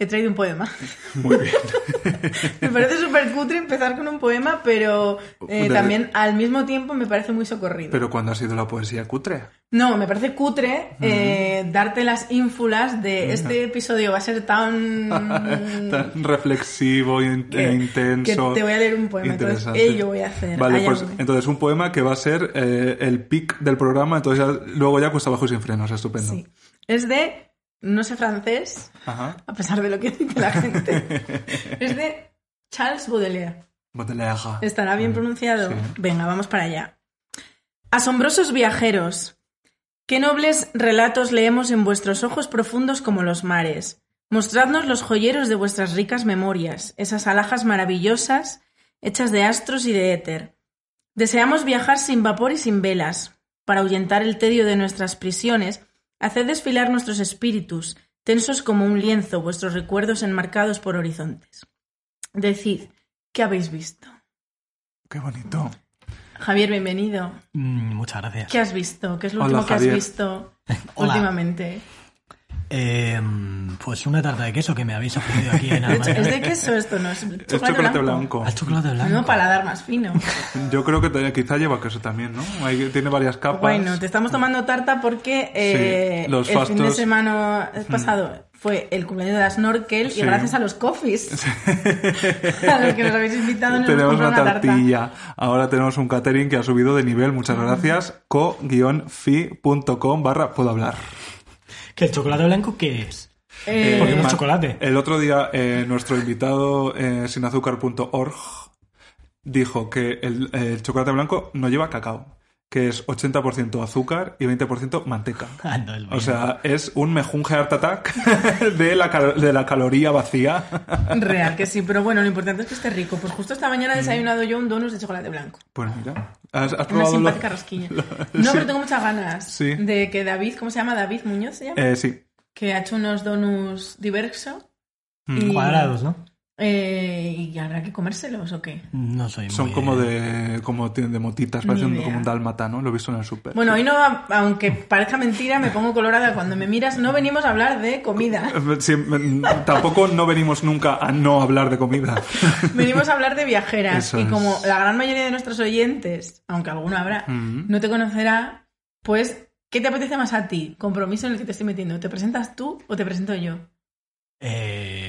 He traído un poema. Muy bien. me parece súper cutre empezar con un poema, pero eh, De- también al mismo tiempo me parece muy socorrido. Pero cuando ha sido la poesía cutre. No, me parece cutre eh, darte las ínfulas de este episodio va a ser tan... Tan reflexivo e que- intenso. que te voy a leer un poema, entonces ello voy a hacer. Vale, pues entonces un poema que va a ser eh, el pic del programa, entonces ya- luego ya cuesta abajo y sin frenos, estupendo. Sí. Es de... No sé francés, Ajá. a pesar de lo que dice la gente. es de Charles Baudelaire. Baudelaire. ¿Estará bien pronunciado? Sí. Venga, vamos para allá. Asombrosos viajeros, qué nobles relatos leemos en vuestros ojos profundos como los mares. Mostradnos los joyeros de vuestras ricas memorias, esas alhajas maravillosas hechas de astros y de éter. Deseamos viajar sin vapor y sin velas. Para ahuyentar el tedio de nuestras prisiones, haced desfilar nuestros espíritus, tensos como un lienzo, vuestros recuerdos enmarcados por horizontes. Decid, ¿qué habéis visto? Qué bonito. Javier, bienvenido. Mm, muchas gracias. ¿Qué has visto? ¿Qué es lo Hola, último que Javier. has visto Hola. últimamente? Eh, pues una tarta de queso que me habéis ofrecido aquí en. ¿Es de queso esto? ¿No es chocolate, Es chocolate blanco? blanco. Al chocolate No, blanco. paladar más fino. Yo creo que quizá lleva queso también, ¿no? Hay- tiene varias capas. Bueno, te estamos tomando tarta porque eh, Sí, los el fin de semana pasado fue el cumpleaños de la Snorkel Sí. y gracias a los coffees a los que nos habéis invitado nos Tenemos comprado una una tarta. tartilla. Ahora tenemos un catering que ha subido de nivel. Muchas gracias. co-fi.com barra puedo hablar. ¿Que el chocolate blanco qué es? Eh, Porque no es chocolate. El otro día eh, nuestro invitado eh, sinazúcar.org dijo que el, el chocolate blanco no lleva cacao, que es 80% azúcar y 20% manteca. Ah, no, es O sea, es un mejunje art attack de la, cal- de la caloría vacía. Real que sí, pero bueno, lo importante es que esté rico. Pues justo esta mañana he desayunado yo un donus de chocolate blanco. Pues mira, ¿has, has Una probado lo- simpática rosquilla. No, sí. pero tengo muchas ganas Sí. de que David, ¿cómo se llama? David Muñoz se llama. Eh, sí. que ha hecho unos donuts diverso. Mm. y- Cuadrados, ¿no? Eh, ¿Y habrá que comérselos o qué? No soy Son muy... como de como tienen de motitas, parecen como un dálmata, ¿no? Lo he visto en el súper. Bueno, hoy no, aunque parezca mentira, me pongo colorada cuando me miras. No venimos a hablar de comida. Sí, tampoco no venimos nunca a no hablar de comida. Venimos a hablar de viajeras. Eso y es. como la gran mayoría de nuestros oyentes, aunque alguno habrá, no te conocerá, pues, ¿qué te apetece más a ti? Compromiso en el que te estoy metiendo. ¿Te presentas tú o te presento yo? Eh.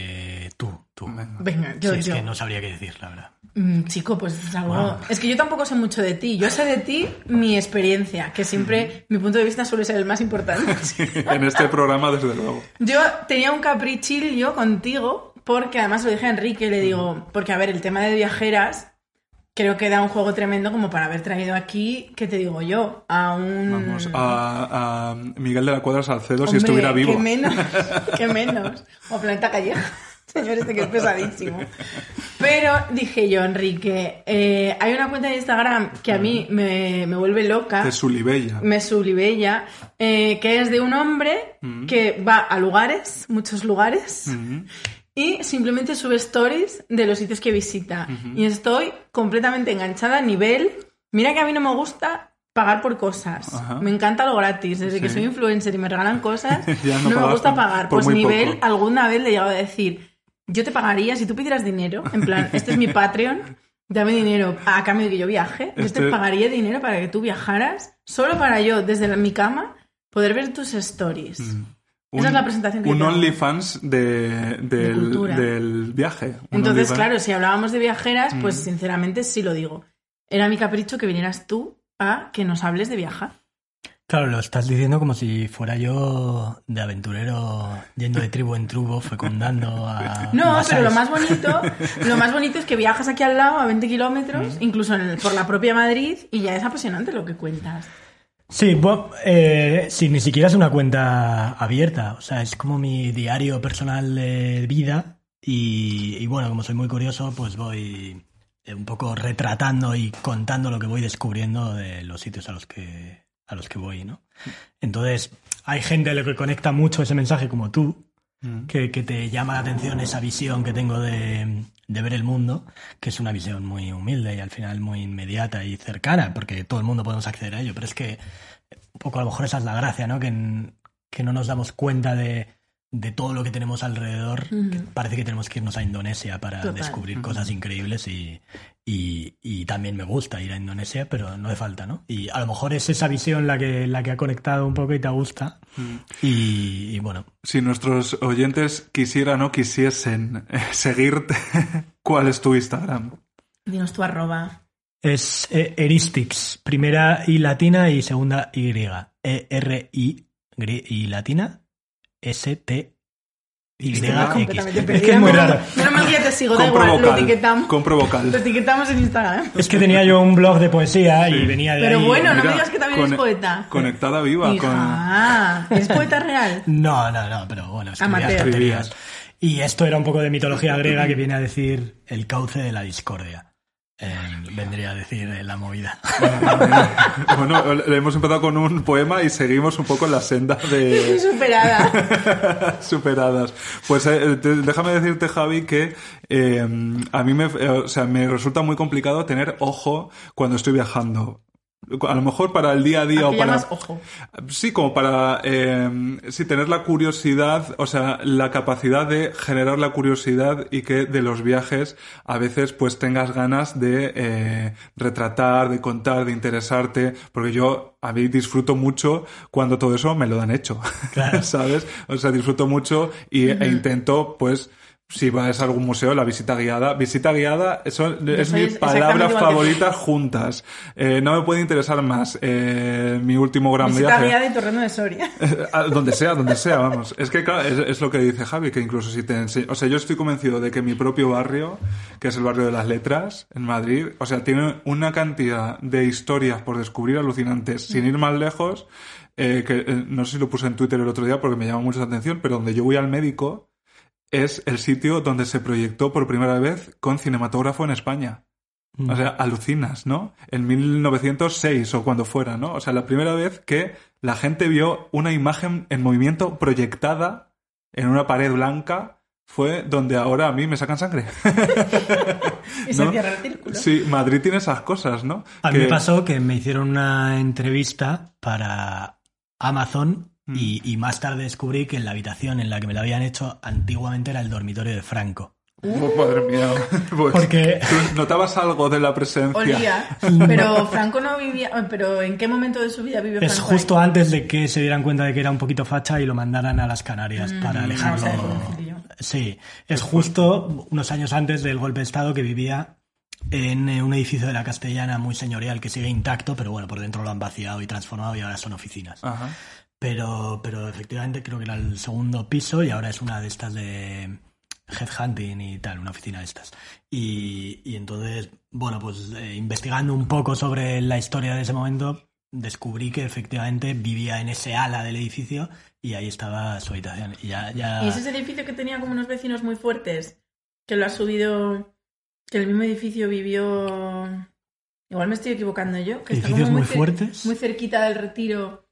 Venga. Venga, yo, Sí, es yo. que no sabría qué decir, la verdad. Mm, chico, pues es algo. Wow. Es que yo tampoco sé mucho de ti. Yo sé de ti mi experiencia, que siempre mi punto de vista suele ser el más importante. en este programa, desde luego. Yo tenía un caprichillo contigo, porque además lo dije a Enrique, le digo, porque a ver, el tema de viajeras creo que da un juego tremendo como para haber traído aquí, ¿qué te digo yo? A un... Vamos, a, a Miguel de la Cuadra Salcedo si estuviera vivo. Que menos, que menos. O Planeta Calleja. Señor, este que es pesadísimo. Pero dije yo, Enrique, eh, hay una cuenta de Instagram que a mí me, me vuelve loca. De Sulibella. Me sublibella, eh, que es de un hombre Mm. que va a lugares, muchos lugares, Mm. y simplemente sube stories de los sitios que visita. Y estoy completamente enganchada a nivel. Mira que a mí no me gusta pagar por cosas. Ajá. Me encanta lo gratis. Desde que Sí. soy influencer y me regalan cosas, no no, me gusta pagar. por Pues nivel, poco. alguna vez le he llegado a decir, yo te pagaría si tú pidieras dinero, en plan, este es mi Patreon, dame dinero a cambio de que yo viaje. Yo Este- te pagaría dinero para que tú viajaras, solo para yo, desde la- mi cama, poder ver tus stories. Esa es la presentación que Un. OnlyFans de, del, cultura. del viaje. Entonces, claro, si hablábamos de viajeras, pues Mm. sinceramente sí lo digo. Era mi capricho que vinieras tú a que nos hables de viajar. Claro, lo estás diciendo como si fuera yo de aventurero yendo de tribu en tribu, fecundando a... No, pero lo más bonito, lo más bonito es que viajas aquí al lado a 20 kilómetros, Mm. incluso en el- por la propia Madrid, y ya es apasionante lo que cuentas. Sí, bueno, eh, sí, ni siquiera es una cuenta abierta. O sea, es como mi diario personal de vida. Y, y bueno, como soy muy curioso, pues voy eh, un poco retratando y contando lo que voy descubriendo de los sitios a los que, a los que voy, ¿no? Entonces, hay gente a lo que conecta mucho ese mensaje como tú, Mm. que, que te llama la atención esa visión que tengo de, de ver el mundo, que es una visión muy humilde y al final muy inmediata y cercana, porque todo el mundo podemos acceder a ello, pero es que un poco a lo mejor esa es la gracia, ¿no? Que, que no nos damos cuenta de, de todo lo que tenemos alrededor. que parece que tenemos que irnos a Indonesia para Total. descubrir cosas increíbles y, y, y también me gusta ir a Indonesia, pero no hace falta, ¿no? Y a lo mejor es esa visión la que, la que ha conectado un poco y te gusta. Y, y bueno, Si nuestros oyentes quisieran o quisiesen eh, seguirte, ¿cuál es tu Instagram? Dinos tu arroba. Es eh, Eristix, primera I latina y segunda Y. E-R-I gri- y latina S-T Y Es que es muy raro. Menos mal que ya te sigo, da Compro igual, lo vocal. etiquetamos. Compro Lo vocal. etiquetamos en Instagram. Es que tenía yo un blog de poesía y venía de Pero ahí. bueno, no me Mira, digas que también con- eres poeta. Conectada viva con... Hija, ¿es poeta real? No, no, no, pero bueno, escribía Amateur. tonterías. Y esto era un poco de mitología griega que viene a decir el cauce de la discordia. Eh, vendría a decir eh, la movida. bueno, le- hemos empezado con un poema y seguimos un poco en la senda de superada. superadas. Pues eh, te- déjame decirte, Javi, que eh, a mí me, eh, o sea, me resulta muy complicado tener ojo cuando estoy viajando. A lo mejor para el día a día ¿A o para... llamas ojo? Sí, como para eh, sí, tener la curiosidad, o sea, la capacidad de generar la curiosidad y que de los viajes a veces pues tengas ganas de eh, retratar, de contar, de interesarte, porque yo a mí disfruto mucho cuando todo eso me lo dan hecho, Claro. ¿sabes? O sea, disfruto mucho y, e intento pues si vas a algún museo, la visita guiada. Visita guiada son, es mi palabra favorita juntas. Eh, no me puede interesar más. Eh, mi último gran Visita viaje. guiada y torreno de Soria. Ah, donde sea, donde sea, vamos. Es que claro, es, es lo que dice Javi, que incluso si te ense- O sea, yo estoy convencido de que mi propio barrio, que es el barrio de las letras, en Madrid, o sea, tiene una cantidad de historias por descubrir alucinantes, sin ir más lejos, eh, que eh, no sé si lo puse en Twitter el otro día porque me llama mucho la atención, pero donde yo voy al médico es el sitio donde se proyectó por primera vez con cinematógrafo en España. O sea, alucinas, ¿no? En 1906 o cuando fuera, ¿no? O sea, la primera vez que la gente vio una imagen en movimiento proyectada en una pared blanca fue donde ahora a mí me sacan sangre. Y se ¿No? cierra el círculo. Sí, Madrid tiene esas cosas, ¿no? A mí me pasó que me hicieron una entrevista para Amazon Mm. y, y más tarde descubrí que la habitación en la que me la habían hecho antiguamente era el dormitorio de Franco. Oh, madre mía. Pues, Porque- ¿tú ¿Notabas algo de la presencia? Olía. Pero Franco no vivía. Pero ¿en qué momento de su vida vivió Es Franco? ahí? justo antes de que se dieran cuenta de que era un poquito facha y lo mandaran a las Canarias para Mm, o alejarlo. Sí, es justo unos años antes del golpe de Estado que vivía en eh, un edificio de la Castellana muy señorial que sigue intacto, pero bueno, por dentro lo han vaciado y transformado y ahora son oficinas. Ajá. Pero, pero efectivamente creo que era el segundo piso y ahora es una de estas de headhunting y tal, una oficina de estas. Y, y entonces, bueno, pues eh, investigando un poco sobre la historia de ese momento, descubrí que efectivamente vivía en ese ala del edificio y ahí estaba su habitación. Y ya, ya... ¿Y ese es el edificio que tenía como unos vecinos muy fuertes? Que lo ha subido. Que el mismo edificio vivió. Igual me estoy equivocando yo. Que está ¿Edificios como muy cer- fuertes? Muy cerquita del retiro.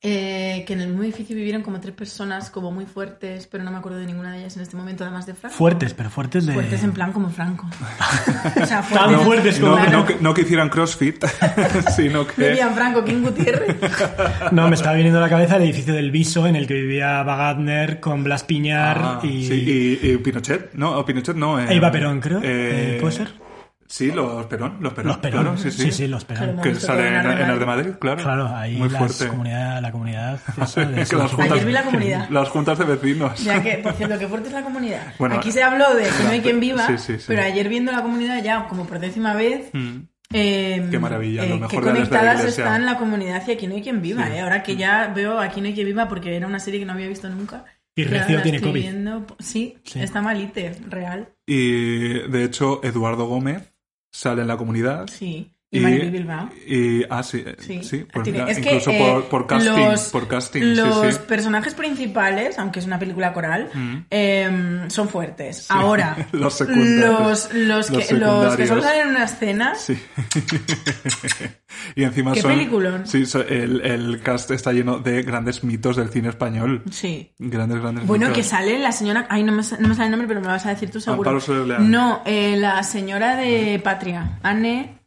Eh, que en el mismo edificio vivieron como tres personas como muy fuertes, pero no me acuerdo de ninguna de ellas en este momento, además de Franco. Fuertes, pero fuertes de... Fuertes en plan como Franco. o sea, Tan fuertes, fuertes No, claro. no que, no que hicieran CrossFit, sino que... Vivían Franco, King Gutiérrez. No, me estaba viniendo a la cabeza el edificio del Viso en el que vivía Bagadner con Blas Piñar Ah, y... sí, y, y Pinochet, no, Pinochet no. Eh, Eva Perón, creo. eh, Eh, ¿Puede ser? Sí, los Perón, los Perón. Los Perón. claro, sí, sí. los Perón. Que Hemos visto sale todo en, en Arde Madrid. Claro. Claro, ahí Muy las fuerte. comunidad, la comunidad esa de Que las juntas, Ayer vi la comunidad. Las juntas de vecinos. Ya que, por cierto, qué fuerte es la comunidad. Bueno, Aquí se habló de que no hay quien viva, Sí, sí, sí. pero ayer viendo la comunidad ya como por décima vez, Mm. eh, Qué maravilla, lo eh, mejor qué de la conectadas están la comunidad y aquí no hay quien viva. Sí. eh. Ahora que ya veo Aquí no hay quien viva porque era una serie que no había visto nunca. Y Recio tiene estoy COVID. viendo. Sí, Sí. está malite, real. Y de hecho, Eduardo Gómez sale en la comunidad. Sí. Y Maribel Bilbao. Y, ah, sí, eh, Sí, mira, es que, incluso eh, por, por casting, los, por casting, los sí. personajes principales, aunque es una película coral, Mm. em, son fuertes. Ahora, Los los, los, que, los que solo salen en una escena, Sí. y encima ¿Qué son... peliculón? Sí, el, el cast está lleno de grandes mitos del cine español. sí. Grandes, grandes Bueno, mitos. que sale la señora. Ay, no me, no me sale el nombre, pero me lo vas a decir tú seguro. No, eh, la señora de Patria, Anne.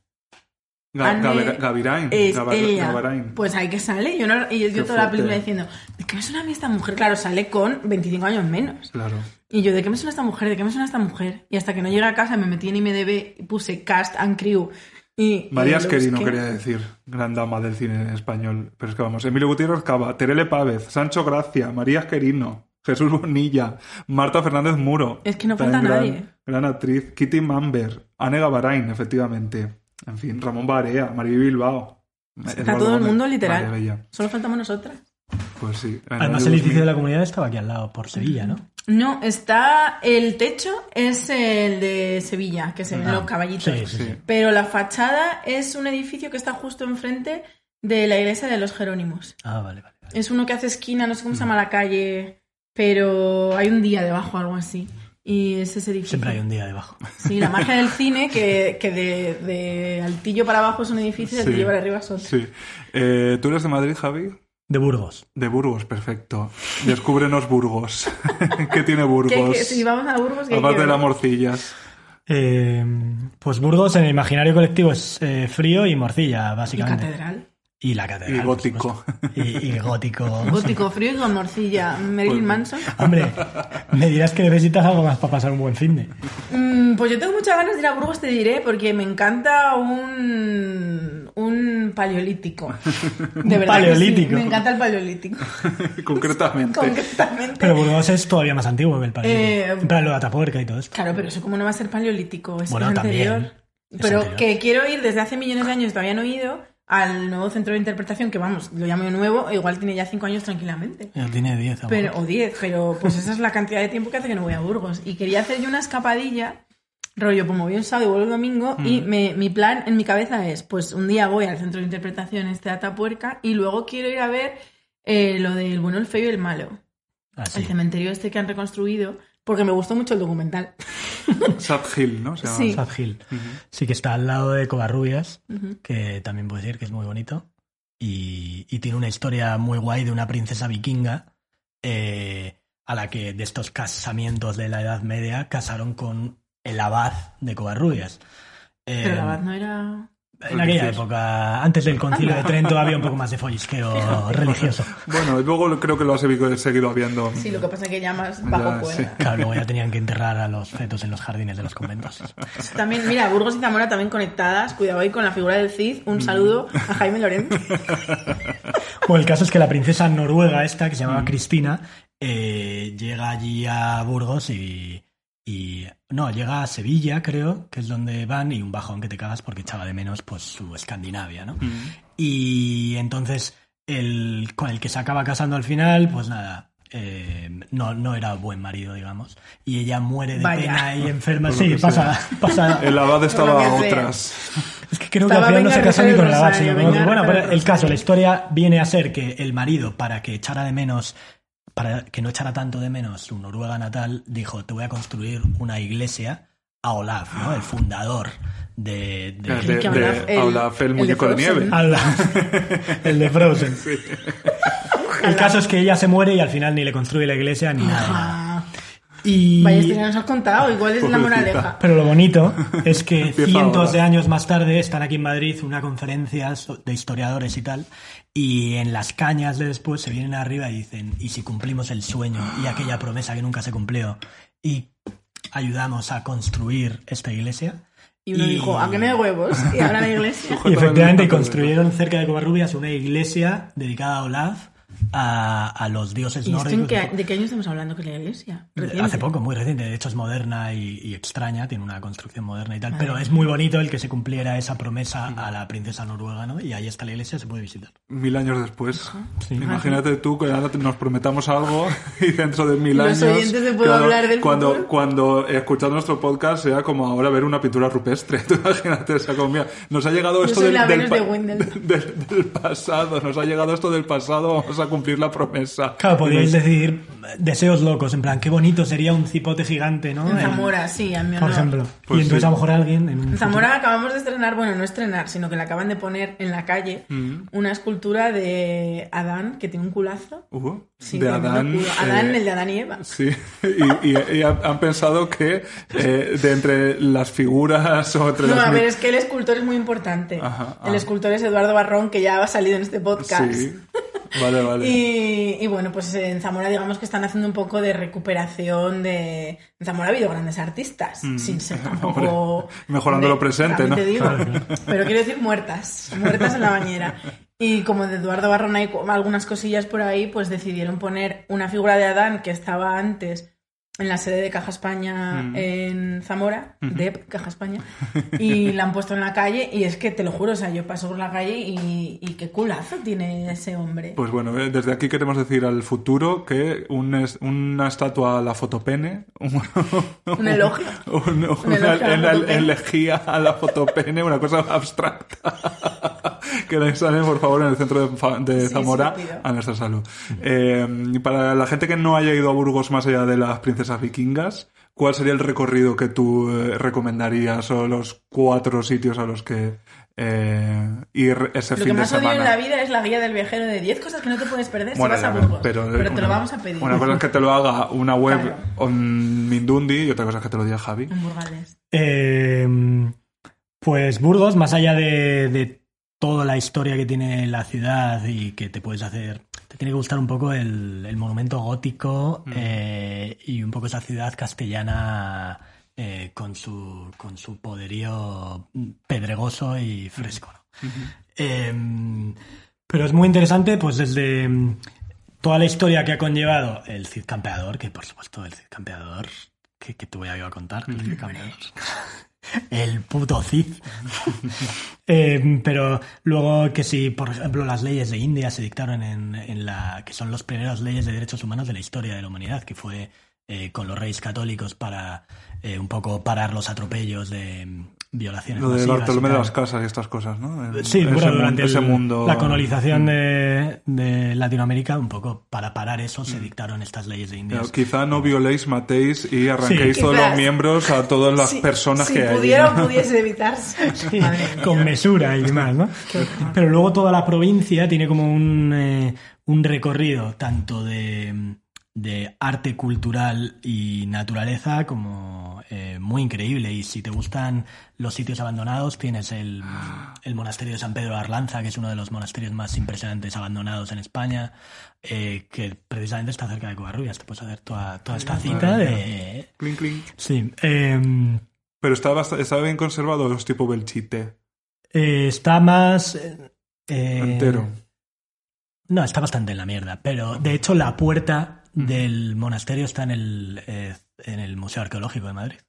Ga- Anne- Gabe- Gavirain. Es ella. Gavirain. Pues ahí que sale. Yo, no, y yo, toda la película diciendo, ¿de qué me suena a mí esta mujer? Claro, sale con 25 años menos. Claro. Y yo, ¿de qué me suena esta mujer? ¿De qué me suena esta mujer? Y hasta que no llegué a casa me metí en IMDB y puse cast and crew. Y, María Esquerino busqué. quería decir, gran dama del cine español. Pero es que vamos, Emilio Gutiérrez Cava, Terele Pávez, Sancho Gracia, María Esquerino, Jesús Bonilla, Marta Fernández Muro. Es que no falta nadie. Gran actriz, Kitty Mamber, Anne Gavarain, efectivamente. En fin, Ramón Barea, Maribel Bilbao. Está todo el mundo literal. Solo faltamos nosotras. Pues sí. Además, el edificio de la comunidad estaba aquí al lado, por Sevilla, ¿no? No, está. El techo es el de Sevilla, que se ven Ah, los caballitos. sí, sí, Sí. Pero la fachada es un edificio que está justo enfrente de la iglesia de los Jerónimos. Ah, vale, vale. vale. Es uno que hace esquina, no sé cómo se llama la calle, pero hay un día debajo, algo así. Y es ese edificio. Siempre hay un día debajo. Sí, la magia del cine, que, que de, de altillo para abajo es un edificio y Sí. altillo para arriba es otro. Sí. Eh, ¿Tú eres de Madrid, Javi? De Burgos. De Burgos, perfecto. Descúbrenos Burgos. ¿Qué tiene Burgos? ¿Qué- qué- si vamos a Burgos, ¿qué Aparte de las morcillas. Eh, pues Burgos en el imaginario colectivo es eh, frío y morcilla, Y básicamente. catedral. Y la catedral. Y gótico. Y, y gótico. Gótico frío y con morcilla. Marilyn Pues- Manson. Hombre, me dirás que necesitas algo más para pasar un buen fin de. Mm, pues yo tengo muchas ganas de ir a Burgos, te diré, porque me encanta un, un paleolítico. De verdad. sí, paleolítico. me encanta el paleolítico. Concretamente. Concretamente. Pero Burgos es todavía más antiguo que el país. Eh, plan, lo de Atapuerca y todo esto. Claro, pero eso como no va a ser paleolítico, es, Bueno, es también. anterior. Es Pero anterior. que quiero ir desde hace millones de años, todavía no he ido, al nuevo centro de interpretación, que vamos, lo llamo nuevo, igual tiene ya cinco años tranquilamente. Él tiene 10 Pero, o 10, pero pues esa es la cantidad de tiempo que hace que no voy a Burgos. Y quería hacer yo una escapadilla, rollo, como voy un sábado y vuelvo el domingo, Mm. y me- mi plan en mi cabeza es, pues un día voy al centro de interpretación este Atapuerca y luego quiero ir a ver eh, lo del bueno, el feo y el malo. Así. El cementerio este que han reconstruido, porque me gustó mucho el documental. Sad Hill, ¿no? Se llama. Sí. Sad Hill. Sí que está al lado de Covarrubias, que también puedo decir que es muy bonito. Y, y tiene una historia muy guay de una princesa vikinga eh, a la que de estos casamientos de la Edad Media casaron con el abad de Covarrubias. Eh, Pero la verdad no era... en aquella época, antes del concilio de Trento, había un poco más de follisqueo religioso. Bueno, y luego creo que lo has seguido, habiendo. Sí, lo que pasa es que ya más Ya, bajo sí. cuerda. Claro, luego ya tenían que enterrar a los fetos en los jardines de los conventos. También, mira, Burgos y Zamora también conectadas. Cuidado ahí con la figura del Cid. Mm. Un saludo a Jaime Lorente. Bueno, el caso es que la princesa noruega esta, que se llamaba Cristina, eh, llega allí a Burgos y, y... No, llega a Sevilla, creo, que es donde van, y un bajón que te cagas porque echaba de menos pues su Escandinavia, ¿no? Y entonces, el, con el que se acaba casando al final, pues nada, eh, no, no era buen marido, digamos. Y ella muere de Vaya. pena y enferma. Sí, pasa, pasa, El abad estaba a otras. es que creo que al final no se casó ni con el abad. Bueno, pero el caso, la historia viene a ser que el marido, para que echara de menos, para que no echara tanto de menos su Noruega natal, dijo, te voy a construir una iglesia a Olaf, ¿no? El fundador de... de- De, que de Olaf, el- Olaf, el el de muñeco de, nieve. Olaf, el de Frozen. El caso es que ella se muere y al final ni le construye la iglesia ni nada. Y... Vaya historia nos has contado. Igual es la moraleja. Pero lo bonito es que cientos de años más tarde están aquí en Madrid una conferencia de historiadores y tal, y en las cañas de después se vienen arriba y dicen, ¿y si cumplimos el sueño y aquella promesa que nunca se cumplió y ayudamos a construir esta iglesia? Y uno dijo, ¿a qué me de huevos? Y ahora la iglesia. Y efectivamente construyeron cerca de Covarrubias una iglesia dedicada a Olaf a, a los dioses ¿Y nórdicos. qué ¿De qué año estamos hablando que es la iglesia? Reciente. Hace poco, muy reciente. De hecho, es moderna y, y extraña, tiene una construcción moderna y tal. Madre Pero es muy bonito el que se cumpliera esa promesa a la princesa noruega, ¿no? Y ahí está la iglesia, se puede visitar. Mil años después. Sí. Imagínate tú que ahora nos prometamos algo y dentro de mil Los años. de claro, Hablar del cuando, Futuro. cuando escuchar nuestro podcast sea como ahora ver una pintura rupestre. Tú imagínate, como, mira, nos ha llegado Yo esto soy del, la del, Venus pa- de del- del pasado, nos ha llegado esto del pasado, vamos a cumplir la promesa. Claro, podríais decir deseos locos, en plan, qué bonito sería un cipote gigante, ¿no? En En- Zamora, sí, a mi por honor. ejemplo. Pues y entonces sí. a lo mejor alguien en En Zamora acabamos de estrenar, bueno, no estrenar, sino que le acaban de poner en la calle Mm. una escultura de Adán que tiene un culazo. Uh, Sí, de Adán. culo. Adán, eh, el de Adán y Eva. Sí, y, y- y han, pensado que eh, de entre las figuras o entre No, las... a ver, es que el escultor es muy importante. Ajá, el ah. escultor es Eduardo Barrón, que ya ha salido en este podcast. Sí, vale, vale. Y, y bueno, pues en Zamora digamos que están haciendo un poco de recuperación de... En Zamora ha habido grandes artistas, sin ser tampoco... Mm. Mejorando de- lo presente, ¿no? te digo. Pero quiero decir muertas, muertas en la bañera. Y como de Eduardo Barrón hay algunas cosillas por ahí, pues decidieron poner una figura de Adán que estaba antes en la sede de Caja España Mm. en Zamora, DEP, Caja España, y la han puesto en la calle y es que te lo juro, o sea, yo paso por la calle y, y qué culazo tiene ese hombre. Pues bueno, eh, desde aquí queremos decir al futuro que un es- una estatua a la fotopene, un, Un elogio. un- una una elegía a la fotopene, una cosa abstracta. Que la instalen, por favor, en el centro de, Sí, Zamora lo a nuestra salud. Eh, para la gente que no haya ido a Burgos más allá de las princesas vikingas, ¿cuál sería el recorrido que tú eh, recomendarías o los cuatro sitios a los que eh, ir ese Lo que fin de más odio semana? en la vida es la guía del viajero de 10 cosas que no te puedes perder Bueno, si vas a Burgos. pero, te una- lo vamos a pedir. Una cosa es que te lo haga una web Claro. on Mindundi y otra cosa es que te lo diga Javi. En Burgales. Eh, pues Burgos, más allá de, de toda la historia que tiene la ciudad y que te puedes hacer, te tiene que gustar un poco el, el monumento gótico eh, y un poco esa ciudad castellana eh, con, su, con su poderío pedregoso y fresco. ¿no? Eh, pero es muy interesante, pues desde mm, toda la historia que ha conllevado el Cid Campeador, que por supuesto el Cid Campeador, que, que te voy a a contar, el Cid Campeador. El puto Cid. Eh, pero luego que si, por ejemplo, las leyes de India se dictaron en, en la. que son las primeras leyes de derechos humanos de la historia de la humanidad, que fue eh, con los reyes católicos para eh, un poco parar los atropellos de violaciones. Lo de Bartolomé de las Casas y estas cosas, ¿no? En- Sí, ese, bueno, durante ese el- mundo. la colonización de, de Latinoamérica, un poco para parar eso, se dictaron estas leyes de India. Pero Quizá no violéis, matéis y arranquéis Sí. todos Quizás. los miembros a todas las Si- personas si que hay. pudiera o ¿no? pudiese evitarse. Sí, con mesura y demás, ¿no? Pero luego toda la provincia tiene como un, eh, un recorrido tanto de, de arte cultural y naturaleza como eh, muy increíble. Y si te gustan los sitios abandonados, tienes el, el monasterio de San Pedro de Arlanza, que es uno de los monasterios más impresionantes abandonados en España, eh, que precisamente está cerca de Covarrubias. Te puedes hacer toda, toda esta cita de... Clink, clink. Sí. em, Pero está, bast- está bien conservado los tipo Belchite. Eh, está más. Entero. No, está bastante en la mierda. Pero de hecho, la puerta del monasterio está en el, eh, en el Museo Arqueológico de Madrid.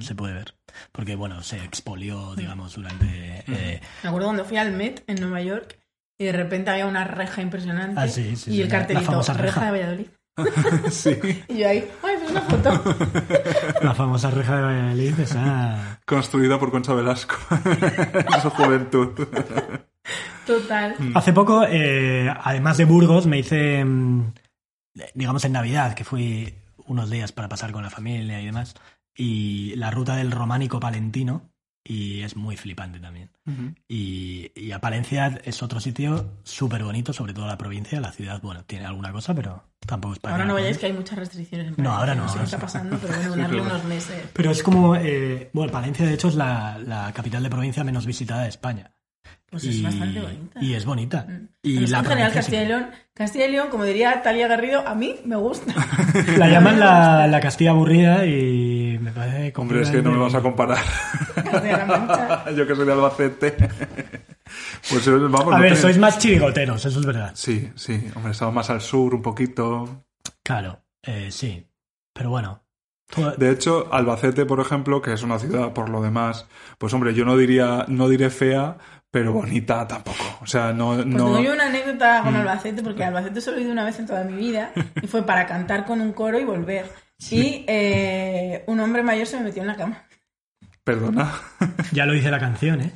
Se puede ver. Porque, bueno, se expolió, digamos, durante. eh, Me acuerdo cuando fui al Met en Nueva York y de repente había una reja impresionante Ah, sí, sí, y sí, el cartelito famosa reja. reja. de Valladolid. sí. Y yo ahí, ¡ay, es una foto! la famosa reja de Valladolid esa. Construida por Concha Velasco en su juventud. Total. Hace poco, eh, además de Burgos, me hice, mm, digamos, en Navidad, que fui unos días para pasar con la familia y demás, y la ruta del románico palentino, y es muy flipante también. Y, y a Palencia es otro sitio súper bonito, sobre todo la provincia, la ciudad, bueno, tiene alguna cosa, pero tampoco es para Ahora no vayáis que hay muchas restricciones en No, ahora no, sé qué está pasando, pero bueno, darle claro. unos meses. Pero es como, eh, bueno, Palencia de hecho es la, la capital de provincia menos visitada de España. Pues es bastante bonita. Y es bonita. Mm. Y la sí Castilla y León, Castilla y León, como diría Talia Garrido, a mí me gusta. La llaman la, la Castilla aburrida y me parece Hombre, es que no me vas a comparar. Yo que soy de Albacete. Pues eh, vamos, A no ver, sois más chirigoteros, eso es verdad. Sí, sí. Hombre, estamos más al sur un poquito. Claro, eh, sí. Pero bueno. De hecho, Albacete, por ejemplo, que es una ciudad por lo demás, pues hombre, yo no diría, no diré fea, pero bonita tampoco. O sea, no, Pues no. tengo yo una anécdota Mm. con Albacete, porque Albacete solo he ido una vez en toda mi vida y fue para cantar con un coro y volver. Y eh, un hombre mayor se me metió en la cama. Perdona. Ya lo dice la canción, ¿eh?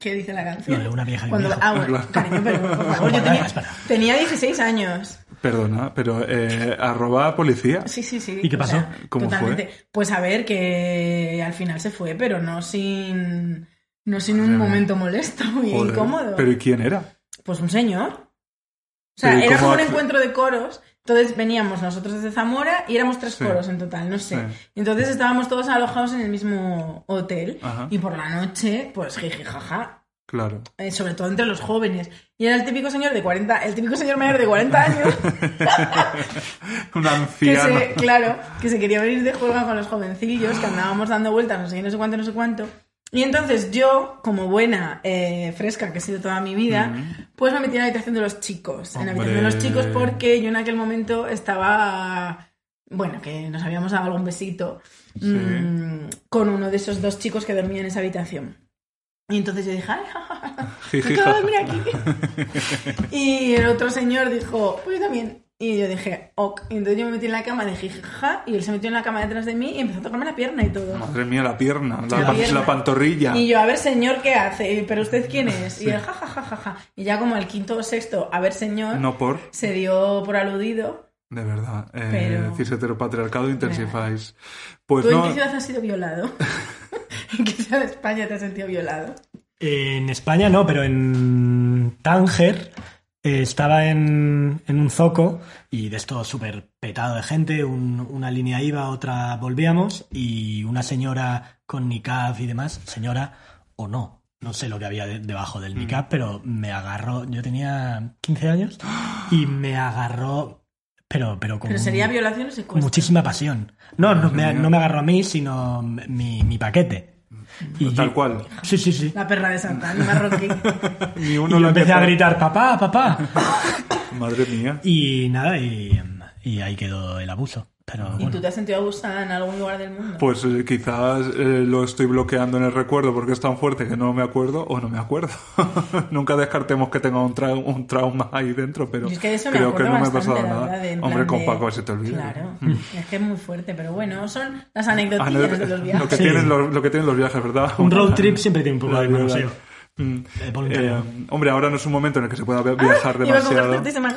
¿Qué dice la canción? Una vieja y un Cuando, viejo. ah, bueno, Claro. cariño, pero por favor, yo Bueno, tenía, tenía 16 años. Perdona, pero eh, arroba policía. Sí, sí, sí. ¿Y qué o pasó? sea, ¿Cómo totalmente. Pues a ver, que al final se fue, pero no sin, no sin un momento molesto y Joder, incómodo. Pero ¿y quién era? Pues un señor. O sea, Pero ¿y era como un encuentro de coros. Entonces veníamos nosotros desde Zamora y éramos tres Sí. coros en total, no sé. Sí. Entonces estábamos todos alojados en el mismo hotel. Ajá. Y por la noche, pues jiji, jaja. Claro. Eh, sobre todo entre los jóvenes. Y era el típico señor de 40, el típico señor mayor de 40 años Un que anciano. se, claro, que se quería venir de juego con los jovencillos, que andábamos dando vueltas, no sé qué, no sé cuánto, no sé cuánto. Y entonces yo, como buena eh, fresca que he sido toda mi vida, pues me metí en la habitación de los chicos. En la habitación de los chicos porque yo en aquel momento estaba, bueno, que nos habíamos dado algún besito mm, con uno de esos dos chicos que dormía en esa habitación. Y entonces yo dije, ¡ay, ja, ja, ja, Jiji, acabo de jaja. dormir aquí! y el otro señor dijo, pues yo también. Y yo dije, ok. Y entonces yo me metí en la cama de jijaja y él se metió en la cama detrás de mí y empezó a tocarme la pierna y todo. Madre mía, la pierna, la, La pierna. la pantorrilla. Y yo, a ver, señor, ¿qué hace? ¿Pero usted quién es? Y él, jajajaja. Y ya como al quinto o sexto, a ver, señor, No por, se dio por aludido. de verdad. Eh, Pero- Decís heteropatriarcado intensifáis. Pues ¿Tú en no, qué ciudad has sido violado? ¿En qué ciudad de España te has sentido violado? En España no, pero en Tánger eh, estaba en, en un zoco y de esto súper petado de gente. un- una línea iba, otra volvíamos y una señora con niqab y demás, señora o no, no sé lo que había de- debajo del niqab, pero me agarró. Yo tenía 15 años y me agarró, pero, pero con Pero sería violación o secuestro. muchísima pasión. No, no me, mía. no me agarró a mí, sino mi, mi paquete. Y tal yo- cual. Sí, sí, sí. La perra de Santana, marroquí. Ni Y uno yo lo empecé a gritar, papá, papá. Madre mía. Y nada, y, y ahí quedó el abuso. Pero ¿Y bueno. tú te has sentido abusada en algún lugar del mundo? Pues eh, quizás eh, lo estoy bloqueando en el recuerdo porque es tan fuerte que no me acuerdo o no me acuerdo. Nunca descartemos que tenga un, trau- un trauma ahí dentro, pero es que de creo que no me ha pasado nada. verdad, de Hombre, con de- Paco se te olvida. Claro, es que es muy fuerte, pero bueno, son las anecdotillas de los lo, viajes. que Sí. tienen los, lo que tienen los viajes, ¿verdad? Un road trip siempre tiene un poco de verdad. Mm. Eh. Eh, hombre, ahora no es un momento en el que se pueda vi- viajar Ah, Iba a demasiado. y se me.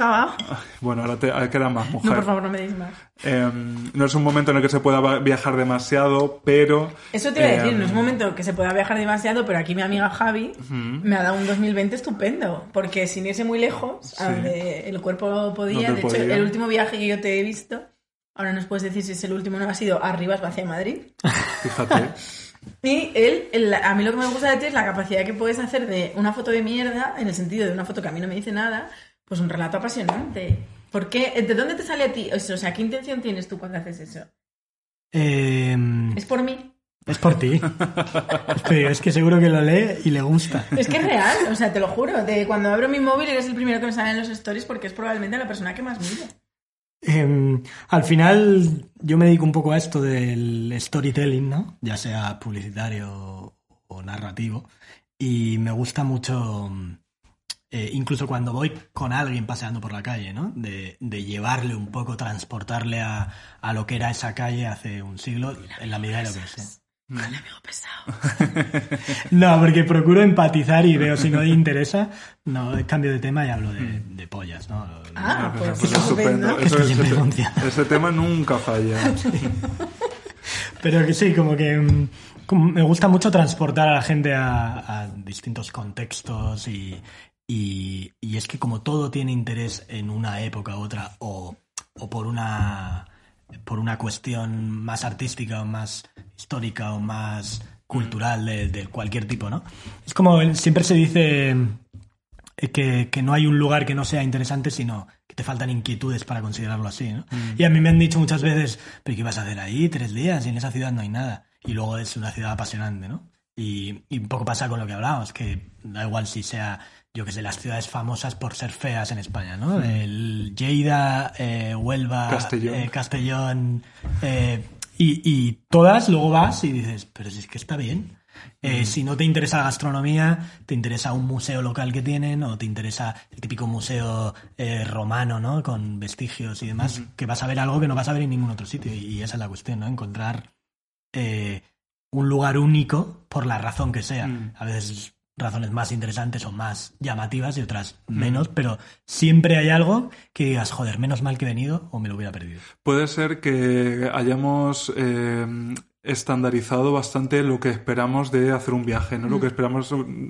Bueno, ahora te, ahora queda más mujer. No, por favor, no me deis más. Eh, no es un momento en el que se pueda viajar demasiado, pero... Eso te iba a decir, eh, no es un momento que se pueda viajar demasiado, pero aquí mi amiga Javi me ha dado un 2020 estupendo, porque sin irse muy lejos, a Sí. donde el cuerpo podía, Donde de hecho, podía. el último viaje que yo te he visto, ahora nos puedes decir si es el último o no, ha sido arriba hacia Madrid. Fíjate. Y él, el- a mí lo que me gusta de ti es la capacidad que puedes hacer de una foto de mierda, en el sentido de una foto que a mí no me dice nada, pues un relato apasionante. ¿Por qué? ¿De dónde te sale a ti? O sea, ¿qué intención tienes tú cuando haces eso? Eh, ¿Es por mí? es por ti. Pero es que seguro que lo lee y le gusta. Es que es real, o sea, te lo juro. De cuando abro mi móvil eres el primero que me sale en los stories porque es probablemente la persona que más miro. Eh, al final, yo me dedico un poco a esto del storytelling, ¿no? Ya sea publicitario o narrativo. Y me gusta mucho, eh, incluso cuando voy con alguien paseando por la calle, ¿no? De, de llevarle un poco, transportarle a, a lo que era esa calle hace un siglo, en la medida de lo que sé. El amigo pesado. No, porque procuro empatizar y veo si no le interesa, no, cambio de tema y hablo de, de pollas, ¿no? Ah, pues, Pues estupendo. siempre ese, funciona. ese tema nunca falla. Pero que sí, como que mm, como me gusta mucho transportar a la gente a, a distintos contextos y, y, y es que como todo tiene interés en una época u otra o, o por una por una cuestión más artística o más histórica o más cultural de, de cualquier tipo, ¿no? Es como siempre se dice eh, que, que no hay un lugar que no sea interesante, sino que te faltan inquietudes para considerarlo así, ¿no? Y a mí me han dicho muchas veces, pero ¿qué vas a hacer ahí tres días y en esa ciudad no hay nada? Y luego es una ciudad apasionante, ¿no? Y, y un poco pasa con lo que hablábamos, que da igual si sea yo que sé, las ciudades famosas por ser feas en España, ¿no? El Lleida, eh, Huelva, Castellón. eh, Castellón, eh, y, y todas luego vas y dices, pero si es que está bien. Eh, Si no te interesa la gastronomía, te interesa un museo local que tienen o te interesa el típico museo eh, romano, ¿no? Con vestigios y demás, que vas a ver algo que no vas a ver en ningún otro sitio. Y, y esa es la cuestión, ¿no? Encontrar eh, un lugar único por la razón que sea. Mm. A veces razones más interesantes o más llamativas y otras menos, pero siempre hay algo que digas, joder, menos mal que he venido o me lo hubiera perdido. Puede ser que hayamos eh, estandarizado bastante lo que esperamos de hacer un viaje, ¿no? Lo que esperamos, mm,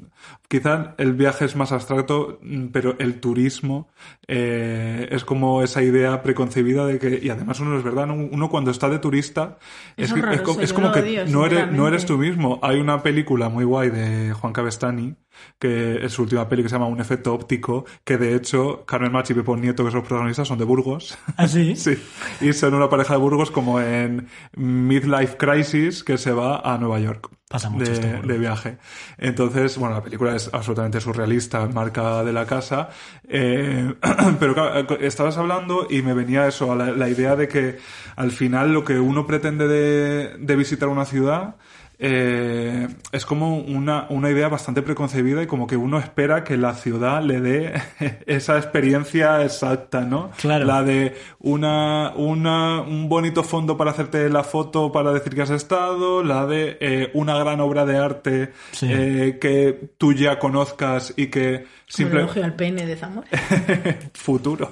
quizá el viaje es más abstracto, mm, pero el turismo eh, es como esa idea preconcebida de que, y además uno es verdad, ¿no? uno cuando está de turista Es como que odio, no, eres, no eres tú mismo. Hay una película muy guay de Juan Cabestani, que es su última peli que se llama Un efecto óptico, que de hecho Carmen Machi y Pepo Nieto, que son los protagonistas, son de Burgos. ¿Así? Sí, y son una pareja de Burgos como en Midlife Crisis que se va a Nueva York. Pasa mucho de, de viaje. Entonces, bueno, la película es absolutamente surrealista, marca de la casa. eh, pero claro, estabas hablando y me venía eso, a la, la idea de que al final lo que uno pretende de, de visitar una ciudad eh, es como una, una idea bastante preconcebida y como que uno espera que la ciudad le dé esa experiencia exacta, ¿no? Claro. La de una, una, un bonito fondo para hacerte la foto para decir que has estado, la de eh, una gran obra de arte Sí. eh, que tú ya conozcas y que Como el simple elogio al pene de Zamora. futuro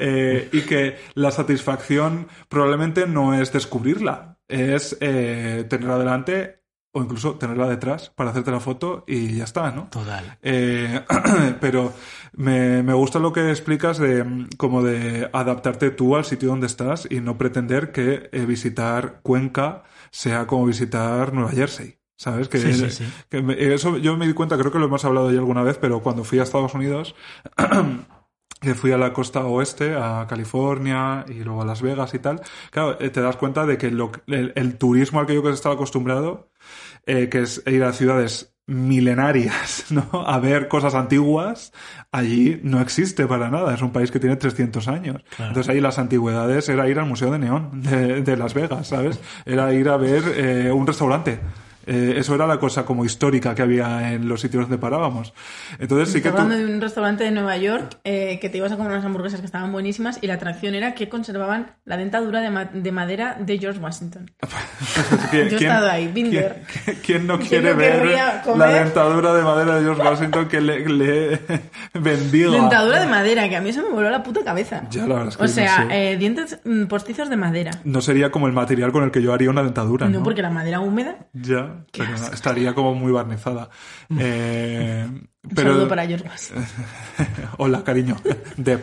y que la satisfacción probablemente no es descubrirla, es eh, tenerla delante o incluso tenerla detrás para hacerte la foto y ya está, ¿no? Total. Eh, pero me, me gusta lo que explicas de mm, como de adaptarte tú al sitio donde estás y no pretender que eh, visitar Cuenca sea como visitar Nueva Jersey. ¿Sabes? Que, Sí, sí, sí. que me- eso yo me di cuenta, creo que lo hemos hablado ya alguna vez, pero cuando fui a Estados Unidos, que fui a la costa oeste, a California y luego a Las Vegas y tal, claro, eh, te das cuenta de que lo, el, el turismo al que yo que estaba acostumbrado, eh, que es ir a ciudades milenarias, ¿no? A ver cosas antiguas, allí no existe para nada. Es un país que tiene 300 años. Claro. Entonces ahí las antigüedades era ir al Museo de Neón de, de Las Vegas, ¿sabes? Era ir a ver eh, un restaurante. Eh, eso era la cosa como histórica que había en los sitios donde parábamos. Entonces sí que tú... hablando de un restaurante de Nueva York eh, que te ibas a comer unas hamburguesas que estaban buenísimas y la atracción era que conservaban la dentadura de, ma- de madera de George Washington. ¿Quién- Yo he quién- estado ahí, been quién- there. quién- ¿Quién no ¿Quién quiere no ver la dentadura de madera de George Washington que le, le bendiga? Dentadura de madera, que a mí eso me voló la puta cabeza. Ya, la verdad es que o no sea, sé. eh, dientes mm, postizos de madera. No sería como el material con el que yo haría una dentadura, ¿no? No, porque la madera húmeda. Ya, Pero estaría como muy barnizada. Eh, Un pero... saludo para Washington. Hola, cariño. Deb.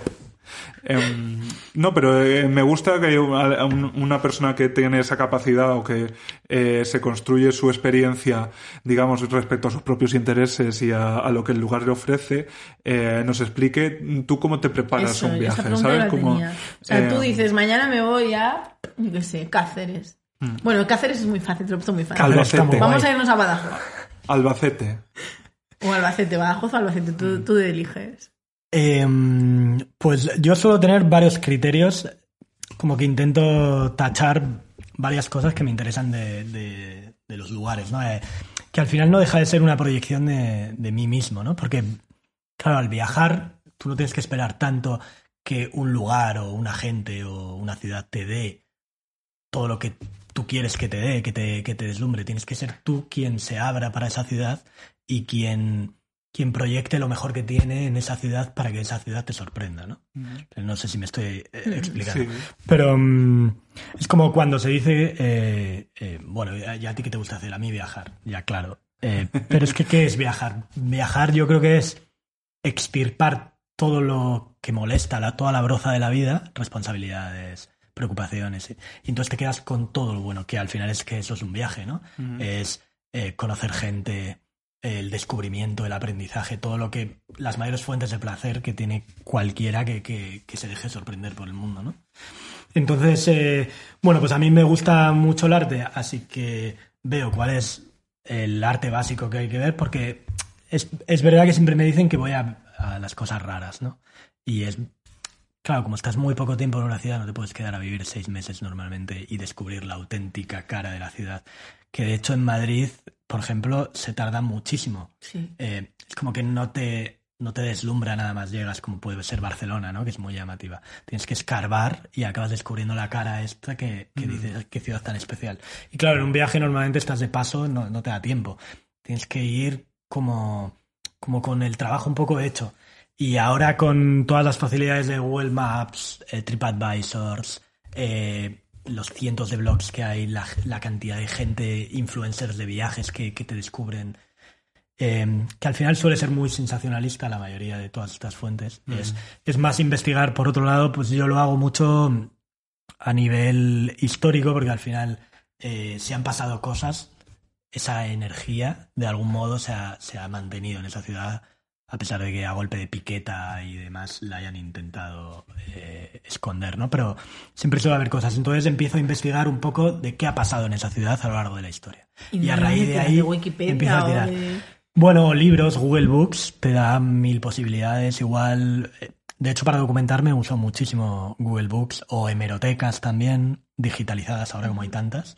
Em, no, pero eh, me gusta que una persona que tiene esa capacidad o que eh, se construye su experiencia, digamos, respecto a sus propios intereses y a, a lo que el lugar le ofrece, nos explique tú cómo te preparas Eso, un viaje, ¿sabes? Como. O sea, tú dices, mañana me voy a, yo qué sé, Cáceres. Bueno, Cáceres es muy fácil, te lo he puesto muy fácil. Albacete. Vamos a irnos a Badajoz. Albacete. O Albacete, Badajoz o Albacete, Mm. tú, tú eliges. Em, pues yo suelo tener varios criterios, como que intento tachar varias cosas que me interesan de, de- de los lugares, ¿no? Eh, que al final no deja de ser una proyección de, de mí mismo, ¿no? Porque, claro, al viajar tú no tienes que esperar tanto que un lugar o una gente o una ciudad te dé todo lo que tú quieres que te dé, que te, que te deslumbre. Tienes que ser tú quien se abra para esa ciudad y quien, quien proyecte lo mejor que tiene en esa ciudad para que esa ciudad te sorprenda, ¿no? Pero no sé si me estoy eh, explicando. Sí. Pero mm, es como cuando se dice, eh, eh, bueno, ya, ya a ti que te gusta hacer, a mí viajar, ya claro. Eh, pero es que, ¿qué es viajar? Viajar yo creo que es extirpar todo lo que molesta, la, toda la broza de la vida, responsabilidades, preocupaciones. Y, y entonces te quedas con todo lo bueno, que al final es que eso es un viaje, ¿no? Es eh, conocer gente, el descubrimiento, el aprendizaje, todo lo que. las mayores fuentes de placer que tiene cualquiera que, que- que se deje sorprender por el mundo, ¿no? Entonces, eh, bueno, pues a mí me gusta mucho el arte, así que veo cuál es el arte básico que hay que ver, porque es, es verdad que siempre me dicen que voy a, a las cosas raras, ¿no? Y es, claro, como estás muy poco tiempo en una ciudad, no te puedes quedar a vivir seis meses normalmente y descubrir la auténtica cara de la ciudad. Que de hecho en Madrid, por ejemplo, se tarda muchísimo. Sí. Eh, es como que no te, no te deslumbra nada más llegas, como puede ser Barcelona, ¿no? Que es muy llamativa. Tienes que escarbar y acabas descubriendo la cara esta que, que dices, qué ciudad tan especial. Y claro, en un viaje normalmente estás de paso, no, no te da tiempo. Tienes que ir como, como con el trabajo un poco hecho. Y ahora con todas las facilidades de Google Maps, eh, TripAdvisors, eh, los cientos de blogs que hay, la, la cantidad de gente, influencers de viajes que, que te descubren, eh, que al final suele ser muy sensacionalista la mayoría de todas estas fuentes. Es, es más investigar, por otro lado, pues yo lo hago mucho a nivel histórico, porque al final eh, se han pasado cosas, esa energía de algún modo se ha, se ha mantenido en esa ciudad, a pesar de que a golpe de piqueta y demás la hayan intentado eh, esconder, ¿no? Pero siempre suele haber cosas. Entonces empiezo a investigar un poco de qué ha pasado en esa ciudad a lo largo de la historia. Y, a raíz de ahí de Wikipedia empiezo a tirar. de- Bueno, libros, Google Books, te da mil posibilidades. Igual, eh, de hecho, para documentarme uso muchísimo Google Books o hemerotecas también, digitalizadas ahora como hay tantas.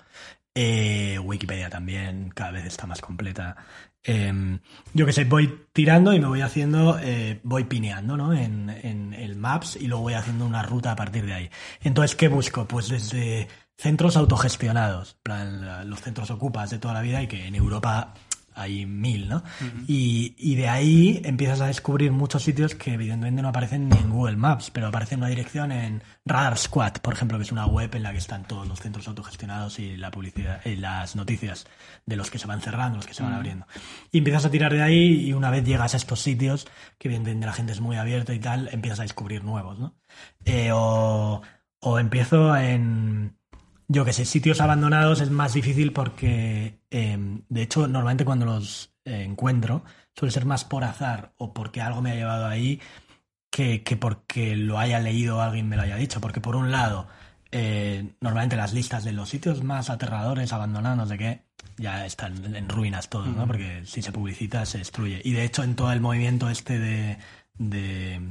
Eh, Wikipedia también, cada vez está más completa. Eh, yo que sé, voy tirando y me voy haciendo, eh, voy pineando, ¿no? En, en el Maps y luego voy haciendo una ruta a partir de ahí. Entonces, ¿qué busco? Pues desde centros autogestionados, plan, la- los centros ocupas de toda la vida y que en Europa hay mil, ¿no? y, y de ahí empiezas a descubrir muchos sitios que evidentemente no aparecen ni en Google Maps, pero aparecen una dirección en Radar Squad, por ejemplo, que es una web en la que están todos los centros autogestionados y la publicidad y las noticias de los que se van cerrando, los que se van abriendo. Y empiezas a tirar de ahí y una vez llegas a estos sitios, que evidentemente la gente es muy abierta y tal, empiezas a descubrir nuevos, ¿no? Eh, o, o empiezo en yo que sé, sitios abandonados es más difícil porque, eh, de hecho, normalmente cuando los eh, encuentro, suele ser más por azar o porque algo me ha llevado ahí que, que porque lo haya leído o alguien me lo haya dicho. Porque por un lado, eh, normalmente las listas de los sitios más aterradores, abandonados, no sé qué, ya están en ruinas todos, ¿no? Porque si se publicita se destruye. Y de hecho, en todo el movimiento este de, de,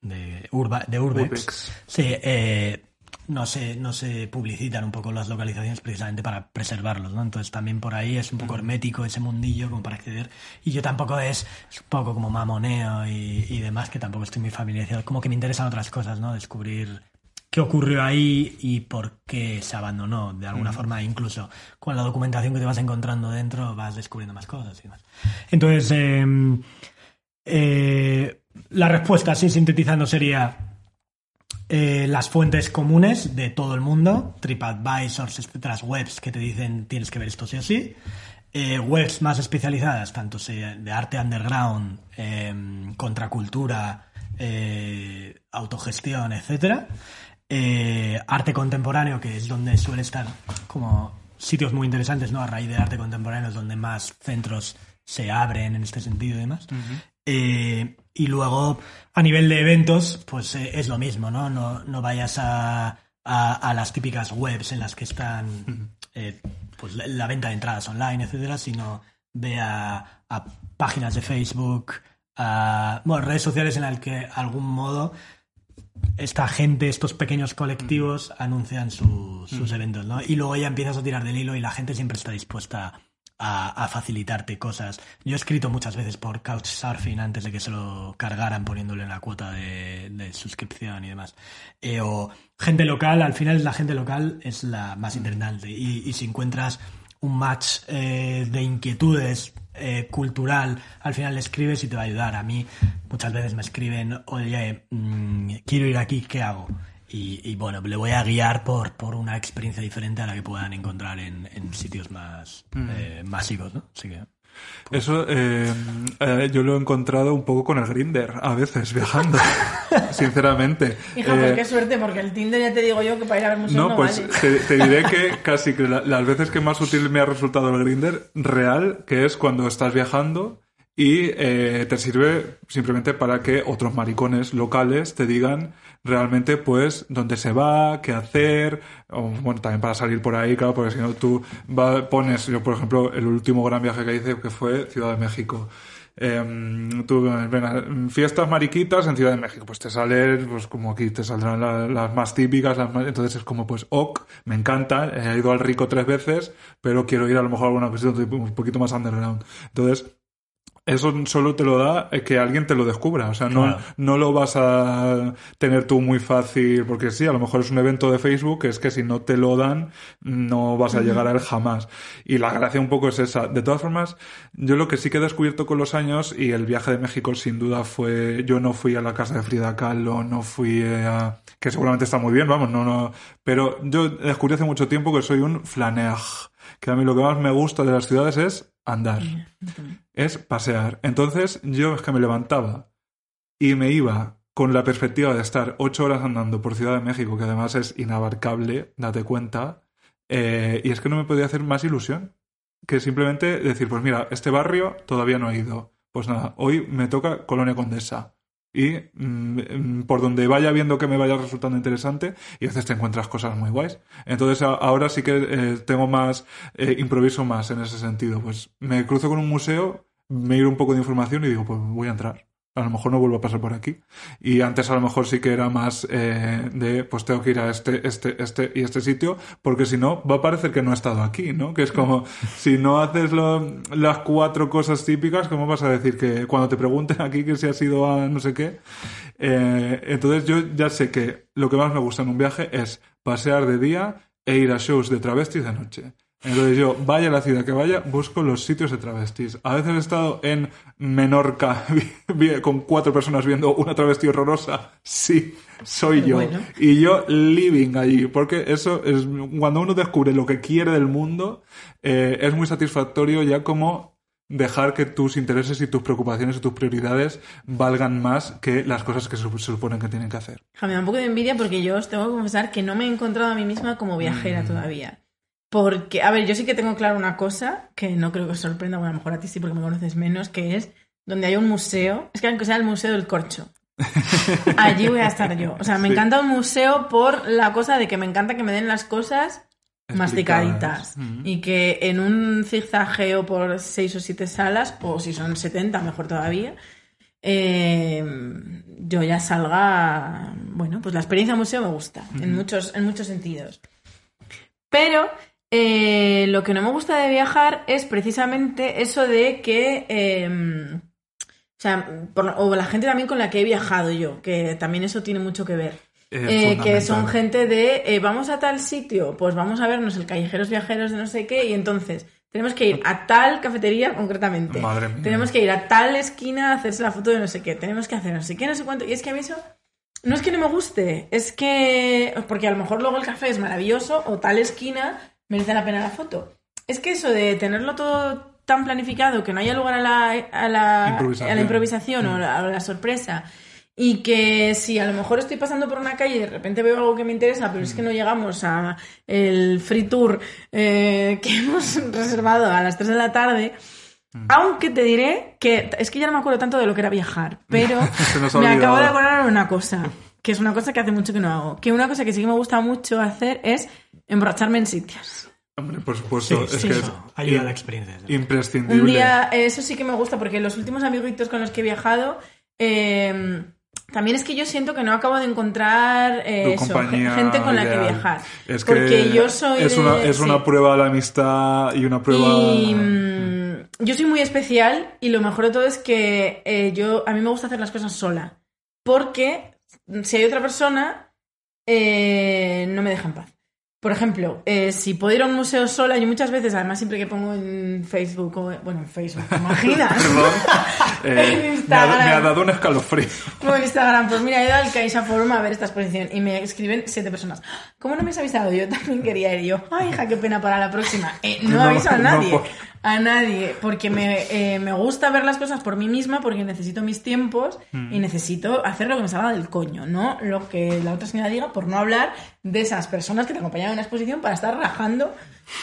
de, Urba- de Urbex, Urbex. sí, eh, no se, no se publicitan un poco las localizaciones precisamente para preservarlos, ¿no? Entonces también por ahí es un poco hermético ese mundillo como para acceder. Y yo tampoco es, es un poco como mamoneo y, y demás, que tampoco estoy muy familiarizado. Como que me interesan otras cosas, ¿no? Descubrir qué ocurrió ahí y por qué se abandonó. De alguna forma, incluso con la documentación que te vas encontrando dentro, vas descubriendo más cosas y demás. Entonces, eh, eh, la respuesta, así sintetizando, sería eh, las fuentes comunes de todo el mundo, TripAdvisors, etcétera, webs que te dicen tienes que ver esto sí o sí, eh, webs más especializadas, tanto de arte underground, eh, contracultura, eh, autogestión, etcétera, arte contemporáneo, que es donde suele estar como sitios muy interesantes, ¿no? A raíz del arte contemporáneo es donde más centros se abren en este sentido y demás. Eh, y luego, a nivel de eventos, pues eh, es lo mismo, ¿no? No, no vayas a, a, a las típicas webs en las que están eh, pues la, la venta de entradas online, etcétera, sino ve a, a páginas de Facebook, a bueno, redes sociales en las que de algún modo esta gente, estos pequeños colectivos anuncian su- sus eventos, ¿no? Y luego ya empiezas a tirar del hilo y la gente siempre está dispuesta a, a facilitarte cosas. Yo he escrito muchas veces por Couchsurfing antes de que se lo cargaran poniéndole la cuota de, de suscripción y demás. Eh, o gente local, al final la gente local es la más interesante. Y, y si encuentras un match eh, de inquietudes eh, cultural, al final le escribes y te va a ayudar. A mí muchas veces me escriben, oye, mm, quiero ir aquí, ¿qué hago? Y, y, bueno, le voy a guiar por, por una experiencia diferente a la que puedan encontrar en, en sitios más eh, masivos, ¿no? Así que... Eso eh, eh, yo lo he encontrado un poco con el Grinder a veces viajando, sinceramente. Hija, Eh, pues qué suerte, porque el Tinder ya te digo yo que para ir a ver museos no, no, pues vale. te, te diré que casi que la- las veces que más útil me ha resultado el Grinder real, que es cuando estás viajando y eh, te sirve simplemente para que otros maricones locales te digan realmente pues dónde se va, qué hacer, o bueno, también para salir por ahí, claro, porque si no tú va- pones, yo por ejemplo, el último gran viaje que hice que fue Ciudad de México. venga, fiestas mariquitas en Ciudad de México, pues te salen, pues como aquí te saldrán la- las más típicas, las más- entonces es como, pues, ok, me encanta, he ido al rico tres veces, pero quiero ir a lo mejor a alguna cuestión un poquito más underground. Entonces, eso solo te lo da eh, que alguien te lo descubra. O sea, no, Claro. no lo vas a tener tú muy fácil, porque sí, a lo mejor es un evento de Facebook, es que si no te lo dan, no vas a llegar a él jamás. Y la gracia un poco es esa. De todas formas, yo lo que sí que he descubierto con los años, y el viaje de México sin duda fue, yo no fui a la casa de Frida Kahlo, no fui a, que seguramente está muy bien, vamos, no, no, pero yo descubrí hace mucho tiempo que soy un flaner, que a mí lo que más me gusta de las ciudades es andar es pasear. Entonces yo es que me levantaba y me iba con la perspectiva de estar ocho horas andando por Ciudad de México, que además es inabarcable, date cuenta, eh, y es que no me podía hacer más ilusión que simplemente decir, pues mira, este barrio todavía no he ido. Pues nada, hoy me toca Colonia Condesa. Y mm, por donde vaya viendo que me vaya resultando interesante, y a veces te encuentras cosas muy guays. Entonces ahora sí que eh, tengo más, eh, improviso más en ese sentido. Pues me cruzo con un museo, me miro un poco de información y digo, pues voy a entrar. A lo mejor no vuelvo a pasar por aquí. Y antes a lo mejor sí que era más eh, de, pues tengo que ir a este, este, este y este sitio, porque si no, va a parecer que no he estado aquí, ¿no? Que es como, si no haces lo- las cuatro cosas típicas, ¿cómo vas a decir que cuando te pregunten aquí que si has ido a no sé qué? Eh, entonces yo ya sé que lo que más me gusta en un viaje es pasear de día e ir a shows de travestis de noche. Entonces yo, vaya a la ciudad que vaya, busco los sitios de travestis. A veces he estado en Menorca con cuatro personas viendo una travesti horrorosa. Sí, soy yo. Bueno. Y yo living allí, porque eso es cuando uno descubre lo que quiere del mundo, eh, es muy satisfactorio ya como dejar que tus intereses y tus preocupaciones y tus prioridades valgan más que las cosas que se, suponen que tienen que hacer. Ja, Me da un poco de envidia porque yo os tengo que confesar que no me he encontrado a mí misma como viajera todavía. Porque, a ver, yo sí que tengo claro una cosa que no creo que os sorprenda, bueno, a lo mejor a ti sí porque me conoces menos, que es donde hay un museo, es que aunque sea el Museo del Corcho, allí voy a estar yo. O sea, me Sí. encanta un museo por la cosa de que me encanta que me den las cosas masticaditas. Mm. y que en un zigzagueo por seis o siete salas, o si son 70, mejor todavía, eh, yo ya salga, bueno, pues la experiencia museo me gusta, en, muchos, en muchos sentidos. Pero eh, lo que no me gusta de viajar es precisamente eso de que... eh, o sea, por- o la gente también con la que he viajado yo, que también eso tiene mucho que ver. Es Eh, que son gente de eh, vamos a tal sitio, pues vamos a vernos el callejeros viajeros de no sé qué, y entonces tenemos que ir a tal cafetería concretamente. Madre mía. Tenemos que ir a tal esquina a hacerse la foto de no sé qué. Tenemos que hacer no sé qué, no sé cuánto. Y es que a mí eso no es que no me guste, es que. Porque a lo mejor luego el café es maravilloso o tal esquina merece la pena la foto. Es que eso de tenerlo todo tan planificado que no haya lugar a la, a la, Improvisación. a la improvisación o la- a la sorpresa. Y que si a lo mejor estoy pasando por una calle y de repente veo algo que me interesa, pero es que no llegamos a el free tour eh, que hemos reservado a las 3 de la tarde, aunque te diré que es que ya no me acuerdo tanto de lo que era viajar, pero me acabo de acordar una cosa, que es una cosa que hace mucho que no hago. Que una cosa que sí que me gusta mucho hacer es emborracharme en sitios. Hombre, por supuesto, Sí, es sí, que eso es ayuda a la experiencia. imprescindible. Un día, eso sí que me gusta, porque los últimos amiguitos con los que he viajado, eh, también es que yo siento que no acabo de encontrar eh, Tu eso, compañía gente con la que viajar. Es porque que yo soy es de- una, es sí. una prueba de la amistad y una prueba... Y mm, yo soy muy especial y lo mejor de todo es que eh, yo a mí me gusta hacer las cosas sola. Porque si hay otra persona, eh, no me deja en paz. Por ejemplo, eh, si puedo ir a un museo sola, yo muchas veces, además siempre que pongo en Facebook, o, bueno, en Facebook, ¿te imaginas? Perdón, eh, En me, ha, Instagram. me ha dado un escalofrío. Como en Instagram, pues mira, he ido al Caixa Forum a ver esta exposición y me escriben siete personas. ¿Cómo no me has avisado? Yo también quería ir. Y yo, ay, hija, qué pena para la próxima. Eh, no, No, aviso a nadie. por- A nadie. Porque me, eh, me gusta ver las cosas por mí misma, porque necesito mis tiempos Mm. y necesito hacer lo que me salga del coño, no lo que la otra señora diga, por no hablar de esas personas que te acompañan a una exposición para estar rajando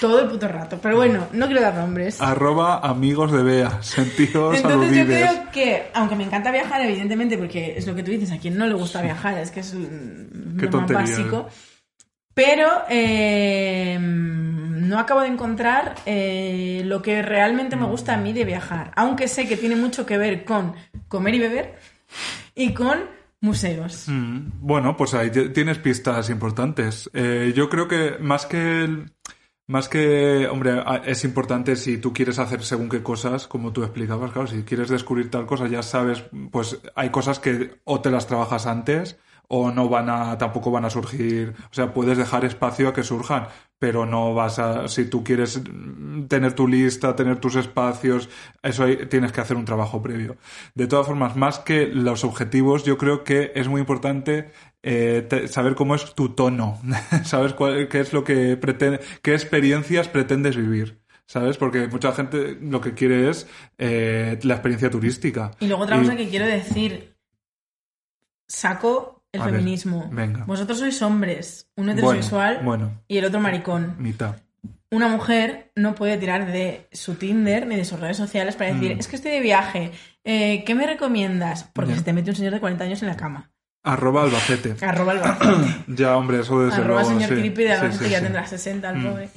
todo el puto rato. Pero bueno, no quiero dar nombres. Arroba amigos de Bea, sentidos Entonces yo creo que, aunque me encanta viajar, evidentemente, porque es lo que tú dices, a quien no le gusta viajar, es que es mm, tontería. básico. Pero eh, no acabo de encontrar eh, lo que realmente me gusta a mí de viajar. Aunque sé que tiene mucho que ver con comer y beber y con museos. Mm, Bueno, pues ahí ti- tienes pistas importantes. Eh, yo creo que más que el- más que, hombre, es importante si tú quieres hacer según qué cosas, como tú explicabas, claro, si quieres descubrir tal cosa, ya sabes, pues hay cosas que o te las trabajas antes o no van a, tampoco van a surgir, o sea, puedes dejar espacio a que surjan, pero no vas a, si tú quieres tener tu lista, tener tus espacios, eso ahí tienes que hacer un trabajo previo. De todas formas, más que los objetivos, yo creo que es muy importante eh, te- saber cómo es tu tono, sabes cuál- qué es lo que pretende, qué experiencias pretendes vivir. ¿Sabes? Porque mucha gente lo que quiere es eh, la experiencia turística. Y luego otra cosa que quiero decir. Saco el A ver, feminismo. venga. Vosotros sois hombres, uno heterosexual bueno, y el otro maricón. mitad. Una mujer no puede tirar de su Tinder ni de sus redes sociales para decir, Mm. es que estoy de viaje, eh, ¿qué me recomiendas? Porque Ya. se te mete un señor de 40 años en la cama. Arroba Albacete. Arroba Albacete. Ya, hombre, eso desde Arroba luego. señor sí. creepy de Sí, Albacete, sí, ya tendrá 60 el Mm. pobre.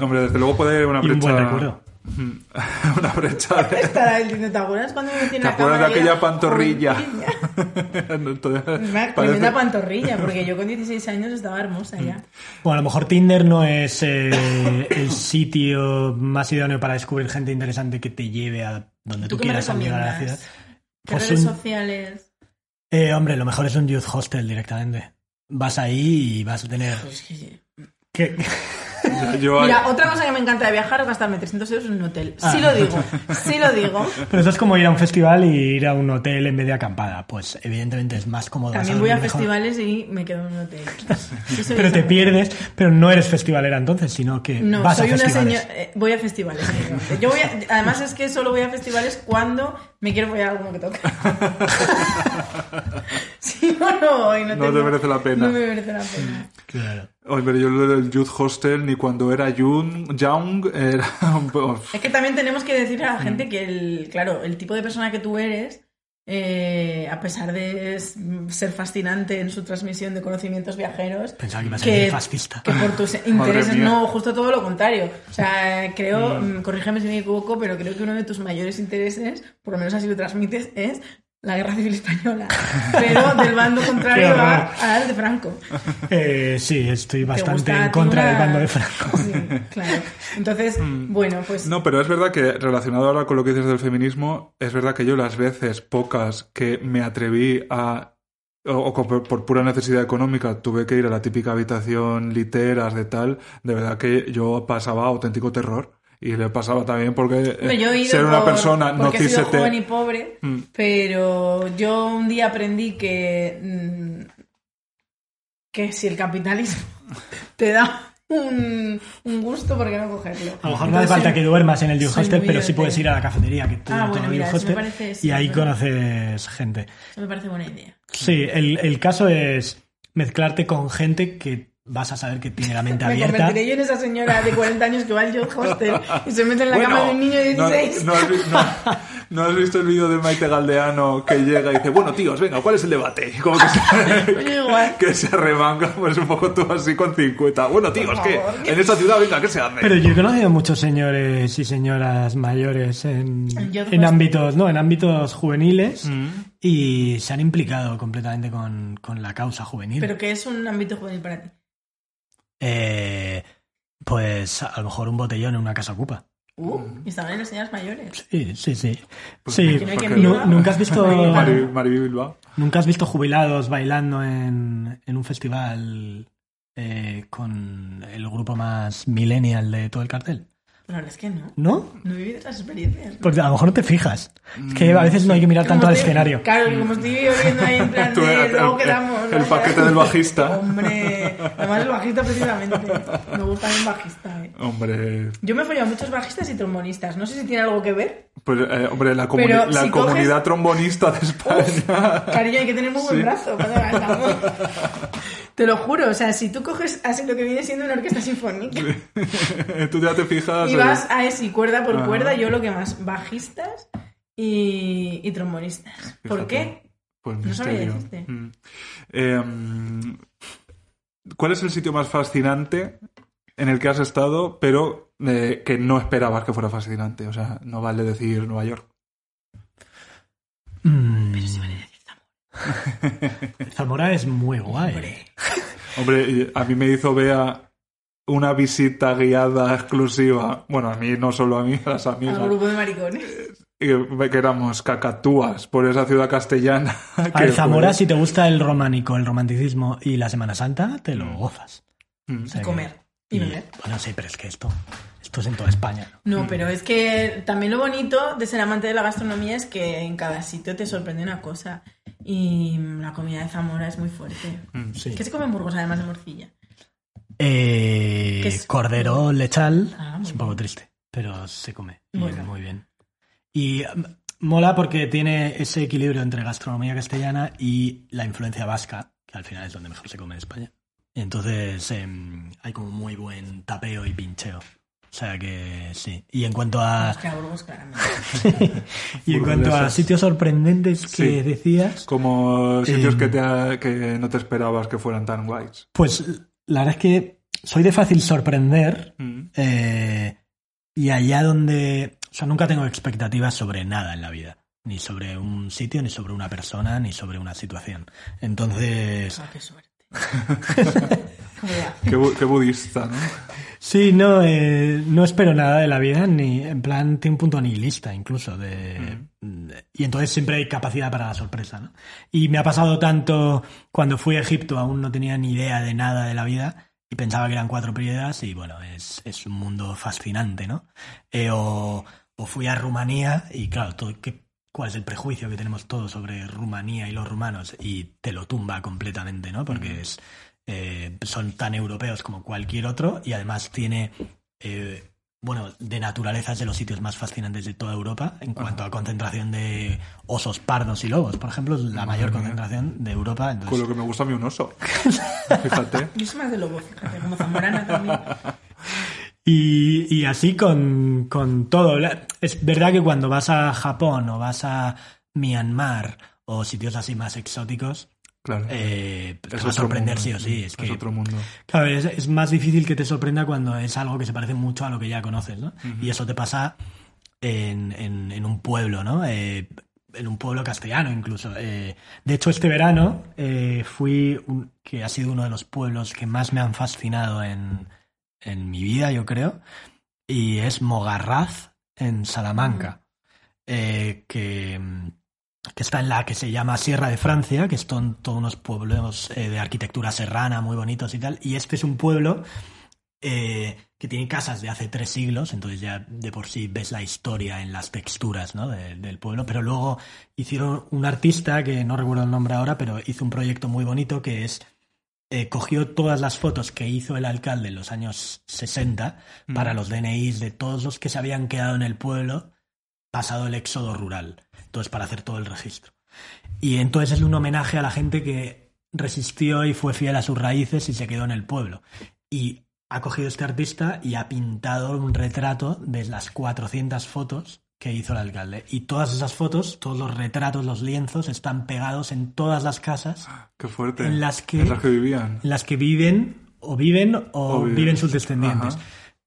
Hombre, desde luego puede haber una Y un brecha. buen recuerdo. una brecha de. Estará el diciendo, ¿te acuerdas cuando me metí en ¿Te la acuerdas de aquella pantorrilla? No, todavía Una parece- tremenda pantorrilla, porque yo con 16 años estaba hermosa ya. Bueno, a lo mejor Tinder no es eh, el sitio más idóneo para descubrir gente interesante que te lleve a donde ¿Tú tú, quieras al llegar a la ciudad. ¿Qué Pues redes un- sociales? Eh, hombre, lo mejor es un youth hostel directamente. Vas ahí y vas a tener... Pues que- ¿Qué? Yo, Mira, otra cosa que me encanta de viajar es gastarme 300 euros en un hotel. Ah. Sí lo digo, sí lo digo. Pero eso es como ir a un festival y ir a un hotel en vez de acampada. Pues evidentemente es más cómodo. También voy a mejor. festivales y me quedo en un hotel. Sí Pero te pierdes, pero no eres festivalera entonces, sino que No, vas soy a una festivales. señora. eh, voy a festivales. Yo voy a- además es que solo voy a festivales cuando me quiero follar a alguno que toca. si no, no voy. No, No te tengo- merece la pena. No me merece la pena. Claro. Oye, pero yo lo del Youth Hostel, ni cuando era young, young era un poco... Es que también tenemos que decir a la gente que, el, claro, el tipo de persona que tú eres, eh, a pesar de ser fascinante en su transmisión de conocimientos viajeros, Pensaba que ibas a que, decir fascista. que por tus intereses, no, justo todo lo contrario. O sea, creo, mm, corrígeme si me equivoco, pero creo que uno de tus mayores intereses, por lo menos así lo transmites, es la guerra civil española. Pero del bando contrario Qué horror. a- al de Franco. Eh, sí, estoy ¿Te bastante en contra una- del bando de Franco. Sí, claro. Entonces, bueno, pues... No, pero es verdad que relacionado ahora con lo que dices del feminismo, es verdad que yo las veces, pocas, que me atreví a o, o por, por pura necesidad económica tuve que ir a la típica habitación literas de tal, de verdad que yo pasaba auténtico terror. Y le pasaba también porque eh, yo he ido ser una por- persona no porque he sido joven y pobre, Mm. pero yo un día aprendí que mm, que si el capitalismo te da un, un gusto, ¿por qué no cogerlo? A lo mejor no hace falta que duermas en el youth soy hostel, pero sí puedes ir a la cafetería que tiene Ah, todo bueno, mira, me hostel parece- y ahí conoces gente. Eso me parece buena idea. Sí, el, el caso es mezclarte con gente que vas a saber que tiene la mente Me abierta. convertiré yo en esa señora de 40 años que va al youth hostel y se mete en la cama de un niño de no- 16. No, has, vi- no- no has visto el vídeo de Maite Galdeano que llega y dice, bueno, tíos, venga, ¿cuál es el debate? Y como que se, igual. que se remanga, pues un poco tú así con 50. Bueno, tíos, que favor, ¿qué? en esta ciudad, venga, ¿qué se hace? Pero yo he conocido muchos señores y señoras mayores en, En ámbitos, no, en ámbitos juveniles Mm. y se han implicado completamente con, con la causa juvenil. Pero que es un ámbito juvenil para ti. Eh, pues a lo mejor un botellón en una casa ocupa. Uh, y estaban en las señoras mayores. Sí, sí, sí. Pues sí. Que. ¿Nunca has visto Mari, Mari Bilbao. nunca has visto jubilados bailando en, en un festival eh, con el grupo más millennial de todo el cartel? La verdad es que no. ¿No? No he vivido esas experiencias. Porque a lo mejor no te fijas. Es que a veces no hay que mirar tanto al escenario. Claro, como estoy viviendo ahí en plan Tú, de el- luego el- quedamos. el ¿no? paquete del bajista. Hombre, además el bajista precisamente. Me gusta bien bajista, eh. Hombre, Yo me he follado a muchos bajistas y trombonistas. No sé si tiene algo que ver. pues, eh, hombre la, comuni- Pero la si comunidad coges- trombonista de España. Cariño, hay que tener muy buen Sí. brazo cuando. Te lo juro, o sea, si tú coges así lo que viene siendo una orquesta sinfónica Tú ya te fijas. y vas a ese cuerda por Ajá. cuerda, yo lo que más, bajistas y, y trombonistas. ¿Por qué? Pues No sabría misterio. decirte. Mm. Eh, ¿Cuál es el sitio más fascinante en el que has estado, pero eh, que no esperabas que fuera fascinante. O sea, no vale decir Nueva York. Mm. Zamora es muy guay. Hombre, y a mí me hizo Bea una visita guiada exclusiva. Bueno, a mí, no solo a mí, a las Al amigas. grupo de maricones. Y que éramos cacatúas por esa ciudad castellana. A ver, Zamora, fue- si te gusta el románico, el romanticismo y la Semana Santa, te lo gozas. Mm. O sea Y comer. Y beber. Bueno, sí, pero es que esto, esto es en toda España. ¿no? No, pero es que también lo bonito de ser amante de la gastronomía es que en cada sitio te sorprende una cosa. Y la comida de Zamora es muy fuerte. Mm. Sí. ¿Qué se come en Burgos además de morcilla? Eh. Cordero lechal Ah, es un poco triste, pero se come y Bueno. muy bien. Y mm, mola porque tiene ese equilibrio entre gastronomía castellana y la influencia vasca, que al final es donde mejor se come en España. Y entonces em, hay como muy buen tapeo y pincheo. O sea que sí. Y en cuanto a, Es que a Burgos, claramente. y en cuanto a sitios sorprendentes que Sí. decías, Como sitios Em. que, te ha- que no te esperabas que fueran tan guays. pues la verdad es que soy de fácil sorprender Mm. Eh, y allá donde... O sea, nunca tengo expectativas sobre nada en la vida. Ni sobre un sitio, ni sobre una persona, ni sobre una situación. Entonces... Ah, qué suerte. Qué, bu- qué budista, ¿no? Sí, no, eh, no espero nada de la vida, ni en plan, tiene un punto nihilista incluso. De, de- y entonces siempre hay capacidad para la sorpresa, ¿no? Y me ha pasado tanto cuando fui a Egipto, aún no tenía ni idea de nada de la vida y pensaba que eran cuatro piedras y bueno, es, es un mundo fascinante, ¿no? Eh, o, o fui a Rumanía y claro, todo, ¿qué- ¿cuál es el prejuicio que tenemos todos sobre Rumanía y los rumanos? Y te lo tumba completamente, ¿no? Porque es, eh, son tan europeos como cualquier otro y además tiene, eh, bueno, de naturaleza es de los sitios más fascinantes de toda Europa en cuanto a concentración de osos pardos y lobos, por ejemplo, es la mayor mía. concentración de Europa. Con Entonces, lo que me gusta a mí un oso. Fíjate. Yo soy más de lobo, fíjate, como zamorana también. Y, y así con, con todo. Es verdad que cuando vas a Japón o vas a Myanmar o sitios así más exóticos, Claro. eh, te va a sorprender mundo, sí o sí. Es Es que otro mundo. Claro, es, es más difícil que te sorprenda cuando es algo que se parece mucho a lo que ya conoces, ¿no? Y eso te pasa en, en- en un pueblo, ¿no? Eh, en un pueblo castellano incluso. Eh, de hecho, este verano eh, fui, un- que ha sido uno de los pueblos que más me han fascinado en, en mi vida, yo creo, y es Mogarraz, en Salamanca, que, que está en la que se llama Sierra de Francia, que son todos unos pueblos eh, de arquitectura serrana muy bonitos y tal. Y este es un pueblo eh, que tiene casas de hace tres siglos, entonces ya de por sí ves la historia en las texturas ¿no? de- del pueblo. Pero luego hicieron un artista, que no recuerdo el nombre ahora, pero hizo un proyecto muy bonito que es eh, cogió todas las fotos que hizo el alcalde en los años 60 para los DNIs de todos los que se habían quedado en el pueblo pasado el éxodo rural. Entonces, para hacer todo el registro. Y entonces es un homenaje a la gente que resistió y fue fiel a sus raíces y se quedó en el pueblo. Y ha cogido este artista y ha pintado un retrato de las 400 fotos que hizo el alcalde. Y todas esas fotos, todos los retratos, los lienzos, están pegados en todas las casas Qué fuerte. En las que- En las que vivían. en las que viven o viven o, O viven. viven. sus descendientes.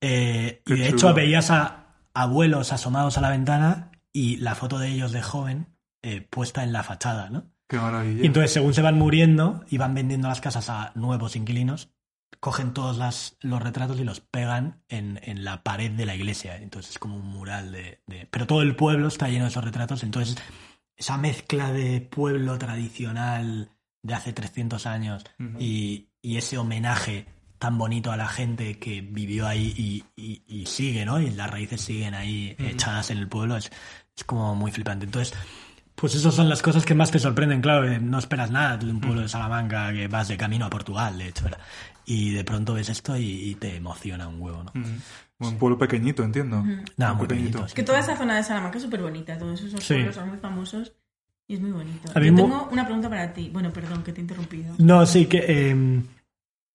Eh, y de chulo. hecho veías a abuelos asomados a la ventana y la foto de ellos de joven eh, puesta en la fachada, ¿no? Qué maravilla. Y entonces, según se van muriendo y van vendiendo las casas a nuevos inquilinos, cogen todos las- los retratos y los pegan en, en la pared de la iglesia. Entonces es como un mural de, de- Pero todo el pueblo está lleno de esos retratos. Entonces, esa mezcla de pueblo tradicional de hace 300 años y, y ese homenaje tan bonito a la gente que vivió ahí y, y- y sigue, ¿no? Y las raíces siguen ahí echadas en el pueblo. Es, es como muy flipante. Entonces, pues esas son las cosas que más te sorprenden, claro, que no esperas nada de un pueblo de Salamanca que vas de camino a Portugal, de hecho, ¿verdad? Y de pronto ves esto y, y te emociona un huevo, ¿no? Mm. Un pueblo pequeñito, entiendo. Nada, Un muy pequeñito. Que toda esa zona de Salamanca es súper bonita, todos esos Sí. pueblos son muy famosos y es muy bonito. Yo tengo una pregunta para ti. Bueno, perdón, que te he interrumpido. No, sí, que... eh,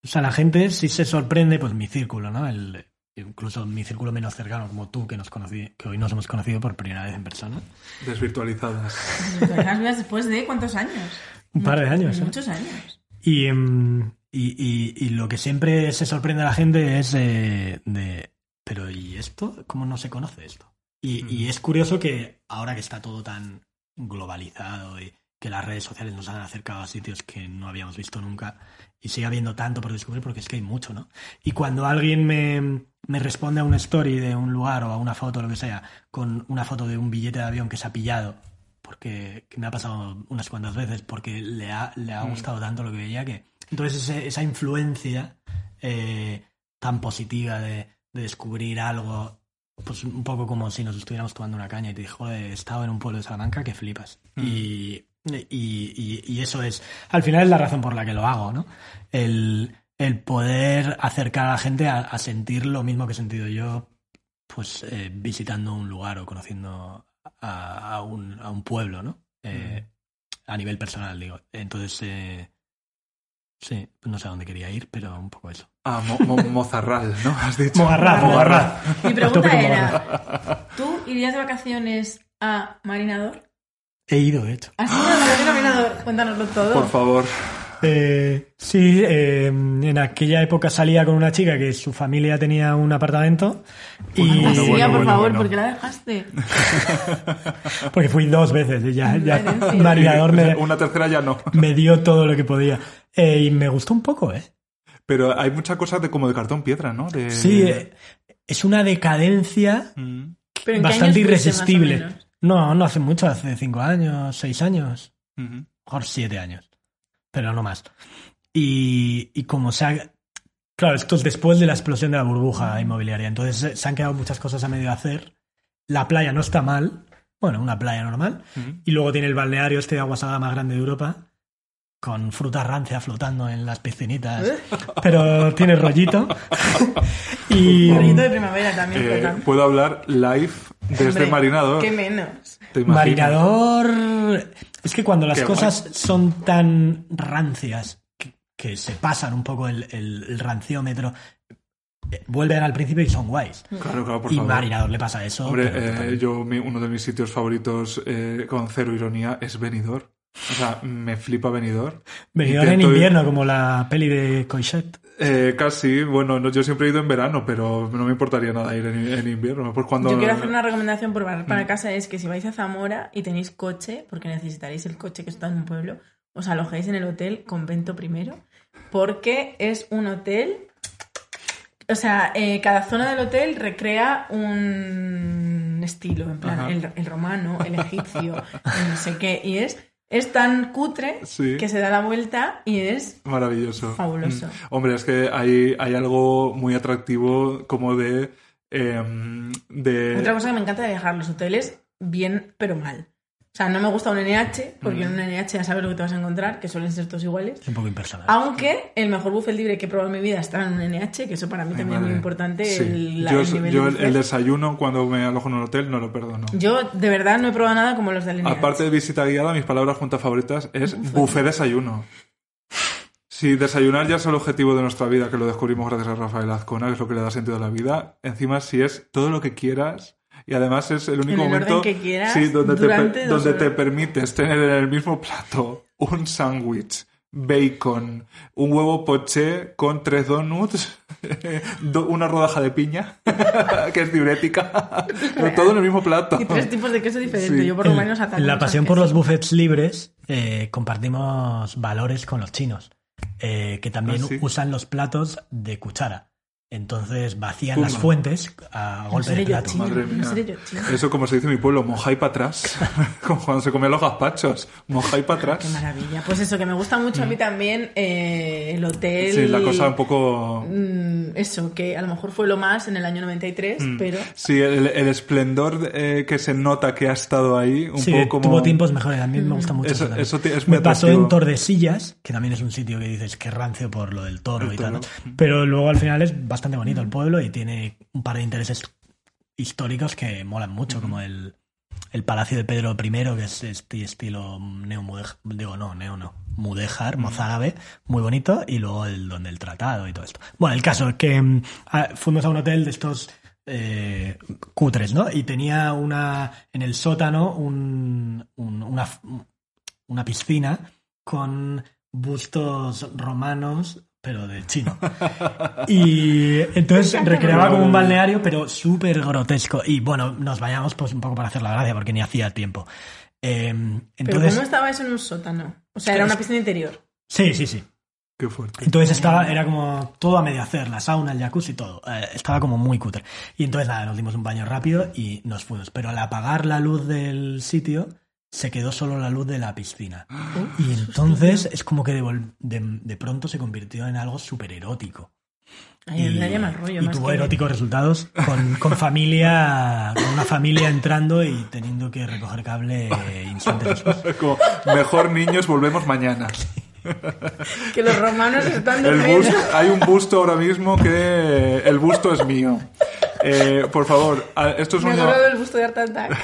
o sea, la gente sí se sorprende, pues mi círculo, ¿no? El, incluso mi círculo menos cercano, como tú, que nos conocí, que hoy nos hemos conocido por primera vez en persona. Desvirtualizadas. Vidas después de cuántos años? Un par de años, ¿eh? Muchos años. Y, em, Y, y- y lo que siempre se sorprende a la gente es eh, de, pero ¿y esto? ¿Cómo no se conoce esto? Y, y es curioso que ahora que está todo tan globalizado y que las redes sociales nos han acercado a sitios que no habíamos visto nunca y sigue habiendo tanto por descubrir porque es que hay mucho, ¿no? Y cuando alguien me, me responde a una story de un lugar o a una foto lo que sea con una foto de un billete de avión que se ha pillado porque que me ha pasado unas cuantas veces porque le ha, le ha gustado tanto lo que veía que entonces ese- esa influencia eh, tan positiva de, de descubrir algo pues un poco como si nos estuviéramos tomando una caña y te dijo he estado en un pueblo de Salamanca que flipas y, y, y- y eso es al final es la razón por la que lo hago no el, el poder acercar a la gente a, a sentir lo mismo que he sentido yo pues eh, visitando un lugar o conociendo a, a un, a un pueblo, ¿no? Eh, A nivel personal, digo. Entonces, eh, sí, no sé a dónde quería ir, pero un poco eso. Ah, Mo- Mo- Mozarral, ¿no? Has dicho. Mogarraz, Mogarraz. Mi pregunta era, ¿tú irías de vacaciones a Marinador? He ido, de hecho. ¿Has ido de vacaciones a Marinador? Cuéntanoslo todo. Por favor. Eh, sí, eh, en aquella época salía con una chica que su familia tenía un apartamento y Bueno, Fantasía, bueno, por bueno, favor, bueno. ¿por qué la dejaste? porque fui dos veces y ya, ya. Marinador me, Una tercera ya no. me dio todo lo que podía. Eh, y me gustó un poco, ¿eh? Pero hay muchas cosas de como de cartón piedra, ¿no? De... Sí, eh, es una decadencia Mm, ¿Pero en qué bastante irresistible. No, no hace mucho, hace cinco años, seis años, ujú. mejor siete años, pero no más. Y, y como se ha... Claro, esto es después de la explosión de la burbuja inmobiliaria, entonces se han quedado muchas cosas a medio hacer. La playa no está mal, bueno, una playa normal, y luego tiene el balneario este de agua salada más grande de Europa, con fruta rancia flotando en las piscinitas, ¿Eh? pero tiene rollito. y... Rollito de primavera también, Eh. Puedo hablar live desde Hombre, Marinador. ¿Qué menos? Marinador. Es que cuando las Qué cosas son tan rancias que, que se pasan un poco el, el- el ranciómetro, eh, vuelven al principio y son guays. Claro, claro, por y favor. Marinador le pasa eso. Hombre, eh, yo mi- uno de mis sitios favoritos eh, con cero ironía es Benidorm. O sea, me flipa Benidorm. Benidorm en Intento ir- invierno, como la peli de Coixet. Eh, casi, bueno, no, yo siempre he ido en verano, pero no me importaría nada ir en, en invierno. Pues cuando... Yo quiero hacer una recomendación por barrer Mm. para casa, es que si vais a Zamora y tenéis coche, porque necesitaréis el coche que está en un pueblo, os alojéis en el hotel Convento primero, porque es un hotel... O sea, eh, cada zona del hotel recrea un estilo, en plan, el, el romano, el egipcio, el no sé qué, y es, es tan cutre Sí. que se da la vuelta y es Maravilloso. Fabuloso. Mm. Hombre, es que hay, hay algo muy atractivo como de... em, de... Otra cosa que me encanta de viajar, los hoteles, bien pero mal. O sea, no me gusta un NH, porque en un NH ya sabes lo que te vas a encontrar, que suelen ser todos iguales. Es un poco impersonal. Aunque el mejor buffet libre que he probado en mi vida está en un NH, que eso para mí Ay, también es muy importante. Sí. El, yo el nivel yo de el, buffet. el desayuno cuando me alojo en un hotel no lo perdono. Yo de verdad no he probado nada como los del NH. Aparte de visita guiada, mis palabras juntas favoritas es buffet desayuno. Si desayunar ya es el objetivo de nuestra vida, que lo descubrimos gracias a Rafael Azcona, que es lo que le da sentido a la vida, encima si es todo lo que quieras y además es el único el orden momento que quieras, sí, donde, te, donde te permites tener en el mismo plato un sándwich, bacon, un huevo poché con tres donuts, do- una rodaja de piña, que es diurética, pero todo en el mismo plato. Y tres tipos de queso diferentes. Sí. Yo por lo En- menos la pasión por los buffets libres eh, compartimos valores con los chinos, eh, que también Ah, sí. usan los platos de cuchara. Entonces vacían Pumba. las fuentes a golpe de plato. Madre mía. Eso como se dice en mi pueblo, mojáis para atrás. como cuando se comían los gazpachos. Mojáis para Qué atrás. maravilla. Pues eso, que me gusta mucho a mí también eh, el hotel. Mm. Sí, la cosa un poco... Mm, Eso, que a lo mejor fue lo más en el año 93, Mm. pero Sí, el, el esplendor eh, que se nota que ha estado ahí, un Sí, poco como... tuvo tiempos mejores. A mí me gusta mucho. Eso- eso te- es muy me pasó atractivo. en Tordesillas, que también es un sitio que dices que rancio por lo del toro El y tal. ¿no? Pero luego al final es bastante bonito el pueblo y tiene un par de intereses históricos que molan mucho, como el, el Palacio de Pedro I, que es este estilo neo-mudéjar, digo no, neo no, mudéjar, mozárabe, muy bonito, y luego el donde el tratado y todo esto. Bueno, el caso es que mm, a- fuimos a un hotel de estos eh, cutres, ¿no? Y tenía una en el sótano un, un- una, una piscina con bustos romanos pero de chino. Y entonces recreaba como un balneario, pero súper grotesco. Y bueno, nos vayamos pues un poco para hacer la gracia, porque ni hacía tiempo. Eh, Pero entonces, ¿cómo estaba eso en un sótano? O sea, era una piscina interior. sí, sí, sí. Qué fuerte. Entonces estaba, era como todo a medio hacer, la sauna, el jacuzzi, todo. Eh, estaba como muy cutre. Y entonces nada, nos dimos un baño rápido y nos fuimos. Pero al apagar la luz del sitio, se quedó solo la luz de la piscina. Y entonces es como que de, de, de pronto se convirtió en algo súper erótico. Ay, rollo. y más tuvo que- eróticos resultados con, con familia, con una familia entrando y teniendo que recoger cable eh, instantes después. Es como, mejor niños, volvemos mañana. Que los romanos están de El busto, hay un busto ahora mismo que el busto es mío. Eh, por favor, esto es Me un acuerdo del busto de Art Attack.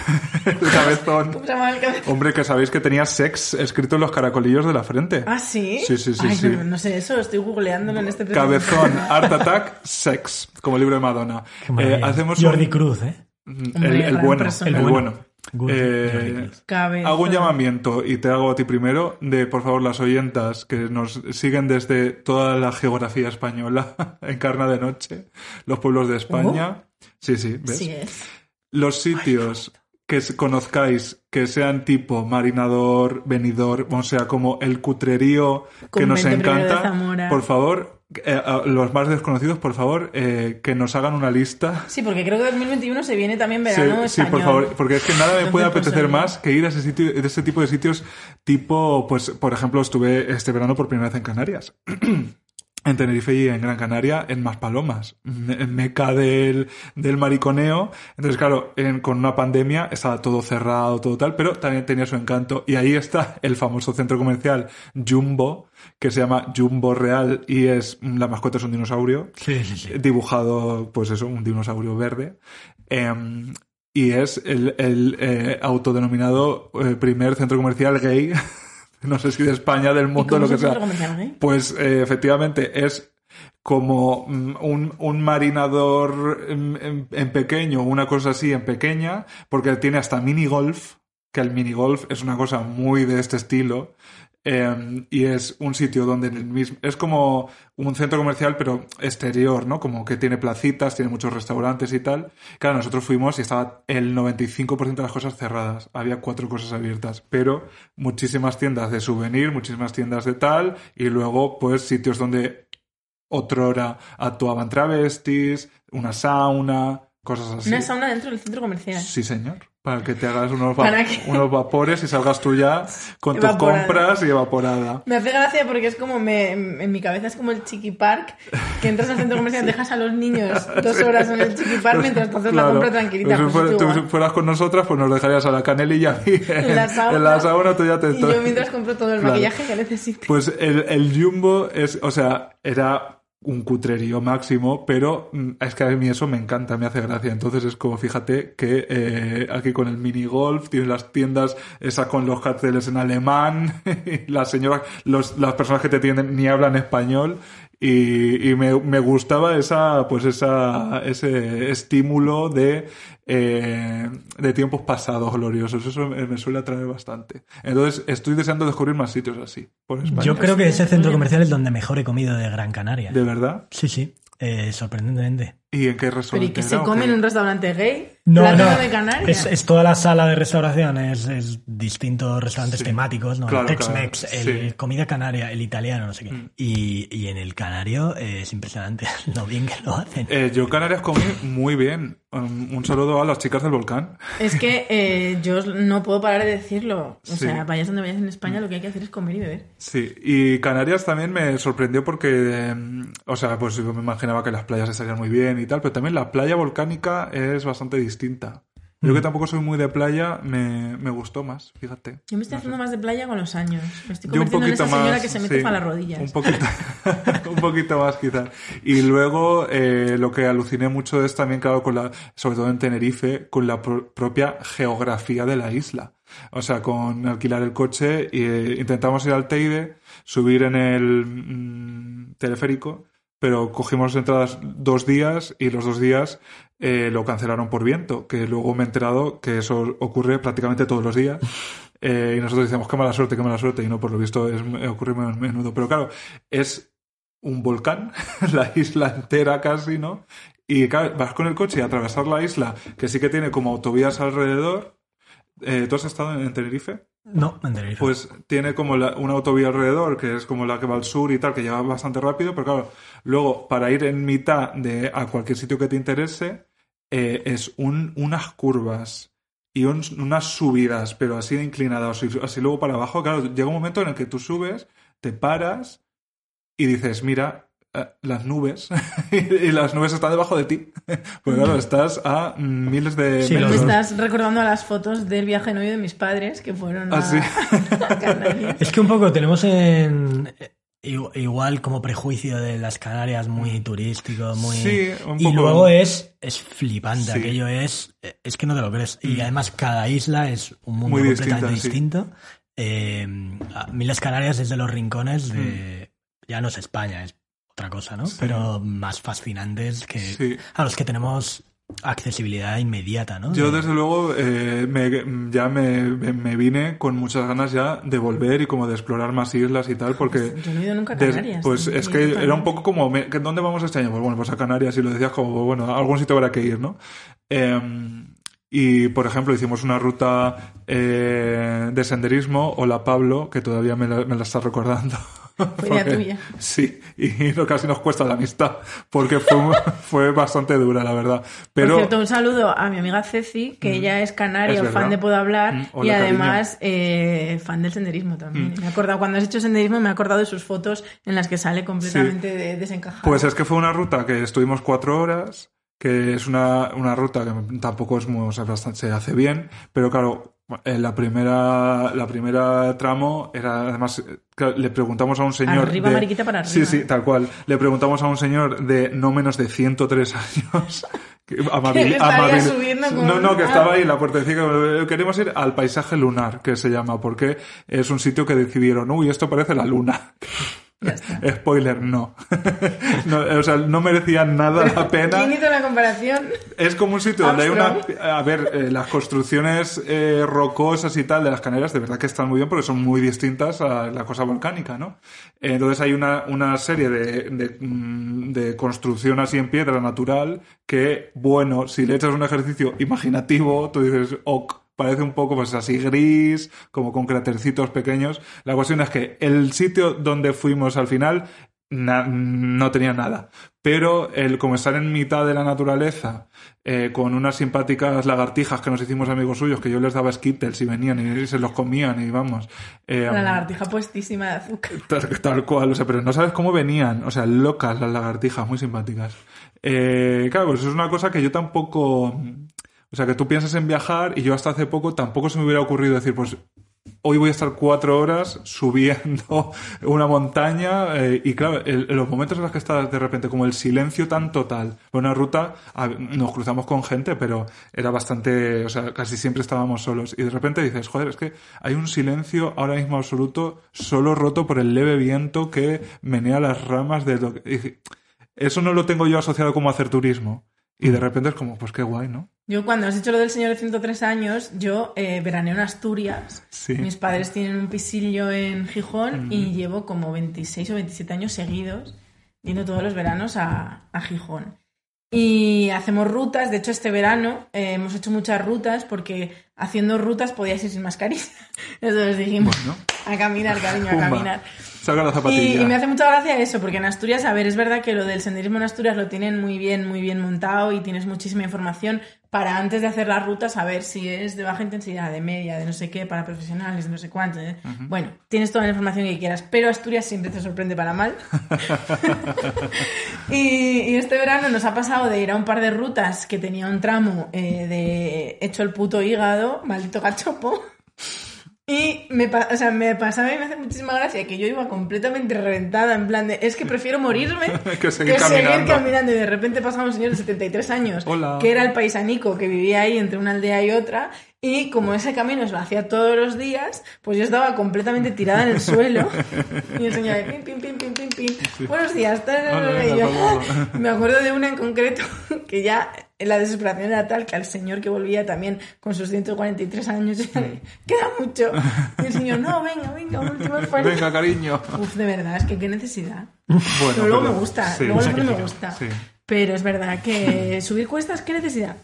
el cabezón. ¿Cómo se llama el cabezón? Hombre, que sabéis que tenía sex escrito en los caracolillos de la frente. Ah, ¿sí? Sí, sí, sí, Ay, sí. No, no sé eso, estoy googleándolo en este Cabezón. Art Attack, Sex, como el libro de Madonna. Qué. Eh, hacemos Jordi un- Cruz, ¿eh? el, Hombre, el bueno, El bueno. Eh. Hago un llamamiento y te hago a ti primero de, por favor, las oyentas que nos siguen desde toda la geografía española, en Carna de Noche, los pueblos de España. Sí, sí, ¿ves? Sí es. Los sitios que conozcáis que sean tipo Marinador, Venidor, o sea, como el cutrerío que nos encanta, por favor, eh, a los más desconocidos, por favor, eh, que nos hagan una lista. Sí, porque creo que 2021 se viene también verano Sí, sí, por favor, porque es que nada me Entonces, puede pues, apetecer eh, más que ir a ese sitio, de ese tipo de sitios tipo, pues, por ejemplo, estuve este verano por primera vez en Canarias. En Tenerife y en Gran Canaria, en Maspalomas, en Meca del, del mariconeo. Entonces, claro, en- con una pandemia estaba todo cerrado, todo tal, pero también tenía su encanto. Y ahí está el famoso centro comercial Jumbo, que se llama Jumbo Real y es, la mascota es un dinosaurio Sí, sí, sí. dibujado, pues eso, un dinosaurio verde. Em, y es el, el, eh, autodenominado eh, primer centro comercial gay, no sé si de España, del ¿Y mundo, lo que sea. gay? Pues eh, efectivamente es como mm, un, un marinador en, en- en pequeño, una cosa así en pequeña, porque tiene hasta mini golf, que el mini golf es una cosa muy de este estilo. Eh, y es un sitio donde en el mismo es como un centro comercial pero exterior, ¿no? Como que tiene placitas, tiene muchos restaurantes y tal. Claro, nosotros fuimos y estaba el 95% de las cosas cerradas. Había cuatro cosas abiertas, pero muchísimas tiendas de souvenir, muchísimas tiendas de tal y luego pues sitios donde otrora actuaban travestis, una sauna, cosas así. Una sauna dentro del centro comercial. Sí, señor. Para que te hagas unos, va- unos vapores y salgas tú ya con tus compras y evaporada. Me hace gracia porque es como, me, en mi cabeza es como el Chiqui Park, que entras al centro comercial, dejas a los niños dos horas en el Chiqui Park mientras tú haces la Claro. compra tranquilita. Pues si pues fuera- tú fueras con nosotras, pues nos dejarías a la canelilla a mí en, la sauna. en la sauna tú ya te Y yo mientras compro todo el Claro. maquillaje que necesite. Pues el, el Jumbo es, o sea, era un cutrerío máximo, pero mm, es que a mí eso me encanta, me hace gracia. Entonces es como, fíjate que eh, aquí con el mini golf tienes las tiendas, esa con los carteles en alemán, las señoras, los, las personas que te tienen ni hablan español. Y, y me, me gustaba esa, pues esa, ese estímulo de, eh, de tiempos pasados gloriosos. Eso me, me suele atraer bastante. Entonces, estoy deseando descubrir más sitios así, por España. Yo creo que ese centro comercial es donde mejor he comido de Gran Canaria. ¿De verdad? Sí, sí. Eh, sorprendentemente. ¿Y en qué Pero restaurante? ¿y que se come en un restaurante gay? No, Plátano no. de Canarias. Es, es toda la sala de restauración, es, es distintos restaurantes Sí. temáticos, ¿no? Claro, el Tex-Mex, claro, el sí. comida canaria, el italiano, no sé qué. Mm. Y, y en el canario eh, es impresionante lo bien que lo hacen. Eh, yo en Canarias comí muy bien. Um, un saludo a las chicas del volcán. Es que eh, yo no puedo parar de decirlo. O Sí. sea, vayas donde vayas en España, lo que hay que hacer es comer y beber. Sí, y Canarias también me sorprendió porque, mm, o sea, pues yo me imaginaba que las playas estarían muy bien y tal, pero también la playa volcánica es bastante distinta. Yo que tampoco soy muy de playa, me, me gustó más, fíjate. Yo me estoy haciendo más de playa con los años. Me estoy Yo un convirtiendo en poquito esa señora más, que se mete sí, para las rodillas. Un poquito, un poquito más quizás. Y luego eh, lo que aluciné mucho es también, claro, con la, sobre todo en Tenerife, con la pro- propia geografía de la isla. O sea, con alquilar el coche y eh, intentamos ir al Teide, subir en el mm, teleférico, pero cogimos entradas dos días y los dos días eh, lo cancelaron por viento, que luego me he enterado que eso ocurre prácticamente todos los días. Eh, y nosotros decíamos, qué mala suerte, qué mala suerte, y no, por lo visto es, ocurre muy a menudo. Pero claro, es un volcán, la isla entera casi, ¿no? Y claro, vas con el coche y atravesar la isla, que sí que tiene como autovías alrededor. Eh, ¿Tú has estado en, en Tenerife? No, en Tenerife. Pues tiene como la- una autovía alrededor, que es como la que va al sur y tal, que lleva bastante rápido, pero claro, luego para ir en mitad de a cualquier sitio que te interese, eh, es un, unas curvas y un- unas subidas, pero así de inclinadas, y así luego para abajo, claro, llega un momento en el que tú subes, te paras y dices, mira, eh, las nubes, y las nubes están debajo de ti, porque claro, estás a miles de Sí, Me metros. estás recordando a las fotos del viaje novio de mis padres que fueron Ah, a, sí. a Canarias. Es que un poco tenemos en igual como prejuicio de las Canarias muy turístico, muy Sí, un y poco. luego es es flipante, Sí. aquello es es que no te lo crees y además cada isla es un mundo Muy completamente distinta, sí. distinto. Eh, a mí las Canarias es de los rincones de ya no es España, es otra cosa, ¿no? Mm. Pero más fascinantes que Sí. a los que tenemos accesibilidad inmediata, ¿no? Yo De- desde luego eh, me- ya me, vine con muchas ganas ya de volver y como de explorar más islas y tal, porque... Yo no he ido nunca a des- Canarias. pues ¿no? es que era un poco como, me- ¿dónde vamos este año? Pues bueno, pues a Canarias y lo decías como, bueno, a algún sitio habrá que ir, ¿no? Eh, y, por ejemplo, hicimos una ruta eh, de senderismo, Hola Pablo, que todavía me la, me la está recordando. Fue idea tuya. Sí, y no, casi nos cuesta la amistad, porque fue, fue bastante dura, la verdad. Pero, Por cierto, un saludo a mi amiga Ceci, que ella es verdad. fan de Puedo Hablar Mm, y además eh, fan del senderismo también. Me he acordado, cuando has hecho senderismo, me he acordado de sus fotos en las que sale completamente de- desencajada. Pues es que fue una ruta que estuvimos cuatro horas, que es una, una ruta que tampoco es muy, o sea, bastante, se hace bien, pero claro, la primera, la primera tramo era, además, eh, le preguntamos a un señor. Arriba, de- mariquita, para Sí, arriba. sí, tal cual. Le preguntamos a un señor de no menos de 103 años. que amabil- Que amabil- subiendo con- No, no, que estaba ahí en la puerta. Decía que queremos ir al paisaje lunar, que se llama, porque es un sitio que decidieron, uy, esto parece la luna. Ya está. Spoiler, no. No, O sea, no merecía nada la pena. ¿Quién hizo la comparación? Es como un sitio donde hay una... A ver, eh, las construcciones eh, rocosas y tal de las Canarias de verdad que están muy bien porque son muy distintas a la cosa volcánica, ¿no? Entonces hay una, una serie de, de, mm, de construcción así en piedra natural que, bueno, si le echas un ejercicio imaginativo, tú dices, ok, parece un poco pues así gris, como con cratercitos pequeños. La cuestión es que el sitio donde fuimos al final na- no tenía nada. Pero el como estar en mitad de la naturaleza, eh, con unas simpáticas lagartijas que nos hicimos amigos suyos, que yo les daba skittles y venían y se los comían y vamos. eh, La lagartija puestísima de azúcar. Tal, tal cual, o sea, pero no sabes cómo venían, o sea, locas las lagartijas, muy simpáticas. Eh, claro, pues eso es una cosa que yo tampoco, o sea, que tú piensas en viajar y yo hasta hace poco tampoco se me hubiera ocurrido decir, pues hoy voy a estar cuatro horas subiendo una montaña eh, y claro, en los momentos en los que estás de repente como el silencio tan total, una ruta, nos cruzamos con gente, pero era bastante, o sea, casi siempre estábamos solos y de repente dices, joder, es que hay un silencio ahora mismo absoluto, solo roto por el leve viento que menea las ramas de lo que... eso no lo tengo yo asociado como hacer turismo. Y de repente es como, pues qué guay, ¿no? Yo cuando has dicho lo del señor de 103 años, yo eh, veraneo en Asturias. Sí. Mis padres tienen un pisillo en Gijón y llevo como 26 o 27 años seguidos yendo todos los veranos a, a Gijón. Y hacemos rutas, de hecho este verano eh, hemos hecho muchas rutas porque haciendo rutas podías ir sin mascarilla. Entonces dijimos, Bueno. a caminar, cariño, a caminar. Saca la Y, zapatilla. y me hace mucha gracia eso, porque en Asturias, a ver, es verdad que lo del senderismo en Asturias lo tienen muy bien, muy bien montado y tienes muchísima información para antes de hacer las rutas saber si es de baja intensidad, de media, de no sé qué, para profesionales, de no sé cuánto. ¿eh? Bueno, tienes toda la información que quieras, pero Asturias siempre te sorprende para mal. y, y este verano nos ha pasado de ir a un par de rutas que tenía un tramo eh, de hecho el puto hígado, maldito cachopo. Y me, o sea, me pasaba y me hace muchísima gracia que yo iba completamente reventada, en plan de, es que prefiero morirme Que seguir caminando. caminando. Y de repente pasaba un señor de 73 años, Hola. que era el paisanico que vivía ahí entre una aldea y otra. Y como ese camino se lo hacía todos los días, pues yo estaba completamente tirada en el suelo. Y el señor, pim, pim, pim, pim, pim, pim. Buenos días. Hola, y yo, me acuerdo de una en concreto que ya la desesperación era tal que al señor que volvía también con sus 143 años queda mucho. Y el señor, no, venga, venga, último esfuerzo. Venga, cariño. Uf, de verdad, es que qué necesidad. Bueno, Pero luego pero- me gusta, sí. luego me gusta. sí. Pero es verdad que subir cuestas, qué necesidad.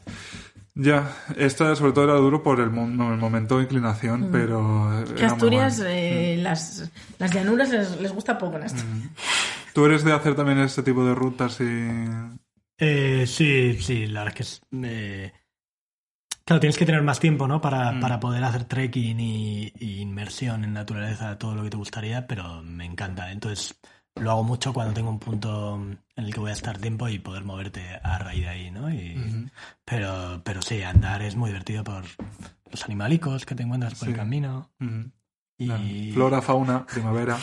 Ya, esta sobre todo era duro por el, mo- el momento de inclinación, pero... Mm. Que era muy Asturias, eh, las, las llanuras les, les gusta poco en Asturias. ¿Tú eres de hacer también este tipo de rutas y...? Eh, sí, sí, la verdad es que es... eh, Claro, tienes que tener más tiempo, ¿no? Para, Mm. para poder hacer trekking y, y inmersión en naturaleza, todo lo que te gustaría, pero me encanta. Entonces, lo hago mucho cuando tengo un punto en el que voy a estar tiempo y poder moverte a raíz de ahí, ¿no? Y, pero, pero sí, andar es muy divertido por los animalicos que te encuentras por el camino. Y... Claro. Flora, fauna, primavera.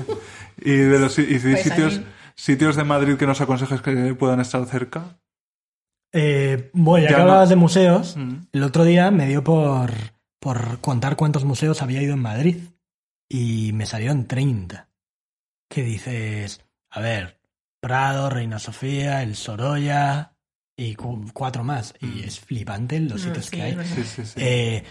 y de los y de Pues sitios, sitios de Madrid que nos aconsejas que puedan estar cerca. Eh, bueno, ya, Ya que no- hablabas de museos, el otro día me dio por, por contar cuántos museos había ido en Madrid y me salieron 30. Que dices, a ver, Prado, Reina Sofía, el Sorolla y cu- cuatro más. Y Mm. es flipante los No, sitios sí, que hay. Sí, sí, sí. Eh,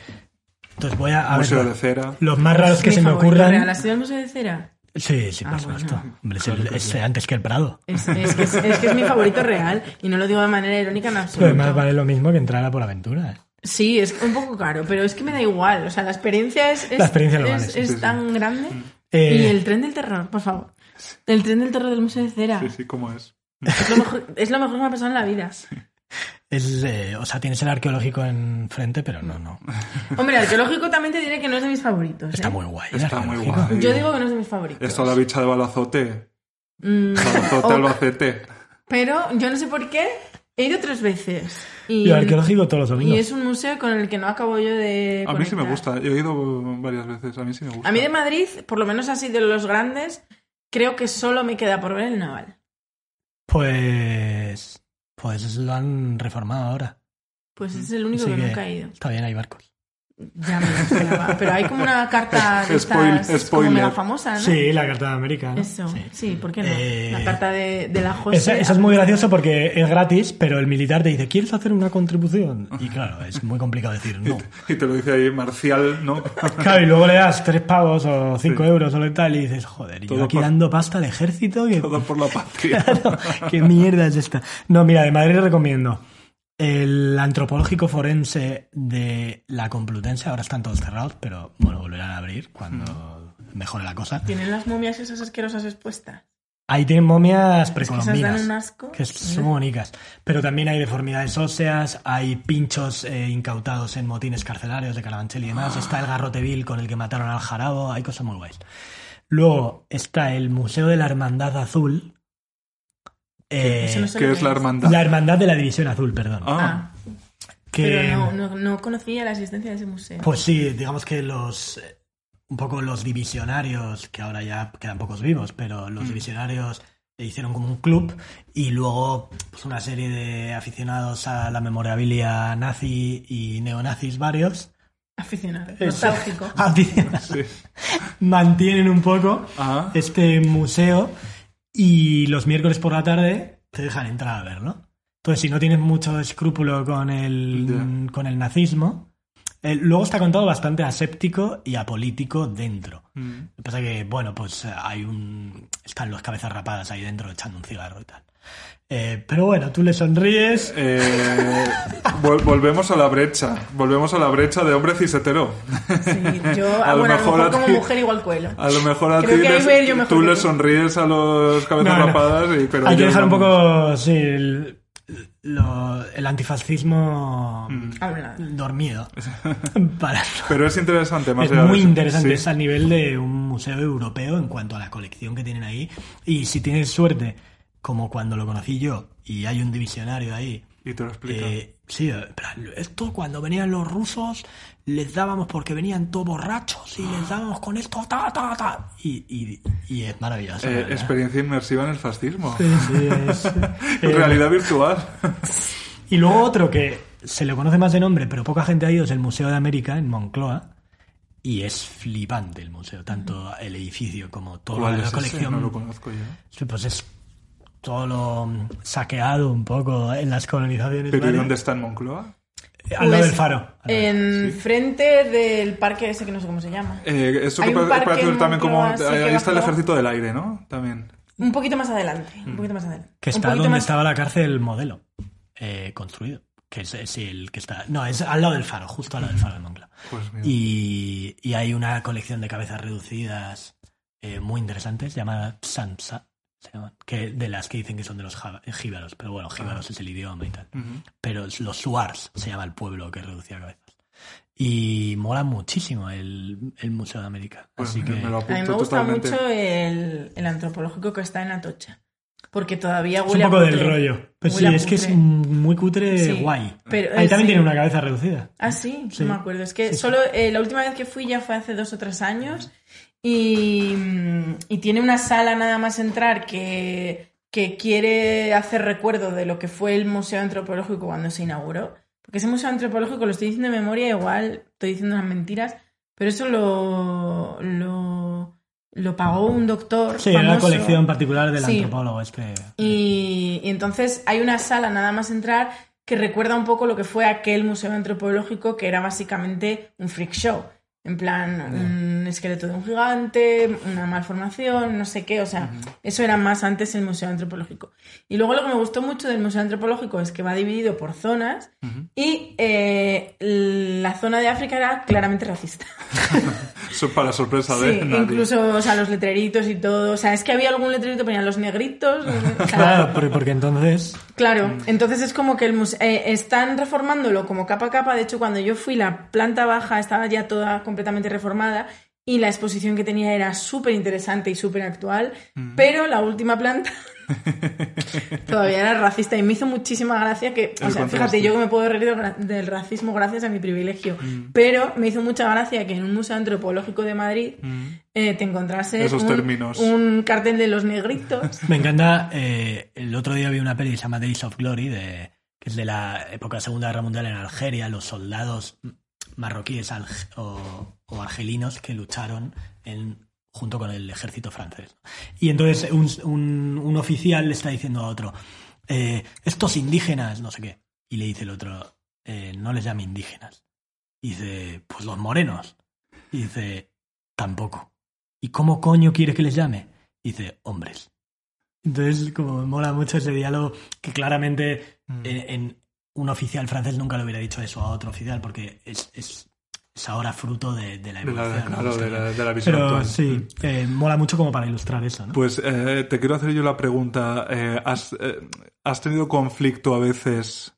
entonces voy a, a Museo ver, de cera. los más raros que se me ocurran. ¿Has ido al Museo de Cera? Sí, sí, por Ah, supuesto. bueno. Hombre, es, Claro el- que es sí. antes que el Prado. Es, es que es, es que es mi favorito real y no lo digo de manera irónica en Pero absoluto. además vale lo mismo que entrar a por aventura. Sí, es un poco caro, pero es que me da igual. O sea, la experiencia es, es, La experiencia lo es- vale, sí, es sí, sí. tan grande. Eh, Y el tren del terror, por favor. El tren del terror del Museo de Cera. Sí, sí, ¿cómo es? Es, lo mejor, es lo mejor que me ha pasado en la vida. es, eh, o sea, tienes el arqueológico enfrente, pero no, no. Hombre, arqueológico también te diré que no es de mis favoritos. Está ¿eh? muy guay. Está muy guay. Yo digo que no es de mis favoritos. Está la bicha de Balazote. Mm, Balazote, ok, Albacete. Pero yo no sé por qué he ido tres veces. Y, arqueológico todos los y domingos. es un museo con el que no acabo yo de. A mí sí me conectar. gusta. Yo he ido varias veces. A mí sí me gusta. A mí de Madrid, por lo menos así de los grandes, creo que solo me queda por ver el naval. Pues. Pues lo han reformado ahora. Pues es el único que, que nunca he ido. Está bien, hay barcos. Ya me lo esperaba. Pero hay como una carta de Spoil- estas como spoiler. mega famosa, ¿no? Sí, la carta de América. ¿no? Eso, sí. Sí. ¿por qué no? Eh, La carta de, de la José. Esa- Eso es muy gracioso porque es gratis, pero el militar te dice, ¿quieres hacer una contribución? Y claro, es muy complicado decir no. Y te lo dice ahí Marcial, ¿no? Claro, y luego le das tres pavos o cinco Sí. euros o lo tal y dices, joder, y yo Todo aquí por- dando pasta al ejército. Que... Todo por la patria. Claro, ¿Qué mierda es esta? No, mira, de Madrid recomiendo el antropológico forense de la Complutense. Ahora están todos cerrados, pero bueno, volverán a abrir cuando mejore la cosa. ¿Tienen las momias esas asquerosas expuestas? Ahí tienen momias Es que esas precolombinas. dan un asco. que son muy bonitas. Pero también hay deformidades óseas, hay pinchos eh, incautados en motines carcelarios de Carabanchel y demás. Está el garrote vil con el que mataron al jarabo, hay cosas muy guays. Luego está el Museo de la Hermandad Azul. Eh, Eso no sé ¿Qué lo es la hermandad? la Hermandad de la División Azul, perdón. Ah, Ah, que, pero no, no, no conocía la existencia de ese museo. Pues sí, digamos que los. eh, Un poco los divisionarios, que ahora ya quedan pocos vivos, pero los divisionarios hicieron como un club y luego pues una serie de aficionados a la memorabilia nazi y neonazis varios Aficionado, Eso. nostálgico. aficionados, sí. mantienen un poco este museo y los miércoles por la tarde te dejan entrar a verlo. Entonces, si no tienes mucho escrúpulo con el, con el nazismo, eh, luego está contado bastante aséptico y apolítico dentro. mm. Lo que pasa que, bueno, pues eh, hay un... Están los cabezas rapadas ahí dentro echando un cigarro y tal. Eh, pero bueno, tú le sonríes. Eh, vol- volvemos a la brecha. Volvemos a la brecha de hombre cisetero. Sí, yo, A ah, lo bueno, a lo mejor a como ti- mujer igual cuelo. A lo mejor a Creo ti que ahí les- yo mejor tú le tú. sonríes a los cabezas No, no. rapadas, y, pero Hay que dejar un poco, sí, el, lo- el antifascismo Mm. Habla. dormido. Para Pero es interesante, más Es allá de muy eso. interesante, Sí. es al nivel de un museo europeo en cuanto a la colección que tienen ahí. Y si tienes suerte, como cuando lo conocí yo, y hay un divisionario ahí. Y te lo explica. eh, sí, pero esto cuando venían los rusos les dábamos porque venían todos borrachos y les dábamos con esto, ta, ta, ta. Y, y, y es maravilloso. Eh, experiencia inmersiva en el fascismo. Sí, sí, es- eh, Realidad virtual. Y luego otro que se le conoce más de nombre, pero poca gente ha ido, es el Museo de América en Moncloa. Y es flipante el museo, tanto el edificio como toda ¿Cuál la es ese? colección. No lo conozco yo. Pues es todo lo mm, saqueado un poco en las colonizaciones. ¿Pero y dónde está en Moncloa? Al lado Pues, del faro. En frente del parque ese que no sé cómo se llama. Eh, eso Hay que un parece, parque parece en también como... Sí, ahí está el ejército del aire, ¿no? También. Un poquito más adelante. Un poquito más adelante. Que está donde más- estaba la cárcel modelo eh, construido. Que es, es el que está. No, es al lado del faro, justo al lado del faro de Moncloa. Pues mira. Y, y hay una colección de cabezas reducidas eh, muy interesantes llamada Sansa, que, de las que dicen que son de los jíbaros. Pero bueno, jíbaros es el idioma y tal. Pero los Suars se llama el pueblo que reducía cabezas. Y mola muchísimo el, el Museo de América. Pues Así que. me lo A mí me gusta totalmente. mucho el, el antropológico que está en Atocha. Porque todavía Es un huele a poco del rollo. Pues sí, Huele es que es muy cutre Sí, guay. pero, Ahí eh, también sí. tiene una cabeza reducida. Ah, sí, Sí. no me acuerdo. Es que Sí, sí. solo eh, la última vez que fui ya fue hace dos o tres años y, y tiene una sala nada más entrar que, que quiere hacer recuerdo de lo que fue el Museo Antropológico cuando se inauguró. Porque ese Museo Antropológico, lo estoy diciendo de memoria, igual estoy diciendo unas mentiras, pero eso lo, lo, lo pagó un doctor. Sí, era la famoso. colección particular del Sí. antropólogo. Es que. Y, y entonces hay una sala nada más entrar que recuerda un poco lo que fue aquel museo antropológico que era básicamente un freak show. En plan, un esqueleto de un gigante, una malformación, no sé qué. O sea, eso era más antes el museo antropológico. Y luego lo que me gustó mucho del museo antropológico es que va dividido por zonas y eh, la zona de África era claramente racista. Eso para sorpresa Sí, de nadie. incluso, o sea, los letreritos y todo. O sea, es que había algún letrerito que ponían los negritos. los- o sea, Claro, porque, entonces. Claro, Mm. entonces es como que el eh, están reformándolo como capa a capa. De hecho, cuando yo fui, la planta baja estaba ya toda completamente reformada y la exposición que tenía era súper interesante y súper actual. Mm. Pero la última planta todavía era racista y me hizo muchísima gracia que, o sea, fíjate, yo que me puedo reír del, racismo gracias a mi privilegio, Mm. pero me hizo mucha gracia que en un museo antropológico de Madrid Mm. eh, te encontrases Esos un, términos. un cartel de los negritos. Me encanta. eh, el otro día vi una peli que se llama Days of Glory, de, que es de la época de la Segunda Guerra Mundial en Algeria, los soldados marroquíes o, o argelinos que lucharon en, junto con el ejército francés. Y entonces un, un- un oficial le está diciendo a otro, eh, estos indígenas, no sé qué. Y le dice el otro, "Eh, no les llame indígenas. Y dice, pues los morenos. Y dice, tampoco. ¿Y cómo coño quiere que les llame? Y dice, hombres. Entonces, como me mola mucho ese diálogo que claramente Mm. en un oficial francés nunca le hubiera dicho eso a otro oficial porque es, es, es ahora fruto de, de la De la, evolución. ¿no? claro, de la, de la visión Pero actual. sí, eh, mola mucho como para ilustrar eso, ¿no? Pues eh, te quiero hacer yo la pregunta. eh, ¿has, eh, has tenido conflicto a veces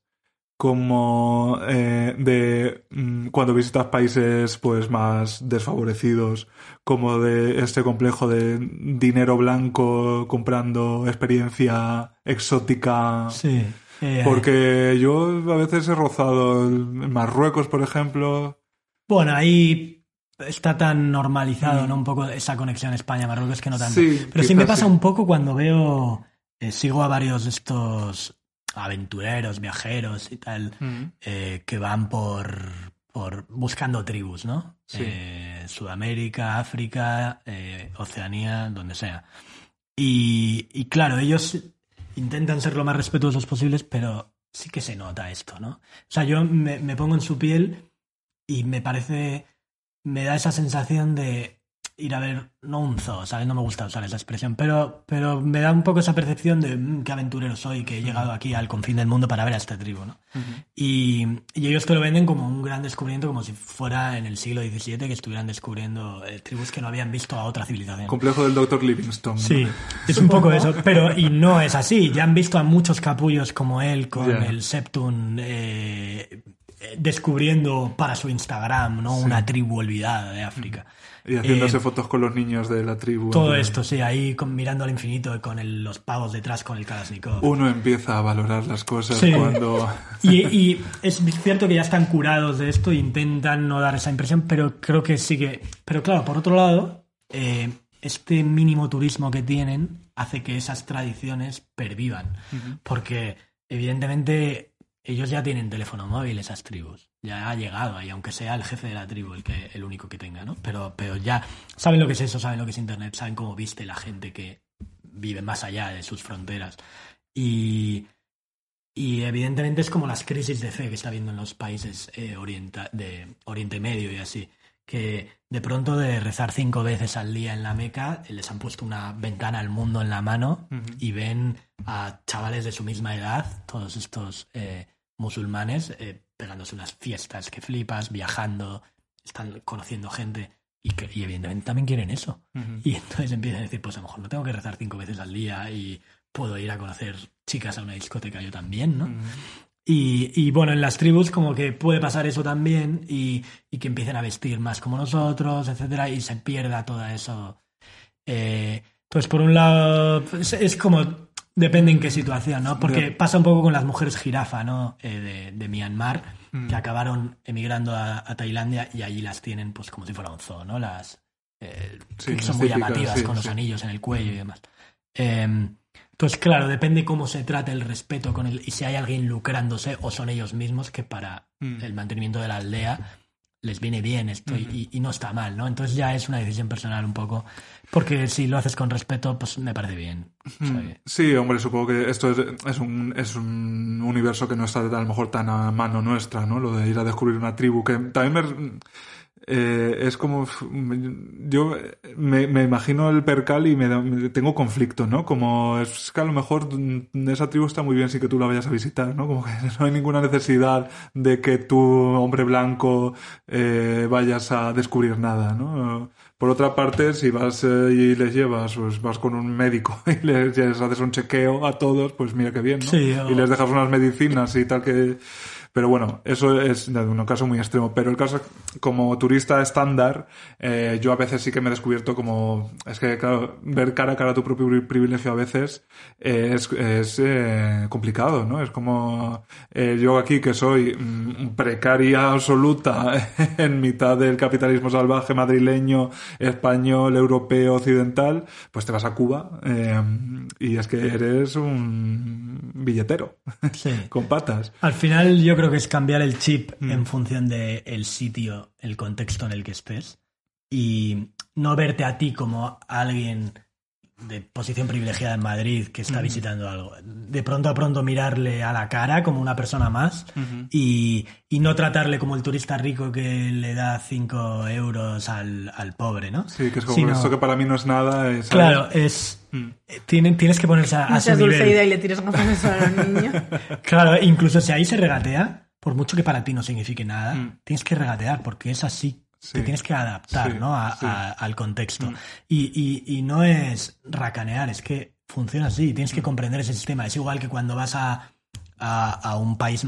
como eh, de mm, cuando visitas países pues más desfavorecidos, como de este complejo de dinero blanco comprando experiencia exótica? sí. Eh, Porque yo a veces he rozado en Marruecos, por ejemplo. Bueno, ahí está tan normalizado, Mm. ¿no? Un poco esa conexión España-Marruecos que no tanto. Sí, Pero sí me pasa sí. un poco cuando veo, eh, sigo a varios de estos aventureros, viajeros y tal, Mm. eh, que van por, por buscando tribus, ¿no? Sí. Eh, Sudamérica, África, Oceanía, donde sea. Y, y claro, ellos intentan ser lo más respetuosos posibles, pero sí que se nota esto, ¿no? O sea, yo me, me pongo en su piel y me parece, me da esa sensación de ir a ver, no un zoo, ¿sabes? No me gusta usar esa expresión, pero, pero me da un poco esa percepción de "Mm, qué aventurero soy, que he llegado aquí al confín del mundo para ver a esta tribu, ¿no? Y, y ellos te lo venden como un gran descubrimiento, como si fuera en el siglo XVII que estuvieran descubriendo eh, tribus que no habían visto a otra civilización. Complejo del Dr. Livingstone. Sí, es un poco eso, pero y no es así. Ya han visto a muchos capullos como él con el Septun eh, eh, descubriendo para su Instagram, ¿no? Una tribu olvidada de África. Y haciéndose Eh, fotos con los niños de la tribu. Todo esto, sí, ahí con- mirando al infinito y con el- los pavos detrás con el Kalashnikov. Uno empieza a valorar las cosas Sí. cuando... Y, y es cierto que ya están curados de esto e intentan no dar esa impresión, pero creo que sí que... Pero claro, por otro lado, eh, este mínimo turismo que tienen hace que esas tradiciones pervivan. Porque evidentemente ellos ya tienen teléfono móvil, esas tribus. Ya ha llegado ahí, aunque sea el jefe de la tribu el, que, el único que tenga, ¿no? Pero, pero ya saben lo que es eso, saben lo que es Internet, saben cómo viste la gente que vive más allá de sus fronteras. Y, y evidentemente es como las crisis de fe que está habiendo en los países eh, orienta- de Oriente Medio y así. Que de pronto de rezar cinco veces al día en la Meca les han puesto una ventana al mundo en la mano y ven a chavales de su misma edad, todos estos eh, musulmanes, eh, pegándose unas fiestas que flipas, viajando, están conociendo gente y, que, y evidentemente también quieren eso. Y entonces empiezan a decir, pues a lo mejor no tengo que rezar cinco veces al día y puedo ir a conocer chicas a una discoteca yo también, ¿no? Y, y, bueno, en las tribus como que puede pasar eso también y, y que empiecen a vestir más como nosotros, etcétera, y se pierda todo eso. Eh, pues por un lado, es, es como, depende en qué situación, ¿no? Porque pasa un poco con las mujeres jirafa, ¿no? Eh, de, de Myanmar, que acabaron emigrando a, a Tailandia y allí las tienen pues como si fuera un zoo, ¿no? Las eh, Sí, que son muy llamativas sí, con los anillos en el cuello y demás. Eh, entonces, claro, depende cómo se trate el respeto con el, y si hay alguien lucrándose o son ellos mismos que para Mm. el mantenimiento de la aldea les viene bien esto y, y no está mal, ¿no? Entonces ya es una decisión personal un poco, porque si lo haces con respeto, pues me parece bien. Sí, hombre, supongo que esto es, es, un, es un universo que no está a lo mejor tan a mano nuestra, ¿no? Lo de ir a descubrir una tribu, que también me... eh, es como... Yo me, me imagino el percal y me, da- me- tengo conflicto, ¿no? Como es que a lo mejor esa tribu está muy bien sin que tú la vayas a visitar, ¿no? Como que no hay ninguna necesidad de que tú, hombre blanco, eh, vayas a descubrir nada, ¿no? Por otra parte, si vas eh, y les llevas, pues vas con un médico y les, les haces un chequeo a todos, pues mira qué bien, ¿no? Sí, o- Y les dejas unas medicinas y tal que... Pero bueno, eso es un caso muy extremo. Pero el caso, como turista estándar, eh, yo a veces sí que me he descubierto como... Es que, claro, ver cara a cara tu propio pri- privilegio a veces eh, es, es eh, complicado, ¿no? Es como eh, yo aquí que soy mm, precaria absoluta en mitad del capitalismo salvaje madrileño, español, europeo, occidental, pues te vas a Cuba y es que eres un billetero sí. con patas. Al final yo creo que es cambiar el chip Mm. en función del sitio, el contexto en el que estés y no verte a ti como alguien de posición privilegiada en Madrid que está visitando algo. De pronto a pronto mirarle a la cara como una persona más y, y no tratarle como el turista rico que le da 5 euros al, al pobre, ¿no? Sí, que es como Sino- esto que para mí no es nada. es- Claro, es... Mm. eh, tienen- tienes que ponerse a, a su nivel. Dulceida y le tires gafas de sol a los niños. Claro, incluso si ahí se regatea, por mucho que para ti no signifique nada, Mm. tienes que regatear porque es así. Sí. Te tienes que adaptar Sí, ¿no? a- sí. Mm. a- al contexto. Y, y- y no es racanear, es que funciona así. Tienes Mm. que comprender ese sistema. Es igual que cuando vas a, a- a un país mm,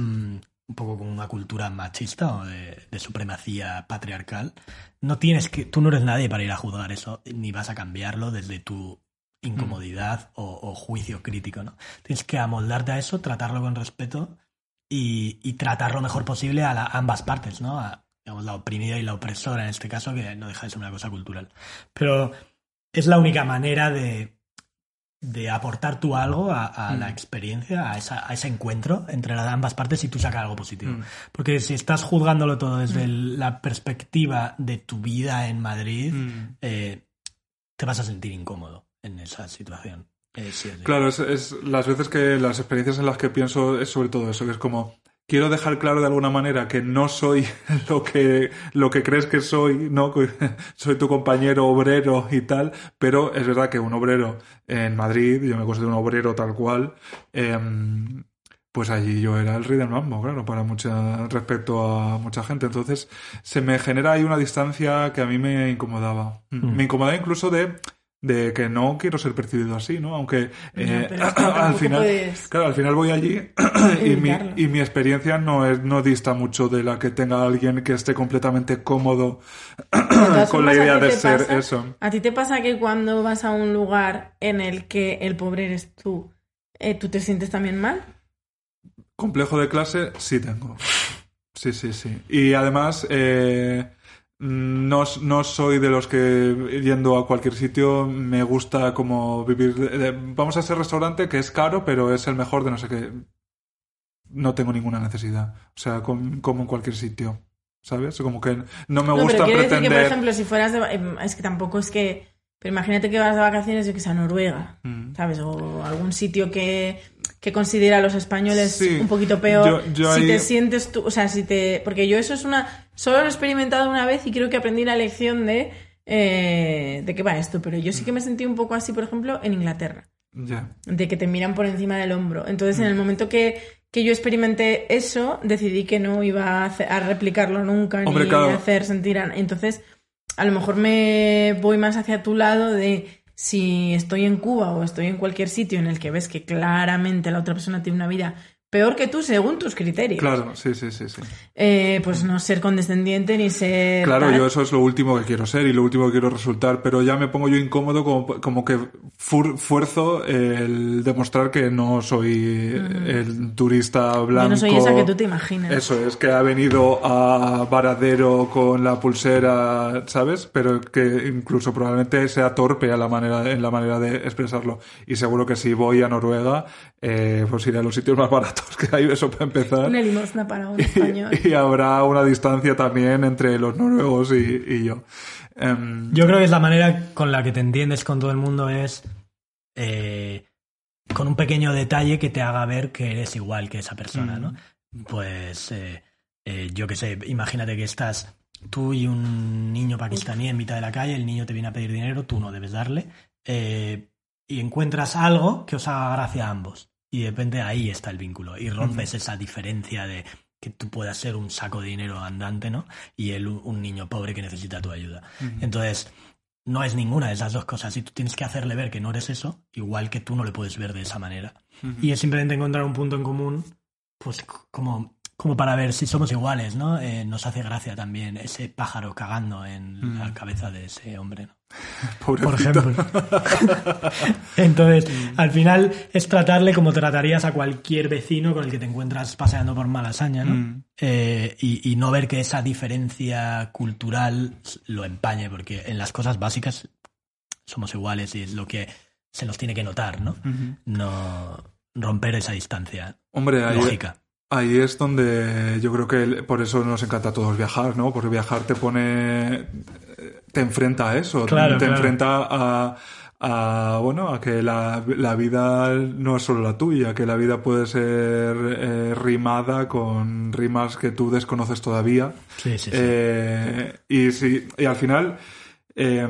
un poco con una cultura machista o de, de supremacía patriarcal. No tienes que, tú no eres nadie para ir a juzgar eso, ni vas a cambiarlo desde tu incomodidad o, o juicio crítico, ¿no? Tienes que amoldarte a eso, tratarlo con respeto y, y tratar lo mejor posible a, la- ambas partes, ¿no? A, digamos, la oprimida y la opresora en este caso, que no deja de ser una cosa cultural. Pero es la única manera de, de aportar tú algo a, a la Mm. experiencia, a, esa- a ese encuentro entre las ambas partes y tú sacas algo positivo. Mm. Porque si estás juzgándolo todo desde el- la perspectiva de tu vida en Madrid, Mm. eh, te vas a sentir incómodo en esa situación. Eh, sí, sí. Claro, es, es las veces que las experiencias en las que pienso es sobre todo eso, que es como quiero dejar claro de alguna manera que no soy lo que lo que crees que soy, no soy tu compañero obrero y tal, pero es verdad que un obrero en Madrid, yo me considero un obrero tal cual, em, pues allí yo era el rey del mambo, claro, para mucha respecto a mucha gente. Entonces se me genera ahí una distancia que a mí me incomodaba. Mm. Me incomodaba incluso de de que no quiero ser percibido así, ¿no? Aunque eh, pero es que al final, puedes claro, al final voy allí y mi, y mi experiencia no es no dista mucho de la que tenga alguien que esté completamente cómodo con la formas, ¿a idea de ser pasa- eso. ¿A ti te pasa que cuando vas a un lugar en el que el pobre eres tú, eh, tú te sientes también mal? Complejo de clase sí tengo. Sí, sí, sí. Y además eh, no, no soy de los que yendo a cualquier sitio me gusta como vivir. de- de- vamos a ese restaurante que es caro, pero es el mejor de no sé qué. No tengo ninguna necesidad. O sea, com- como en cualquier sitio. ¿Sabes? Como que no me no, gusta pero quiero decir pretender. que, por ejemplo, si fueras de... em, Es que tampoco es que Pero imagínate que vas de vacaciones, yo que sé, a Noruega, Mm. ¿sabes? O algún sitio que, que considera a los españoles Sí. un poquito peor. Yo- yo si ahí- te sientes tú, o sea, si te... Porque yo eso es una... Solo lo he experimentado una vez y creo que aprendí la lección de... eh, de qué va esto, pero yo sí que me sentí un poco así, por ejemplo, en Inglaterra Ya. de que te miran por encima del hombro. Entonces, en Mm. el momento que, que yo experimenté eso, decidí que no iba a, replicarlo nunca Hombre, ni claro. a hacer sentir a... Entonces, a lo mejor me voy más hacia tu lado de si estoy en Cuba o estoy en cualquier sitio en el que ves que claramente la otra persona tiene una vida peor que tú según tus criterios. Claro, sí, sí, sí, sí. Eh, pues no ser condescendiente ni ser... Claro, tal. yo eso es lo último que quiero ser y lo último que quiero resultar, pero ya me pongo yo incómodo como, como que fuerzo el demostrar que no soy el turista blanco. Yo no soy esa que tú te imaginas. Eso es, que ha venido a Varadero con la pulsera, ¿sabes? Pero que incluso probablemente sea torpe a la manera, en la manera de expresarlo. Y seguro que si voy a Noruega, eh, pues iré a los sitios más baratos que hay, eso para empezar. Una limosna para un español. Y, y habrá una distancia también entre los noruegos y, y yo. Em, Yo creo que es la manera con la que te entiendes con todo el mundo es eh, con un pequeño detalle que te haga ver que eres igual que esa persona, ¿no? Pues eh, eh, yo qué sé, imagínate que estás tú y un niño pakistaní en mitad de la calle, el niño te viene a pedir dinero, tú no debes darle, eh, y encuentras algo que os haga gracia a ambos. Y de repente ahí está el vínculo y rompes esa diferencia de que tú puedas ser un saco de dinero andante, ¿no? Y él un, niño pobre que necesita tu ayuda. Entonces, no es ninguna de esas dos cosas. Y tú tienes que hacerle ver que no eres eso, igual que tú no le puedes ver de esa manera. Y es simplemente encontrar un punto en común, pues como, como para ver si somos iguales, ¿no? Eh, nos hace gracia también ese pájaro cagando en la cabeza de ese hombre, ¿no? por ejemplo. Entonces, al final es tratarle como tratarías a cualquier vecino con el que te encuentras paseando por Malasaña, ¿no? Mm. Eh, y, y no ver que esa diferencia cultural lo empañe, porque en las cosas básicas somos iguales y es lo que se nos tiene que notar, ¿no? No romper esa distancia Hombre, lógica. Ahí es donde yo creo que por eso nos encanta a todos viajar, ¿no? Porque viajar te pone... te enfrenta a eso, Claro, te claro. enfrenta a, a, bueno, a que la, la vida no es solo la tuya, que la vida puede ser eh, rimada con rimas que tú desconoces todavía. Sí, sí, sí. Eh, y, sí, y al final, eh,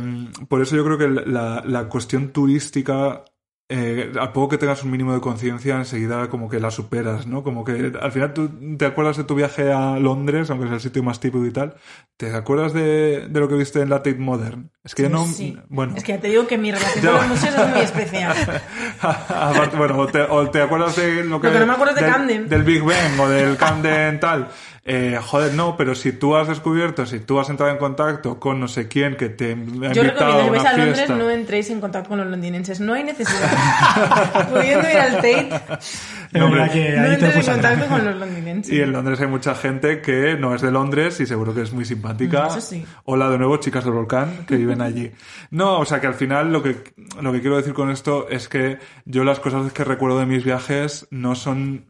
por eso yo creo que la, la cuestión turística, eh, a poco que tengas un mínimo de conciencia, enseguida como que la superas, ¿no? Como que al final tú te acuerdas de tu viaje a Londres, aunque es el sitio más típico y tal, ¿te acuerdas de, de lo que viste en la Tate Modern? Es que yo no... Sí. Bueno... Es que ya te digo que mi relación con los museos es muy especial. Aparte, bueno, o te, o te acuerdas de lo que... Lo que no me acuerdo de del, Camden. Del Big Bang o del Camden tal. Eh, joder, no, pero si tú has descubierto, si tú has entrado en contacto con no sé quién que te ha Yo invitado recomiendo a que vais a Londres, fiesta... no entréis en contacto con los londinenses. No hay necesidad. Pudiendo ir al Tate, no, hombre. verdad que no ahí te entres en contacto con los londinenses. Y en Londres hay mucha gente que no es de Londres y seguro que es muy simpática. Eso sí. Hola de nuevo, chicas del volcán que viven allí. No, o sea que al final lo que, lo que quiero decir con esto es que yo las cosas que recuerdo de mis viajes no son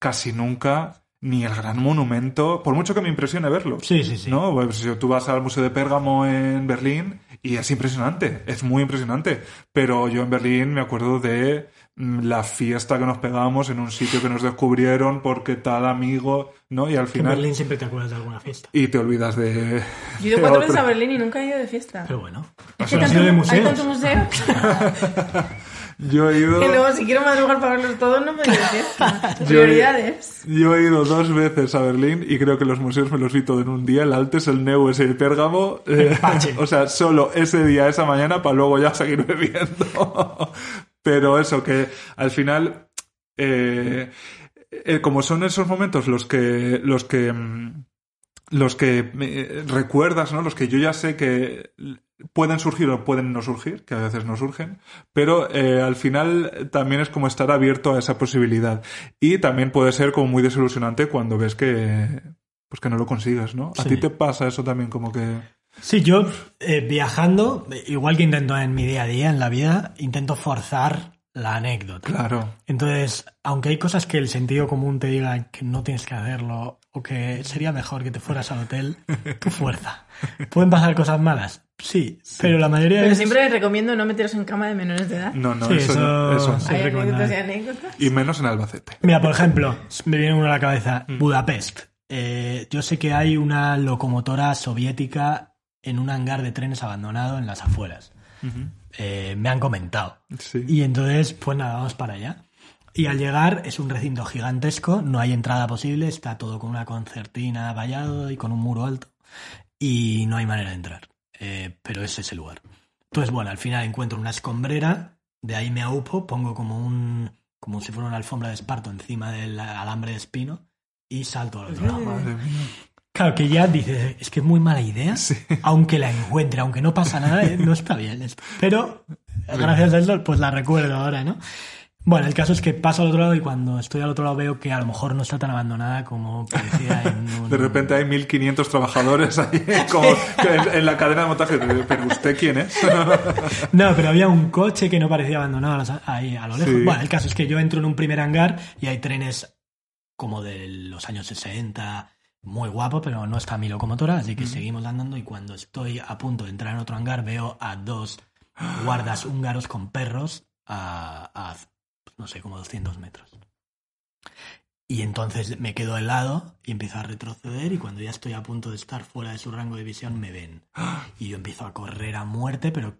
casi nunca ni el gran monumento, por mucho que me impresione verlo. Sí, sí, sí. ¿No? Pues si tú vas al Museo de Pérgamo en Berlín y es impresionante, es muy impresionante. Pero yo en Berlín me acuerdo de mm, la fiesta que nos pegábamos en un sitio que nos descubrieron porque tal amigo, ¿no? Y al Que en final... Berlín siempre te acuerdas de alguna fiesta. Y te olvidas de... Yo he ido cuatro veces a Berlín y nunca he ido de fiesta. Pero bueno. Es que tanto- hay tanto museo Yo he ido... que luego si quiero madrugar para verlos todos no fiesta. Yo- Prioridades. Yo he ido dos veces a Berlín y creo que los museos me los vi todo en un día. El Altes, el Neues y el Pérgamo. eh, o sea, solo ese día, esa mañana, para luego ya seguir bebiendo. Pero eso, que al final, eh, eh, como son esos momentos los que, los que, mm, los que eh, recuerdas, ¿no? Los que yo ya sé que pueden surgir o pueden no surgir, que a veces no surgen, pero eh, al final también es como estar abierto a esa posibilidad. Y también puede ser como muy desilusionante cuando ves que, pues que no lo consigues, ¿no? A Sí. ti te pasa eso también como que... Sí, yo eh, viajando, igual que intento en mi día a día, en la vida, intento forzar la anécdota. Claro. Entonces, aunque hay cosas que el sentido común te diga que no tienes que hacerlo o que sería mejor que te fueras al hotel, tu fuerza. Pueden pasar cosas malas, Sí, pero la mayoría de Pero veces... siempre les recomiendo no meteros en cama de menores de edad. No, no, Sí, eso, eso- no- eso no. Hay anécdotas y anécdotas. Y menos en Albacete. Mira, por ejemplo, me viene uno a la cabeza, Mm. Budapest. Eh, yo sé que hay una locomotora soviética en un hangar de trenes abandonado en las afueras. Eh, me han comentado. Sí. Y entonces, pues nada, vamos para allá. Y al llegar es un recinto gigantesco, no hay entrada posible, está todo con una concertina vallado y con un muro alto. Y no hay manera de entrar. Eh, pero es ese lugar. Entonces, bueno, al final encuentro una escombrera, de ahí me aupo, pongo como un. como si fuera una alfombra de esparto encima del alambre de espino y salto al otro lado. Madre mía. Claro, que ya dices, es que es muy mala idea. Aunque la encuentre, aunque no pasa nada, eh, no está bien. Pero, gracias a eso, pues la recuerdo ahora, ¿no? Bueno, el caso es que paso al otro lado y cuando estoy al otro lado veo que a lo mejor no está tan abandonada como parecía en un... De repente hay 1500 trabajadores ahí como en, en la cadena de montaje. Pero ¿usted quién es? No, pero había un coche que no parecía abandonado ahí a lo lejos. Sí. Bueno, el caso es que yo entro en un primer hangar y hay trenes como de los años 60, muy guapo, pero no está mi locomotora, así que seguimos andando y cuando estoy a punto de entrar en otro hangar veo a dos guardas húngaros con perros a, no sé, como 200 metros. Y entonces me quedo helado y empiezo a retroceder y cuando ya estoy a punto de estar fuera de su rango de visión me ven. Y yo empiezo a correr a muerte, pero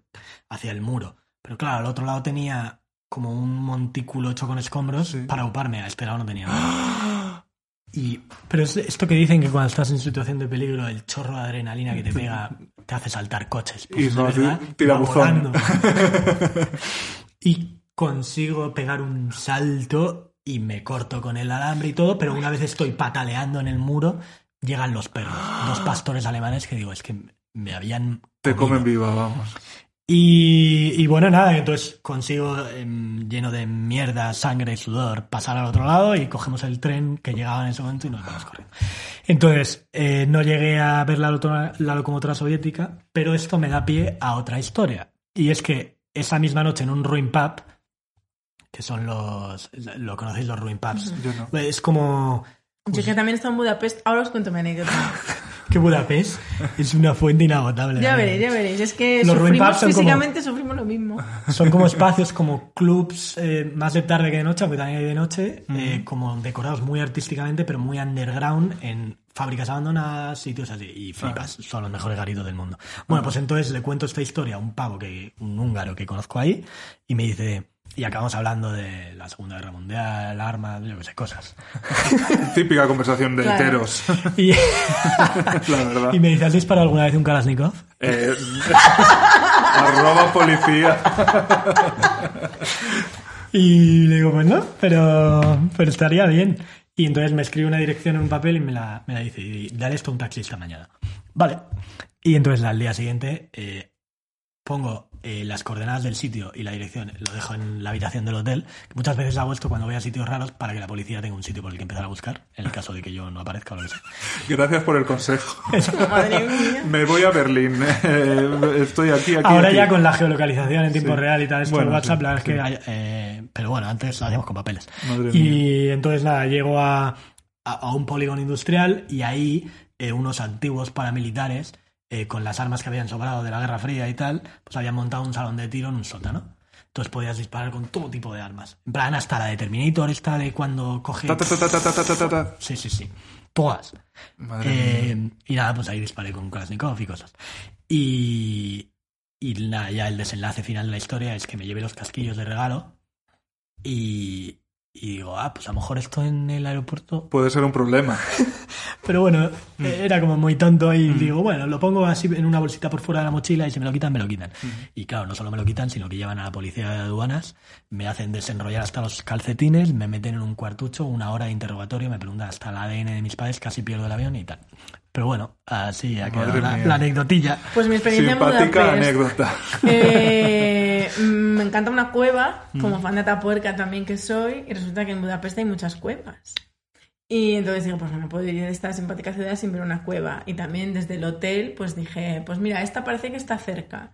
hacia el muro. Pero claro, al otro lado tenía como un montículo hecho con escombros Sí. para uparme. A este lado no tenía nada. Y, pero es esto que dicen que cuando estás en situación de peligro, el chorro de adrenalina que te pega te hace saltar coches. Pues Y no, verdad, tira buzón. y consigo pegar un salto y me corto con el alambre y todo, pero una vez estoy pataleando en el muro, llegan los perros, dos pastores alemanes que digo, es que me habían... Te comido. comen viva, vamos. Y, y bueno, nada, entonces consigo, em, lleno de mierda, sangre, sudor, pasar al otro lado y cogemos el tren que llegaba en ese momento y nos vamos corriendo. Entonces, eh, no llegué a ver la, la locomotora soviética, pero esto me da pie a otra historia. Y es que esa misma noche en un ruin pub, que son los... ¿Lo conocéis los ruin pubs? Yo no. Es como... Yo que también he estado en Budapest, ahora os cuento mi anécdota. que Budapest es una fuente inagotable. Ya veréis, ya veréis. Es que Los ruin sufrimos pubs son como- físicamente, sufrimos lo mismo. Son como espacios, como clubs eh, más de tarde que de noche, aunque también hay de noche, eh, como decorados muy artísticamente, pero muy underground en fábricas abandonadas, sitios así. Y flipas, son los mejores garitos del mundo. Bueno, pues entonces le cuento esta historia a un pavo, que un húngaro que conozco ahí, y me dice... Y acabamos hablando de la Segunda Guerra Mundial, armas, yo qué sé, cosas. Típica conversación de Claro. heteros. Y, la verdad. y me dice, ¿has disparado alguna vez un Kalashnikov? Eh, arroba policía. Y le digo, pues no, pero, pero estaría bien. Y entonces me escribe una dirección en un papel y me la, me la dice, y dale esto a un taxista mañana. Vale. Y entonces al día siguiente eh, pongo eh, las coordenadas del sitio y la dirección, lo dejo en la habitación del hotel. que Muchas veces hago esto cuando voy a sitios raros para que la policía tenga un sitio por el que empezar a buscar, en el caso de que yo no aparezca o lo que sea. Gracias por el consejo. Mía. Me voy a Berlín. Eh, estoy aquí, aquí. Ahora aquí. ya con la geolocalización en tiempo Sí. real y tal, esto Bueno, en WhatsApp, sí, la verdad sí. es que... hay- eh, pero bueno, antes lo hacíamos con papeles. Madre y entonces nada, llego a, a, a un polígono industrial y ahí eh, unos antiguos paramilitares, eh, con las armas que habían sobrado de la Guerra Fría y tal, pues habían montado un salón de tiro en un sótano. Entonces podías disparar con todo tipo de armas. En plan, hasta la de Terminator, esta de cuando coge. Sí, sí, sí. Todas. Madre mía. Eh, y nada, pues ahí disparé con Kalashnikov y cosas. Y. Y nada, ya el desenlace final de la historia es que me llevé los casquillos de regalo. Y, y digo, ah, pues a lo mejor esto en el aeropuerto. Puede ser un problema. Pero bueno, Mm. era como muy tonto y digo, bueno, lo pongo así en una bolsita por fuera de la mochila y si me lo quitan, me lo quitan. Mm. Y claro, no solo me lo quitan, sino que llevan a la policía de aduanas, me hacen desenrollar hasta los calcetines, me meten en un cuartucho, una hora de interrogatorio, me preguntan hasta el ADN de mis padres, casi pierdo el avión y tal. Pero bueno, así ha quedado la, la anecdotilla. Pues mi experiencia en Simpática Budapest. anécdota. Eh, mm, me encanta una cueva, como Mm. fan de Atapuerca también que soy, y resulta que en Budapest hay muchas cuevas. Y entonces digo, pues no puedo ir de esta simpática ciudad sin ver una cueva. Y también desde el hotel, pues dije, pues mira, esta parece que está cerca.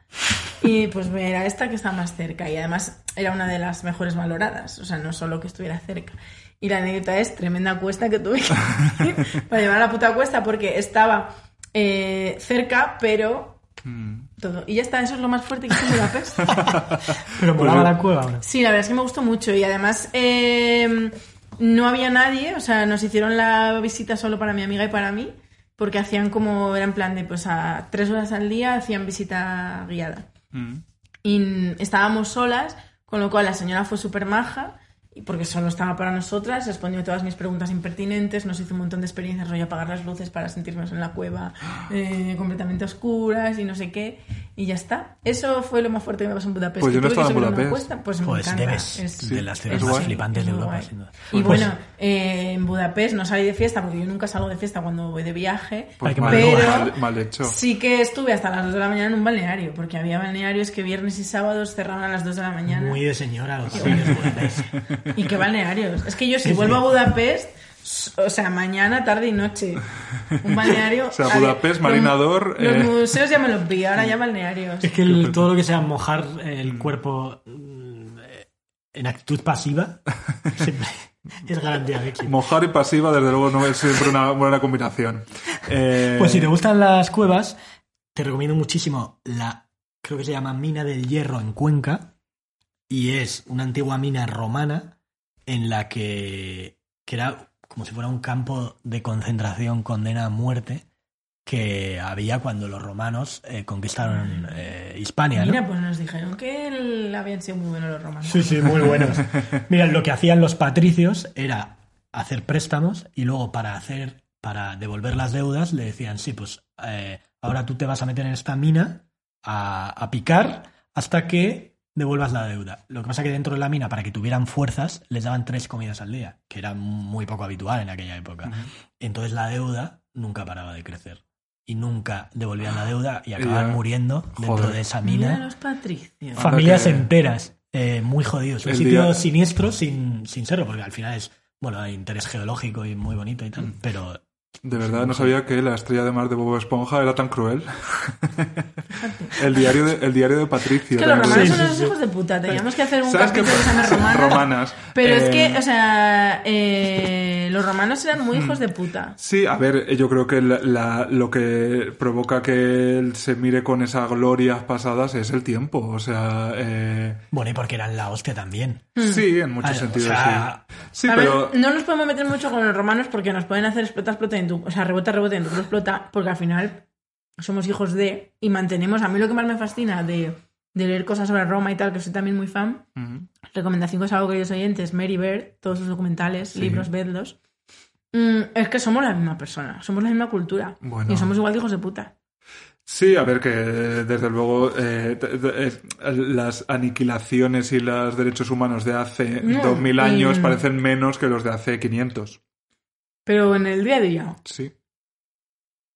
Y pues era esta que está más cerca. Y además era una de las mejores valoradas. O sea, no solo que estuviera cerca. Y la anécdota es tremenda cuesta que tuve que ir para llevar a la puta cuesta porque estaba eh, cerca, pero Mm. todo. Y ya está, eso es lo más fuerte que hice en Budapest. Pero Pues molaba yo- la cueva, ¿o no? Sí, la verdad es que me gustó mucho y además eh, no había nadie, o sea, nos hicieron la visita solo para mi amiga y para mí, porque hacían como, era en plan de, pues a tres horas al día hacían visita guiada. Mm. Y estábamos solas, con lo cual la señora fue súper maja, porque solo estaba para nosotras, respondió todas mis preguntas impertinentes, nos hizo un montón de experiencias, rollo apagar las luces para sentirnos en la cueva eh, completamente oscuras y no sé qué, y ya está. Eso fue lo más fuerte que me pasó en Budapest. Pues yo no estaba en Budapest. cuesta, pues me Pues encanta. debes Es- de las ciudades es más guay. flipantes de Europa, sin duda. Y Pues- bueno, eh, en Budapest no salí de fiesta porque yo nunca salgo de fiesta cuando voy de viaje. Pues pero mal- mal hecho. sí que estuve hasta las 2 de la mañana en un balneario, porque había balnearios que viernes y sábados cerraban a las 2 de la mañana. Muy de señora los Budapest. ¿Y qué balnearios? Es que yo si Sí, vuelvo sí. a Budapest, o sea, mañana, tarde y noche. Un balneario. O sea, ver, Budapest, los- Marinador, Los, eh. museos ya me los vi, ahora ya balnearios. Es que el- todo lo que sea mojar el cuerpo mm, en actitud pasiva siempre es garantía de éxito. Mojar y pasiva, desde luego, no es siempre una buena combinación. Eh, Pues si te gustan las cuevas, te recomiendo muchísimo la, creo que se llama Mina del Hierro en Cuenca, y es una antigua mina romana en la que, que era como si fuera un campo de concentración condena a muerte que había cuando los romanos eh, conquistaron eh, Hispania. ¿no? Mira, pues nos dijeron que el- habían sido muy buenos los romanos. Sí, sí, muy buenos. Mira, lo que hacían los patricios era hacer préstamos y luego para hacer, para devolver las deudas, le decían, sí, pues eh, ahora tú te vas a meter en esta mina a, a picar hasta que devuelvas la deuda. Lo que pasa que dentro de la mina, para que tuvieran fuerzas, les daban tres comidas al día, que era muy poco habitual en aquella época. Entonces la deuda nunca paraba de crecer. Y nunca devolvían la deuda y acababan muriendo dentro Joder. de esa Mira mina los patricios. familias que- enteras eh, muy jodidos. Un El sitio día- siniestro sin, sin serlo, porque al final es, bueno, hay interés geológico y muy bonito y tal, pero De verdad, no sabía que la estrella de mar de Bob Esponja era tan cruel. el, diario de, el diario de Patricio. Es que los romanos Sí, son sí, unos sí. hijos de puta. Teníamos que hacer un ¿Sabes qué capítulo pasa? romanas. Romanas. Pero es Eh, que, o sea, eh, los romanos eran muy hijos de puta. Sí, a ver, yo creo que la- la- lo que provoca que él se mire con esas glorias pasadas es el tiempo. O sea, eh, bueno, y porque eran la hostia también. sí, en muchos Ah, o sentidos, sea, sí. Sí, a pero... ver, no nos podemos meter mucho con los romanos porque nos pueden hacer explota, explota en tu... O sea, rebota, rebota en tu explota, porque al final somos hijos de... Y mantenemos... A mí lo que más me fascina de, de leer cosas sobre Roma y tal, que soy también muy fan, Ujú. recomendación que os hago, queridos oyentes, Mary Bird, todos sus documentales, libros, vedlos. Mm, es que somos la misma persona, somos la misma cultura. Bueno. Y somos igual de hijos de puta. Sí, a ver, que desde luego eh, eh, las aniquilaciones y los derechos humanos de hace No, 2000 años y- parecen menos que los de hace 500. Pero en el día a día. Sí.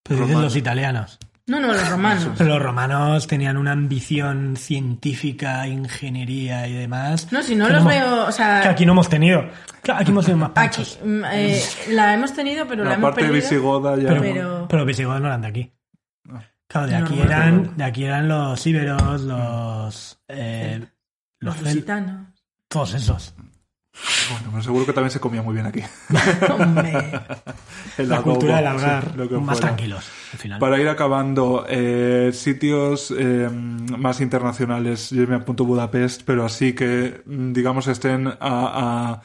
Pero dicen los italianos. No, no, los romanos. Pero los romanos tenían una ambición científica, ingeniería y demás. No, si no los hemos- veo, o sea... Que aquí no hemos tenido. Claro, aquí hemos sido más Aquí, panchos. mm, eh, la hemos tenido, pero la, La hemos parte perdido. visigoda ya... Pero, pero- pero visigodos no eran de aquí. Ah. Claro, de No, aquí no, no, eran, no. de aquí eran los íberos, los, eh, Los lusitanos. todos esos. Bueno, pero seguro que también se comía muy bien aquí. El La adobo, cultura del sí, lo que más fuera. tranquilos, al final. Para ir acabando, eh, sitios eh, más internacionales, yo me apunto Budapest, pero así que, mm, digamos, estén a, a-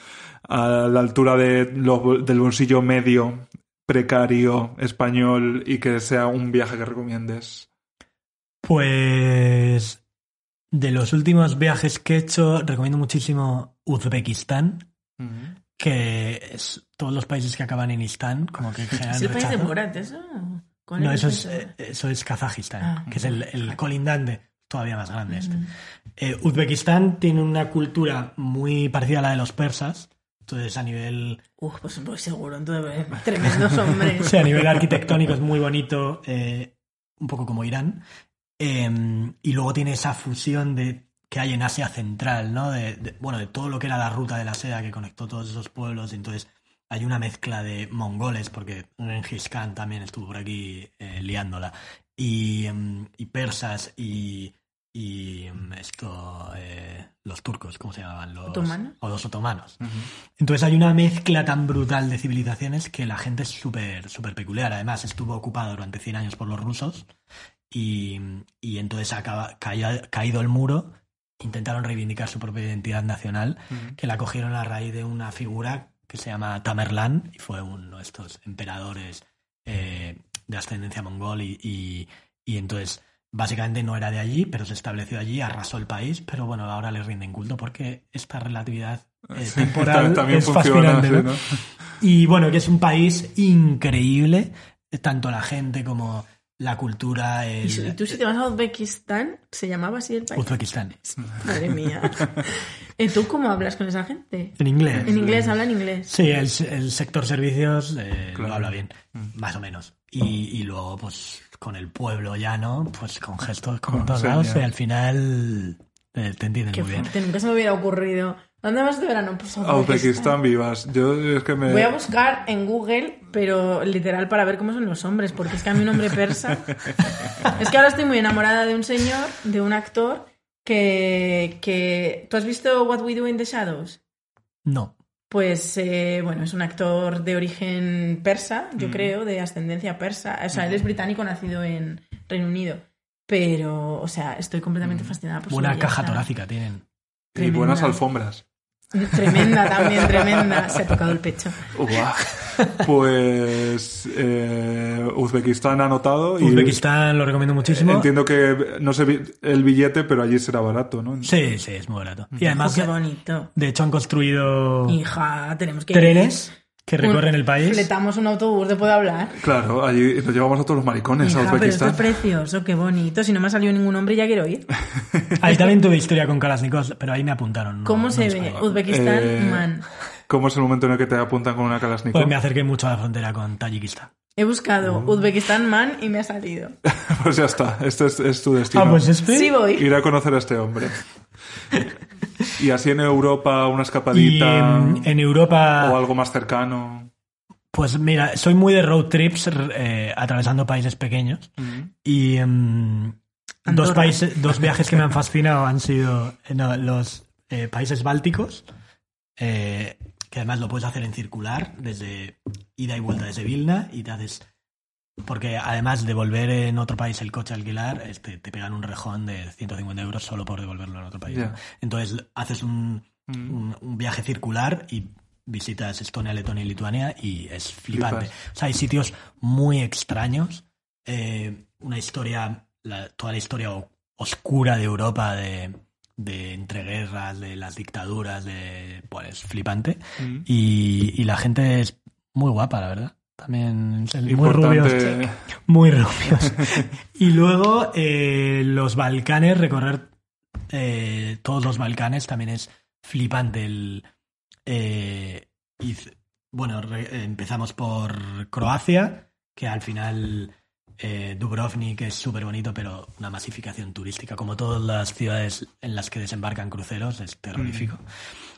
a la altura de lo- del bolsillo medio, precario, español, y que sea un viaje que recomiendes. Pues de los últimos viajes que he hecho, recomiendo muchísimo Uzbekistán, que es todos los países que acaban en Istán, como que generan ¿Es el país de. Borat, eso? ¿Cuál No, eso es, eh, eso es Kazajistán, Ah. que es el, el colindante, todavía más grande este. Eh, Uzbekistán tiene una cultura muy parecida a la de los persas, entonces a nivel, Uf, pues voy seguro, entonces, tremendos hombres. sea, a nivel arquitectónico es muy bonito, eh, un poco como Irán. Eh, y luego tiene esa fusión de que hay en Asia Central, ¿no? De, de- bueno, de todo lo que era la ruta de la seda que conectó todos esos pueblos. Entonces hay una mezcla de mongoles, porque Genghis Khan también estuvo por aquí eh, liándola, y, em, y persas y, y em, esto, eh, los turcos, ¿cómo se llamaban? Los, ¿Otomanos? O los otomanos. Entonces hay una mezcla tan brutal de civilizaciones que la gente es súper súper peculiar. Además, estuvo ocupado durante 100 años por los rusos y, y entonces caía- caído el muro, intentaron reivindicar su propia identidad nacional, que la cogieron a raíz de una figura que se llama Tamerlán y fue uno de estos emperadores eh, de ascendencia mongol y, y- y entonces básicamente no era de allí, pero se estableció allí, arrasó el país, pero bueno, ahora le rinden culto porque esta relatividad eh, Sí, temporal también es fascinante. sí, ¿no? ¿no? Y bueno, que es un país increíble, tanto la gente como la cultura, Y el, tú si te vas a Uzbekistán, ¿se llamaba así el país? Uzbekistán. Madre mía. ¿Y tú cómo hablas con esa gente? En inglés. En inglés, hablan inglés. Sí, el, el sector servicios eh, Claro. lo habla bien, Mm. más o menos. Y, y luego, pues, con el pueblo llano, pues con gestos como Con todos lados, y al final eh, te entienden Qué muy bien. nunca se me hubiera ocurrido. ¿Dónde vas de verano? Pues a Uzbekistán vivas. Yo es que me... Voy a buscar en Google, pero literal para ver cómo son los hombres, porque es que a mí un hombre persa. es que ahora estoy muy enamorada de un señor, de un actor, que. que... ¿Tú has visto What We Do in the Shadows? No. Pues eh, bueno, es un actor de origen persa, yo Mm. creo, de ascendencia persa. O sea, él es británico nacido en Reino Unido. Pero, o sea, estoy completamente fascinada por su Buena caja torácica tienen. Y buenas alfombras. Tremenda también, tremenda. Se ha tocado el pecho. Guau. Pues eh, Uzbekistán ha anotado y Uzbekistán lo recomiendo muchísimo. entiendo que no sé el billete, pero allí será barato, ¿no? Sí, sí, es muy barato. Y Oh, además, qué bonito. de hecho, han construido Hija, tenemos que trenes que recorren Un- el país. Fletamos un autobús de puedo hablar. Claro, allí nos llevamos a todos los maricones a pero esto Uzbekistán. es precioso, qué bonito. Si no me ha salido ningún hombre, ya quiero ir. Ahí también tuve historia con Kalashnikov, pero ahí me apuntaron. no- ¿Cómo no se ve? Uzbekistán, Eh, man. ¿Cómo es el momento en el que te apuntan con una Kalashnikov? Pues me acerqué mucho a la frontera con Tayikistán. He buscado Oh. Uzbekistán, man, y me ha salido. pues ya está, este es, es tu destino. Ah, pues este. Sí voy. Ir a conocer a este hombre. y así en Europa, una escapadita en, en Europa, o algo más cercano. pues mira, soy muy de road trips eh, atravesando países pequeños. Y em, dos, países, dos viajes que me han fascinado han sido eh, no, los eh, países bálticos, eh, que además lo puedes hacer en circular, desde ida y vuelta desde Vilna, y te haces... Porque además de volver en otro país el coche a alquilar, este, te pegan un rejón de 150 euros solo por devolverlo en otro país. Entonces haces un, Mm. un, un viaje circular y visitas Estonia, Letonia y Lituania y es flipante. Flipas. O sea, hay sitios muy extraños, eh, una historia, la- toda la historia oscura de Europa de, de entreguerras, de las dictaduras, de pues flipante. Mm. Y, y la gente es muy guapa, la verdad. También es muy rubios. Muy rubios. y luego eh, los Balcanes, recorrer eh, todos los Balcanes también es flipante. El, eh, y, bueno, re- empezamos por Croacia, que al final Dubrovnik es súper bonito, pero una masificación turística, como todas las ciudades en las que desembarcan cruceros, es terrorífico.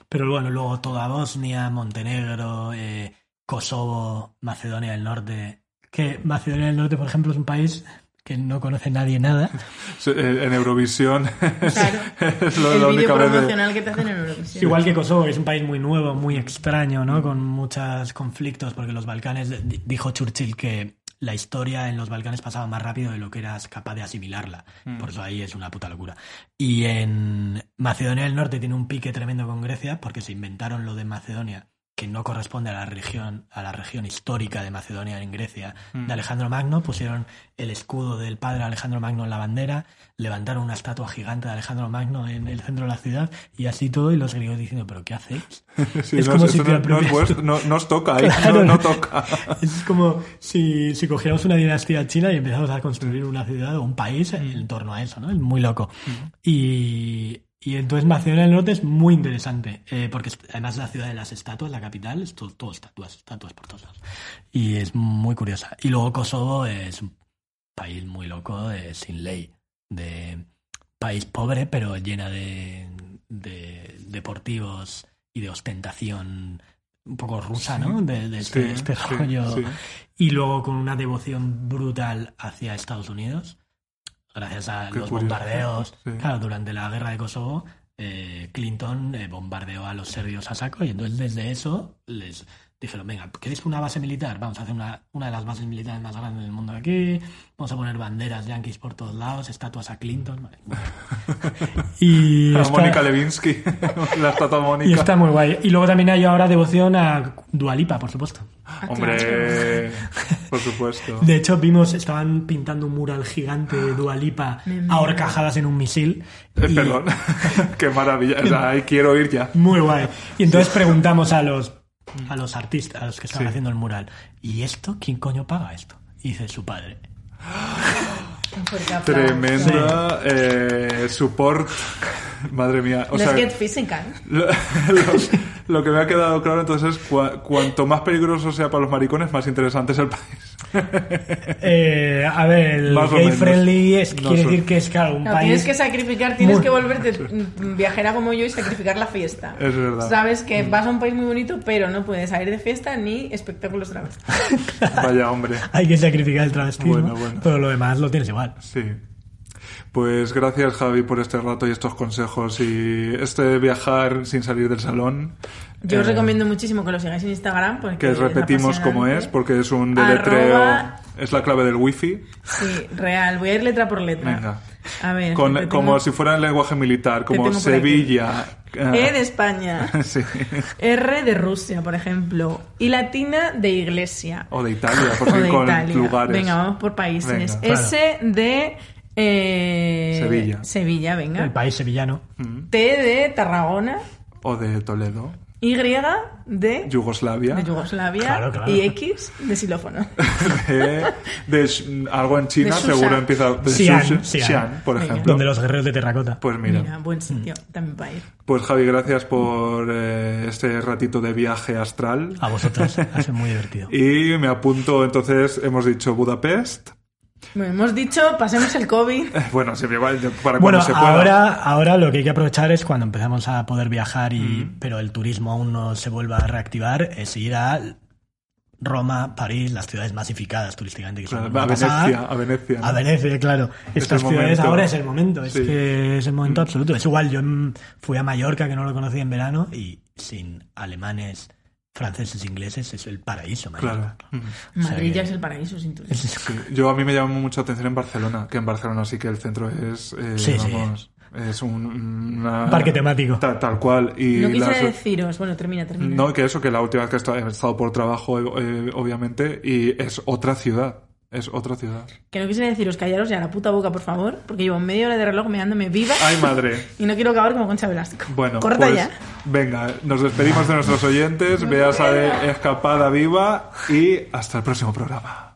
Pero bueno, luego toda Bosnia, Montenegro, eh, Kosovo, Macedonia del Norte. Que Macedonia del Norte, por ejemplo, es un país que no conoce nadie nada. Sí, En Eurovisión Claro. es lo- el la vez promocional que te hacen en Eurovisión. Igual que Kosovo, que es un país muy nuevo, muy extraño, ¿no? Con muchos conflictos, porque los Balcanes, di- dijo Churchill que la historia en los Balcanes pasaba más rápido de lo que eras capaz de asimilarla. Por eso ahí es una puta locura. Y en Macedonia del Norte tiene un pique tremendo con Grecia, porque se inventaron lo de Macedonia que no corresponde a la región, a la región histórica de Macedonia en Grecia, de Alejandro Magno, pusieron el escudo del padre Alejandro Magno en la bandera, levantaron una estatua gigante de Alejandro Magno en el centro de la ciudad, y así todo, y los griegos diciendo, ¿pero qué hacéis? Sí, es no, como si no, no no, os toca Claro. no, toca. Es como si, si cogiéramos una dinastía china y empezamos a construir una ciudad o un país en torno a eso, ¿no? Es muy loco. Y, y entonces Macedonia del Norte es muy interesante, eh, porque es- además la ciudad de las estatuas, la capital, es todo, todo estatuas, estatuas por todos lados. Y es muy curiosa. Y luego Kosovo es un país muy loco, eh, sin ley, de país pobre, pero llena de, de deportivos y de ostentación un poco rusa, ¿no? De, de este, Sí, este sí, rollo. Y luego con una devoción brutal hacia Estados Unidos, gracias a Qué los curioso, bombardeos. sí. Claro, durante la guerra de Kosovo, eh, Clinton eh, bombardeó a los serbios a saco y entonces desde eso les dijeron, venga, ¿queréis una base militar? Vamos a hacer una, una de las bases militares más grandes del mundo aquí, vamos a poner banderas yankees por todos lados, estatuas a Clinton. vale, y, A está, Mónica Levinsky, la estatua y Mónica. está muy guay. Y luego también hay ahora devoción a Dualipa, por supuesto. Hombre, por supuesto. De hecho, vimos, estaban pintando un mural gigante de Dualipa ahorcajadas en un misil. Eh, y- Perdón, qué maravilla. O sea, ahí quiero ir ya. Muy guay. Y entonces preguntamos a los, a los artistas, a los que estaban Sí. haciendo el mural, ¿y esto? ¿Quién coño paga esto? Y dice su padre. Tremenda eh, support. Madre mía. O Let's sea, get physical. lo, lo- lo que me ha quedado claro entonces es cua- cuanto más peligroso sea para los maricones, más interesante es el país. Eh, a ver, el Más gay friendly es, No quiere decir que es, claro, un No, país... tienes que sacrificar, tienes Muy- que volverte mm, viajera como yo y sacrificar la fiesta. Es verdad. Sabes que vas a un país muy bonito, pero no puedes salir de fiesta ni espectáculos travestis. Vaya hombre. Hay que sacrificar el travestismo, Bueno, bueno. pero lo demás lo tienes igual. Sí. Pues gracias Javi por este rato y estos consejos y este viajar sin salir del salón. Yo os Eh, recomiendo muchísimo que lo sigáis en Instagram. Porque Que repetimos cómo es, porque es un deletreo. Arroba- Es la clave del wifi. Sí, real. Voy a ir letra por letra. Venga. A ver. Con- como si fuera en lenguaje militar, como. Sevilla. E de España. sí. R de Rusia, por ejemplo. Y latina de iglesia. O de Italia, por O de con Italia. lugares. Venga, vamos por países. Venga, claro. S de eh, Sevilla. Sevilla, venga. El país sevillano. T de Tarragona. O de Toledo. Y de, Yugoslavia. de Yugoslavia. Claro, claro. Y X de xilófono. de, algo en China, seguro empieza de Xi'an, Xi'an. Xi'an, por Venga. ejemplo. Donde los guerreros de terracota. Pues mira. Mira, buen sitio también para ir. Pues Javi, gracias por eh, este ratito de viaje astral. A vosotros. ha sido muy divertido. Y me apunto, entonces, hemos dicho Budapest. Bueno, hemos dicho, pasemos el COVID. Bueno, siempre va para Bueno, cuando se pueda. ahora, ahora lo que hay que aprovechar es cuando empezamos a poder viajar, y, pero el turismo aún no se vuelva a reactivar, es ir a Roma, París, las ciudades masificadas turísticamente. Que son Claro, una a pasada. Venecia, a Venecia. ¿no? A Venecia, claro. Estas ciudades momento. ahora es el momento, es Sí. que es el momento absoluto. Es igual, yo mm, fui a Mallorca, que no lo conocí en verano, y sin alemanes, franceses, ingleses, es el paraíso. Mallorca. Claro. Mm. O sea Madrid que- ya es el paraíso sin. Sí. Yo a mí me llamó mucho atención en Barcelona, que en Barcelona sí que el centro es, eh, Sí, es un una- Parque temático. Tal, tal cual. Y No quise las- deciros, bueno, termina, termina. No, que eso, que la última vez que he estado, he estado por trabajo, eh, obviamente, y es otra ciudad. Es otra ciudad. Que no quise deciros, callaros ya la puta boca, por favor, porque llevo media hora de reloj meándome viva ¡Ay, madre! y no quiero acabar como Concha Velasco. Bueno, Corta pues, ya. venga, nos despedimos de nuestros oyentes. Veas a Escapada Viva y hasta el próximo programa.